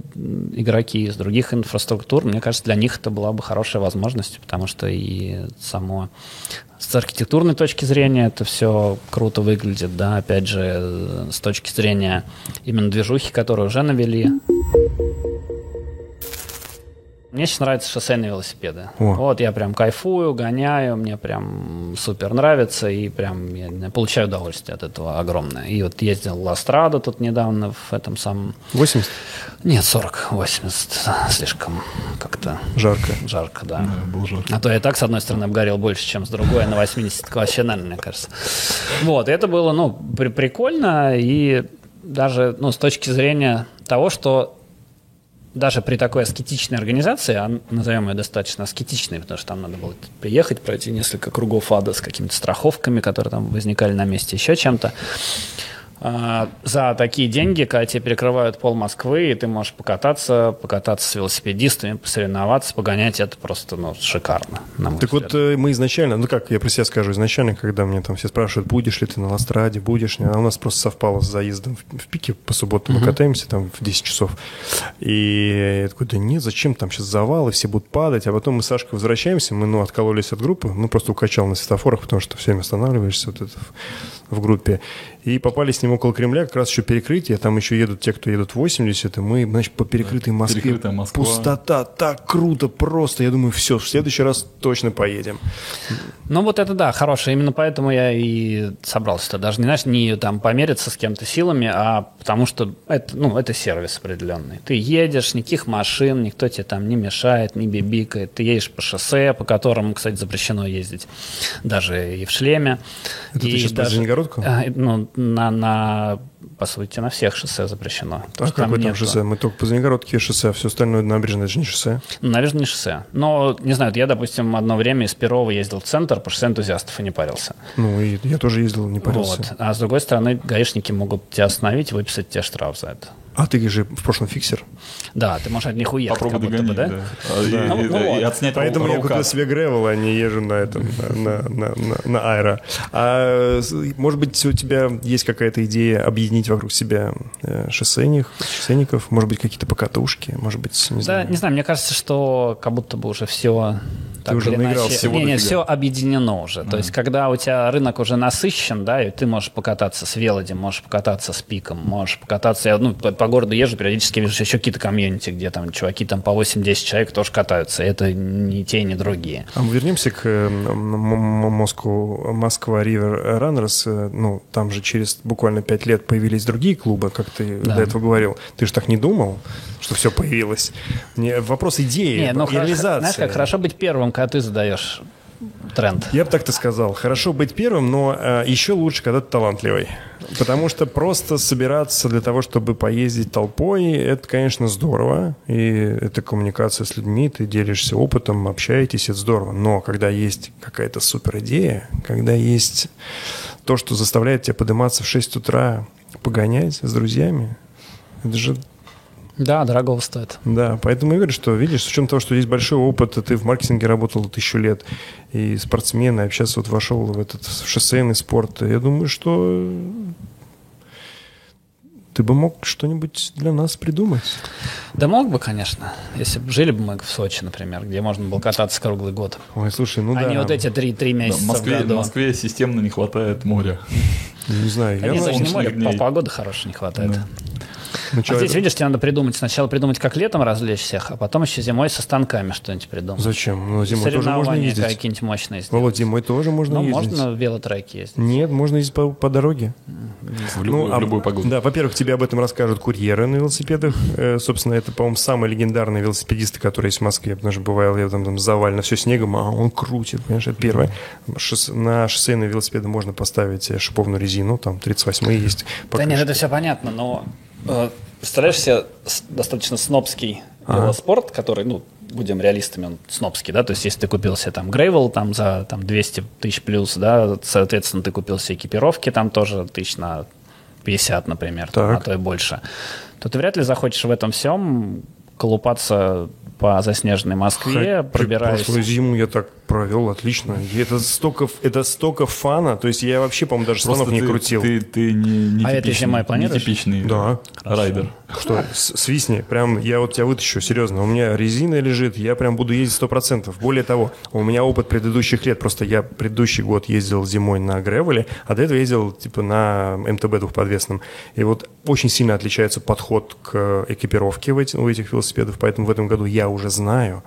игроки из других инфраструктур, мне кажется, для них это была бы хорошая возможность, потому что и само с архитектурной точки зрения это все круто выглядит, да, опять же, с точки зрения именно движухи, которую уже навели. Мне сейчас нравятся шоссейные велосипеды. О. Вот я прям кайфую, гоняю, мне прям супер нравится, и прям я получаю удовольствие от этого огромное. И вот ездил в Ластрадо тут недавно в этом самом... 80? Нет, 40, 80, слишком как-то Жарко. жарко, да. Да, был жарко. А то я так, с одной стороны, обгорел больше, чем с другой, а на 80 так вообще, наверное, мне кажется. Вот, это было, ну, при- прикольно, и даже, ну, с точки зрения того, что даже при такой аскетичной организации, а назовем ее достаточно аскетичной, потому что там надо было приехать, пройти несколько кругов ада с какими-то страховками, которые там возникали на месте, еще чем-то, за такие деньги, когда тебе перекрывают пол Москвы, и ты можешь покататься, покататься с велосипедистами, посоревноваться, погонять, это просто ну, шикарно, на мой Так взгляд. вот э, мы изначально, ну как я про себя скажу, изначально, когда мне там все спрашивают, будешь ли ты на Ластраде, будешь ли, а у нас просто совпало с заездом в, в пике по субботам, мы катаемся там в 10 часов. И я такой, да нет, зачем там сейчас завалы, все будут падать, а потом мы с Сашкой возвращаемся, мы, ну, откололись от группы, ну, просто укачал на светофорах, потому что все время останавливаешься вот это в, в группе. И попали с ним около Кремля, как раз еще перекрытие, там еще едут те, кто едут 80, и мы, значит, по перекрытой Москве. перекрытая Москва. Пустота, так круто, просто. Я думаю, все, в следующий раз точно поедем. Ну вот это да, хорошее. Именно поэтому я и собрался. Даже не знаешь, не там помериться с кем-то силами, а потому что это, ну, это сервис определенный. Ты едешь, никаких машин, никто тебе там не мешает, не бибикает. Ты едешь по шоссе, по которому, кстати, запрещено ездить, даже и в шлеме. Это ты И сейчас про Звенигородку? А, ну, на, на, по сути, на всех шоссе запрещено. То А какое там нету- шоссе? Мы только по Звенигородке шоссе, а все остальное набережная, это же не шоссе. Наверное, не шоссе. Но, не знаю, я, допустим, одно время из Перова ездил в центр по шоссе энтузиастов и не парился. Ну, и я тоже ездил, не парился. Вот. А с другой стороны, гаишники могут тебя остановить и выписать тебе штраф за это. А ты же в прошлом фиксер. Да, ты можешь от них уехать, Попробуй как будто бы, да? да. А, и- Ну, и- ну и отснять Поэтому ру- я купил рукав. себе гревел, а не езжу на этом, на, на, на, на аэро. А может быть, у тебя есть какая-то идея объединить вокруг себя э, шоссейных, шоссейников, может быть, какие-то покатушки, может быть, не Да, знаю. не знаю, мне кажется, что как будто бы уже все так уже или наигрался. иначе. Всего Не, не, все объединено уже. То есть, когда у тебя рынок уже насыщен, да, и ты можешь покататься с велодем, можешь покататься с пиком, можешь покататься, я ну, по, по городу езжу, периодически вижу еще какие-то комьюнити, где там чуваки там по 8-10 человек тоже катаются. Это не те, не другие. А мы вернемся к э, Москву, Москва Ривер Раннерс. Э, Ну, там же через буквально пять лет появились другие клубы, как ты Да. до этого говорил. Ты же так не думал, что все появилось? Не, вопрос идеи, Не, ну, и хорошо, реализации. знаешь, как хорошо быть первым, когда ты задаешь тренд. Я бы так-то сказал. Хорошо быть первым, но э, еще лучше, когда ты талантливый. Потому что просто собираться для того, чтобы поездить толпой, это, конечно, здорово. И это коммуникация с людьми, ты делишься опытом, общаетесь, это здорово. Но когда есть какая-то супер идея, когда есть то, что заставляет тебя подниматься в 6 утра, погонять с друзьями, это же Да, дорого стоит. да, поэтому я говорю, что, видишь, с учетом того, что есть большой опыт, и ты в маркетинге работал тысячу лет, и спортсмен, и сейчас вот вошел в этот шоссейный спорт, я думаю, что ты бы мог что-нибудь для нас придумать. Да мог бы, конечно. Если бы жили бы мы в Сочи, например, где можно было кататься круглый год. Ой, слушай, ну а да. не вот эти три, три Да, месяца в, Москве, в году. в Москве системно не хватает моря. Не знаю, Да я не солнечных море, дней. по- погоды хорошей не хватает. Да. Ну, А здесь, это- видишь, тебе надо придумать. Сначала придумать, как летом развлечь всех, а потом еще зимой со станками что-нибудь придумать. Зачем? Ну, зимой тоже можно ездить. какие-нибудь мощные сделать. Володь, зимой тоже можно Ну, ездить. можно в велотреке ездить. Нет, можно ездить по, по дороге. В любую, а- в любую погоду. Да, во-первых, тебе об этом расскажут курьеры на велосипедах. Э, собственно, это, по-моему, самые легендарные велосипедисты, которые есть в Москве. Потому что бывало, я там, там завалено все снегом, а он крутит, понимаешь, это первое. Шоссе- на шоссейные велосипеды можно поставить э, шиповную резину, там 38 есть. Да нет, это все понятно, но представляешь себе достаточно снобский Ага. велоспорт, который, ну, будем реалистами, он снобский, да, то есть если ты купил себе там грейвел там за там 200 тысяч плюс, да, соответственно, ты купил себе экипировки там тоже тысяч на 50, например, там, а то и больше, то ты вряд ли захочешь в этом всем колупаться по заснеженной Москве, Хотя пробираясь... Прошлую зиму я так провел, отлично. И это столько, это столько фана. То есть я вообще, по-моему, даже Просто станов не ты, крутил. Ты, ты не, не А типичный, зимой планируешь? нетипичный Да. райдер. Что, с- свистни, прям я вот тебя вытащу, серьезно. У меня резина лежит, я прям буду ездить сто процентов. Более того, у меня опыт предыдущих лет, просто я предыдущий год ездил зимой на гревеле, а до этого ездил типа на МТБ двухподвесном. И вот очень сильно отличается подход к экипировке в эти- у этих велосипедов, поэтому в этом году я уже знаю,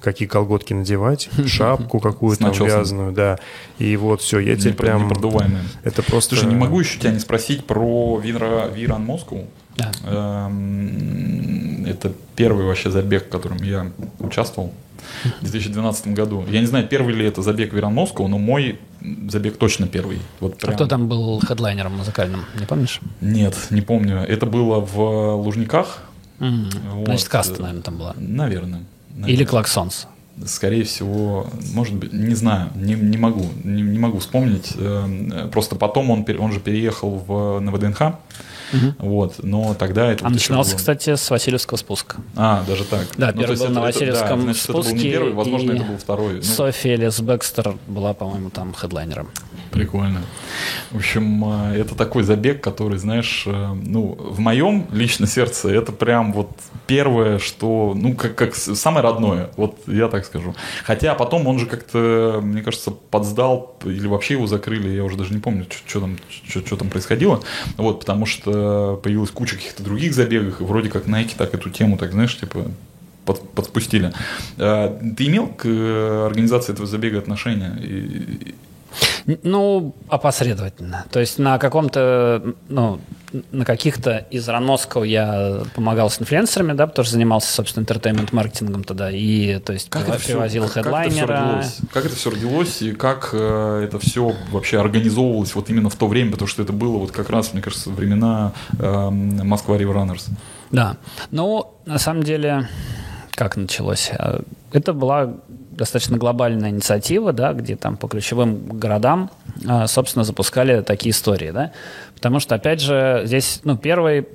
какие колготки надевать, шапку какую-то вязаную, да. И вот все, я теперь Не- прям... Это просто... Слушай, не могу еще тебя не спросить про Вира, Виран Москву. Да. Эм, Это первый вообще забег, в котором я участвовал в 2012 году. Я не знаю, первый ли это забег Виран Москву, но мой забег точно первый. Вот А кто там был хедлайнером музыкальным, не помнишь? Нет, не помню. Это было в Лужниках. М, Вот. Значит, Каста, наверное, там была. Наверное. Наверное. Или Klaxons. Скорее всего, может быть, не знаю, не, не могу, не, не могу вспомнить. Эм, Просто потом он, он же переехал в, на ВДНХ, вот, но тогда это... А вот начинался, было- кстати, с Васильевского спуска. А, даже так. Да, Ну, первый был это- на это- Васильевском да, значит, это был не спуске, первый, возможно, и это был второй. Ну, Софи Эллис-Бекстор была, по-моему, там хедлайнером. Прикольно. В общем, э, это такой забег, который, знаешь, э, ну, в моем лично сердце это прям вот первое, что, ну, как, как самое родное, вот я так скажу. Хотя потом он же как-то, мне кажется, подсдал, или вообще его закрыли, я уже даже не помню, что там, что там происходило, вот, потому что появилась куча каких-то других забегов, и вроде как Nike так эту тему, так, знаешь, типа, под- подспустили. Э, Ты имел к э, организации этого забега отношения? Ну, опосредовательно. То есть на каком-то, ну, на каких-то из Ранмосков я помогал с инфлюенсерами, да, потому что занимался, собственно, интертеймент-маркетингом тогда, и, то есть, всё- привозил как это хедлайнера. родилось? Как это все родилось и как э, это все вообще организовывалось вот именно в то время, потому что это было вот как раз, мне кажется, времена эм, Москва Runners. Да. Ну, на самом деле, как началось? А, Это была достаточно глобальная инициатива, да, где там по ключевым городам, а, собственно, запускали такие истории, да. Потому что, опять же, здесь, ну, первый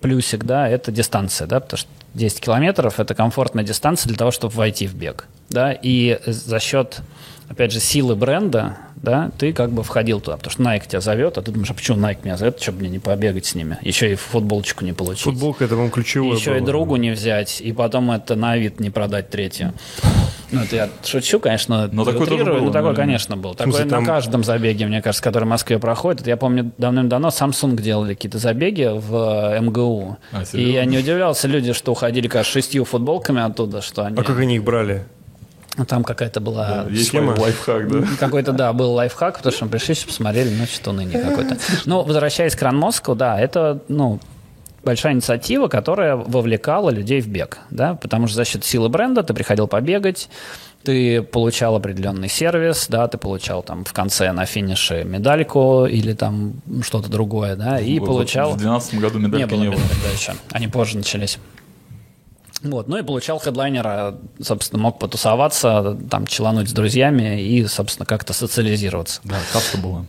плюсик, да, это дистанция, да, потому что 10 километров – это комфортная дистанция для того, чтобы войти в бег, да, и за счет, опять же, силы бренда, да, ты как бы входил туда, потому что Nike тебя зовет, а ты думаешь, а почему Nike меня зовет, чтобы мне не побегать с ними, еще и футболочку не получить. Футболка это, по-моему, ключевое Еще и было. другу не взять, и потом это на вид не продать третью. Ну, это я шучу, конечно, Но такое тоже было, но наверное. конечно, был. Такое там- на каждом забеге, мне кажется, который в Москве проходит. Я помню, давным-давно Samsung делали какие-то забеги в э, МГУ. А, и я не удивлялся, люди, что уходили, кажется, шестью футболками оттуда, что они... А как они их брали? Ну, Там какая-то была... Схема? лайфхак, да? Какой-то, да, был лайфхак, потому что мы пришли, посмотрели, ну, что ныне какой-то. Ну, возвращаясь к Ранмоску, да, это, ну, большая инициатива, которая вовлекала людей в бег, да, потому что за счет силы бренда ты приходил побегать, ты получал определенный сервис, да, ты получал там в конце на финише медальку или там что-то другое, да, и Вот получал... В 2012 году медальки не не было было. медаль, да, еще. Они позже начались. Вот, ну и получал хедлайнера, собственно, мог потусоваться, там, челануть с друзьями и, собственно, как-то социализироваться. Да, каста была.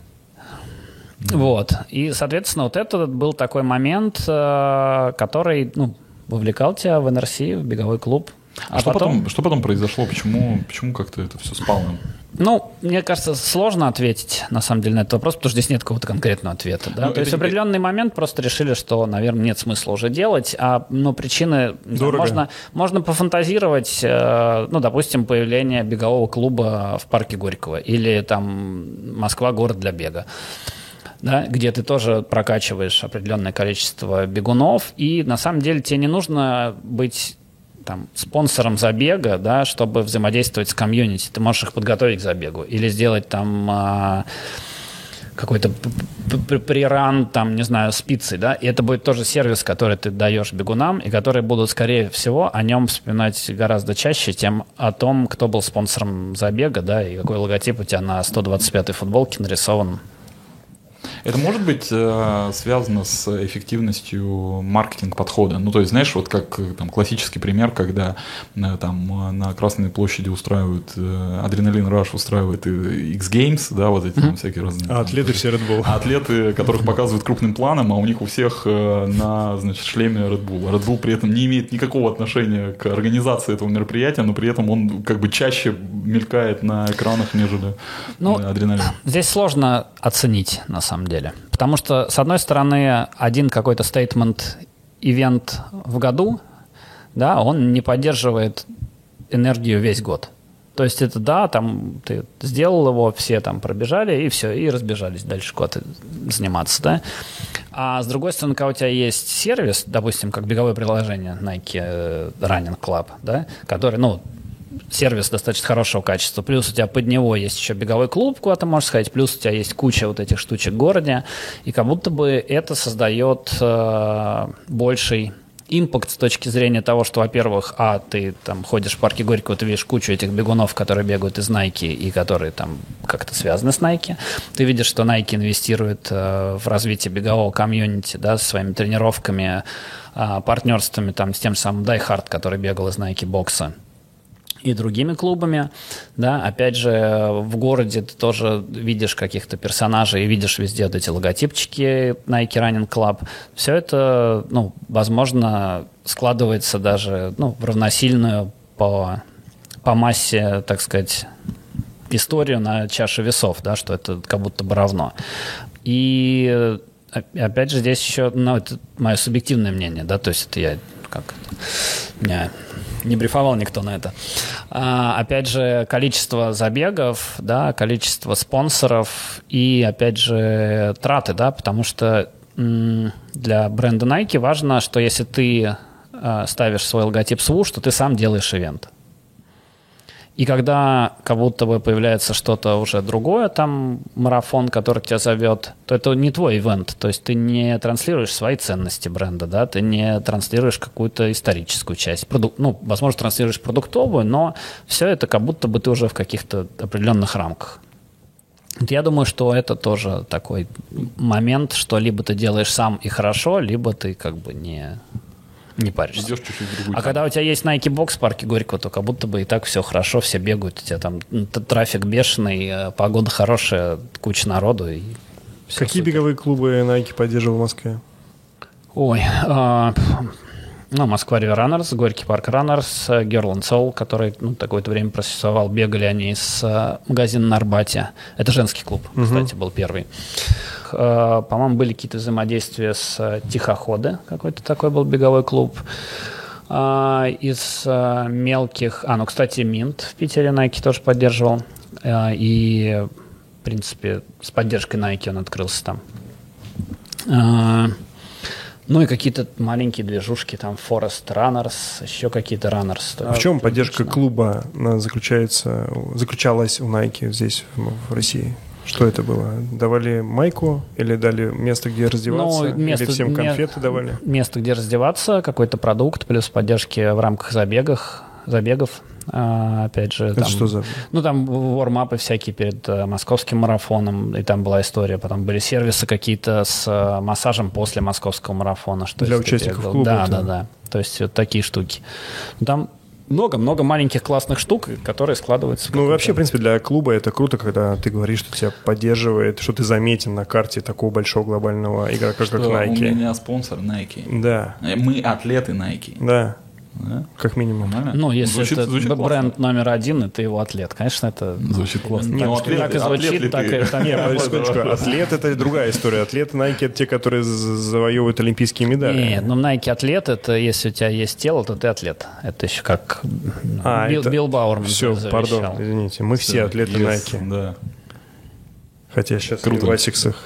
Вот. И, соответственно, вот это был такой момент, э, который, ну, вовлекал тебя в НРС, в беговой клуб. А, что, потом, что потом произошло? Почему, почему как-то это все спало? Ну, мне кажется, сложно ответить, на самом деле, на этот вопрос, потому что здесь нет какого-то конкретного ответа. Да? Ну, То есть в определенный момент просто решили, что, наверное, нет смысла уже делать, а ну, причины... не Дорого. можно, можно пофантазировать, э, ну, допустим, появление бегового клуба в парке Горького или там Москва – город для бега. Да, где ты тоже прокачиваешь определенное количество бегунов, и на самом деле тебе не нужно быть там, спонсором забега, да, чтобы взаимодействовать с комьюнити. Ты можешь их подготовить к забегу или сделать там а, какой-то п- п- п- преран, там, не знаю, спицей, да, и это будет тоже сервис, который ты даешь бегунам, и которые будут, скорее всего, о нем вспоминать гораздо чаще, чем о том, кто был спонсором забега, да, и какой логотип у тебя на 125-й футболке нарисован. Это может быть э, связано с эффективностью маркетинг-подхода? Ну, то есть, знаешь, вот как э, там классический пример, когда э, там э, на Красной площади устраивают э, Адреналин Раш устраивает э, X-Games, да, вот эти там всякие разные. А атлеты все Red Bull. А атлеты, которых показывают крупным планом, а у них у всех э, на, значит, шлеме Red Bull. А Red Bull при этом не имеет никакого отношения к организации этого мероприятия, но при этом он как бы чаще мелькает на экранах, нежели Ну, адреналин. Здесь сложно оценить, на самом деле. Потому что, с одной стороны, один какой-то стейтмент ивент в году, да, он не поддерживает энергию весь год. То есть это да, там ты сделал его, все там пробежали и все, и разбежались дальше куда-то заниматься, да. А с другой стороны, когда у тебя есть сервис, допустим, как беговое приложение Nike э, Running Club, да, который, ну, сервис достаточно хорошего качества. Плюс у тебя под него есть еще беговой клуб, куда ты можешь сходить. Плюс у тебя есть куча вот этих штучек в городе. И как будто бы это создает э, больший импакт с точки зрения того, что, во-первых, а, ты там ходишь в парке Горького, ты видишь кучу этих бегунов, которые бегают из Nike и которые там как-то связаны с Nike. Ты видишь, что Nike инвестирует э, в развитие бегового комьюнити, да, со своими тренировками, э, партнерствами там с тем самым Die Hard, который бегал из Nike бокса и другими клубами, да, опять же, в городе ты тоже видишь каких-то персонажей видишь везде вот эти логотипчики Nike Running Club. Все это, ну, возможно, складывается даже, ну, в равносильную по, по массе, так сказать, историю на чаше весов, да, что это как будто бы равно. И э, опять же здесь еще, ну, это мое субъективное мнение, да, то есть это я как это, меня не брифовал никто на это. А, опять же, количество забегов, да, количество спонсоров и, опять же, траты, да, потому что для бренда Nike важно, что если ты а, ставишь свой логотип swoosh, то ты сам делаешь ивент. И когда как будто бы появляется что-то уже другое, там марафон, который тебя зовет, то это не твой ивент. То есть ты не транслируешь свои ценности бренда, да, ты не транслируешь какую-то историческую часть. Проду- ну, возможно, транслируешь продуктовую, но все это как будто бы ты уже в каких-то определенных рамках. Я думаю, что это тоже такой момент, что либо ты делаешь сам и хорошо, либо ты как бы не, не паришься. Идешь чуть-чуть в другую А когда у тебя есть Nike Box в парке Горького, то как будто бы и так все хорошо, все бегают, у тебя там трафик бешеный, э, погода хорошая, куча народу. И Какие супер. беговые клубы Nike поддерживал в Москве? Ой, а, Ну, Москва River Runners, Горький парк Runners, э, Girl and Soul, который ну, какое-то время просуществовал. Бегали они из э, магазина на Арбате. Это женский клуб, кстати, был первый. Э, По-моему, были какие-то взаимодействия с э, Тихоходы. Какой-то такой был беговой клуб. А, Из э, мелких... А, ну, кстати, Минт в Питере Nike тоже поддерживал. Э, И, в принципе, с поддержкой Nike он открылся там. Ну и какие-то маленькие движушки, там Forest Runners, еще какие-то Runners. А в чем поддержка клуба заключается, заключалась у Nike здесь, в России? Что это было? Давали майку или дали место, где раздеваться? Ну, место- или всем конфеты давали? Место, где раздеваться, какой-то продукт, плюс поддержки в рамках забегах, забегов. А, опять же, Это там, что за... Ну, там вормапы всякие перед э, московским марафоном, и там была история, потом были сервисы какие-то с э, массажем после московского марафона. Что Для участников клуба Да, это- да, да. То есть вот такие штуки. Ну, Там много-много маленьких классных штук, которые складываются. в Ну, вообще, в принципе, для клуба это круто, когда ты говоришь, что тебя поддерживает, что ты заметен на карте такого большого глобального игрока, как Что Nike. У меня спонсор Nike. Да, Мы атлеты Nike. да, Да? как минимум. Нормально? Ну, если Звучит- это звучит б- классно. бренд номер один, это его атлет. Конечно, это... Звучит классно. Так, Ну, атлет- так и звучит, атлет так ты? и... так и Не, подожди секундочку. Атлет — это другая история. Атлеты Nike — это те, которые завоевывают олимпийские медали. Нет, ну Nike атлет, это если у тебя есть тело, то ты атлет. Это еще как А, Билл, это- Билл Бауэрман Все, завещал. пардон, извините. Мы все атлеты Yes, Nike. Да. Хотя сейчас Круто. в Асиксах,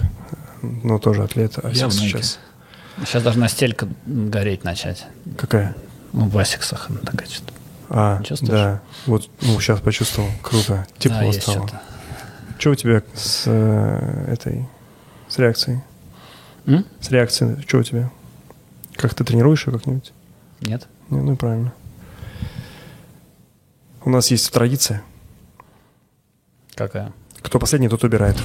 ну, тоже атлеты. Я Asics сейчас. Сейчас должна стелька гореть начать. Какая? Ну, в Асиксах она такая что-то. А, да. Вот, ну, сейчас почувствовал. Круто. Тепло Да, стало. что-то. Что у тебя с э, этой, с реакцией? М? С реакцией, что у тебя? Как ты тренируешь ее как-нибудь? Нет? Не, ну и правильно. У нас есть традиция. Какая? Кто последний, тот убирает.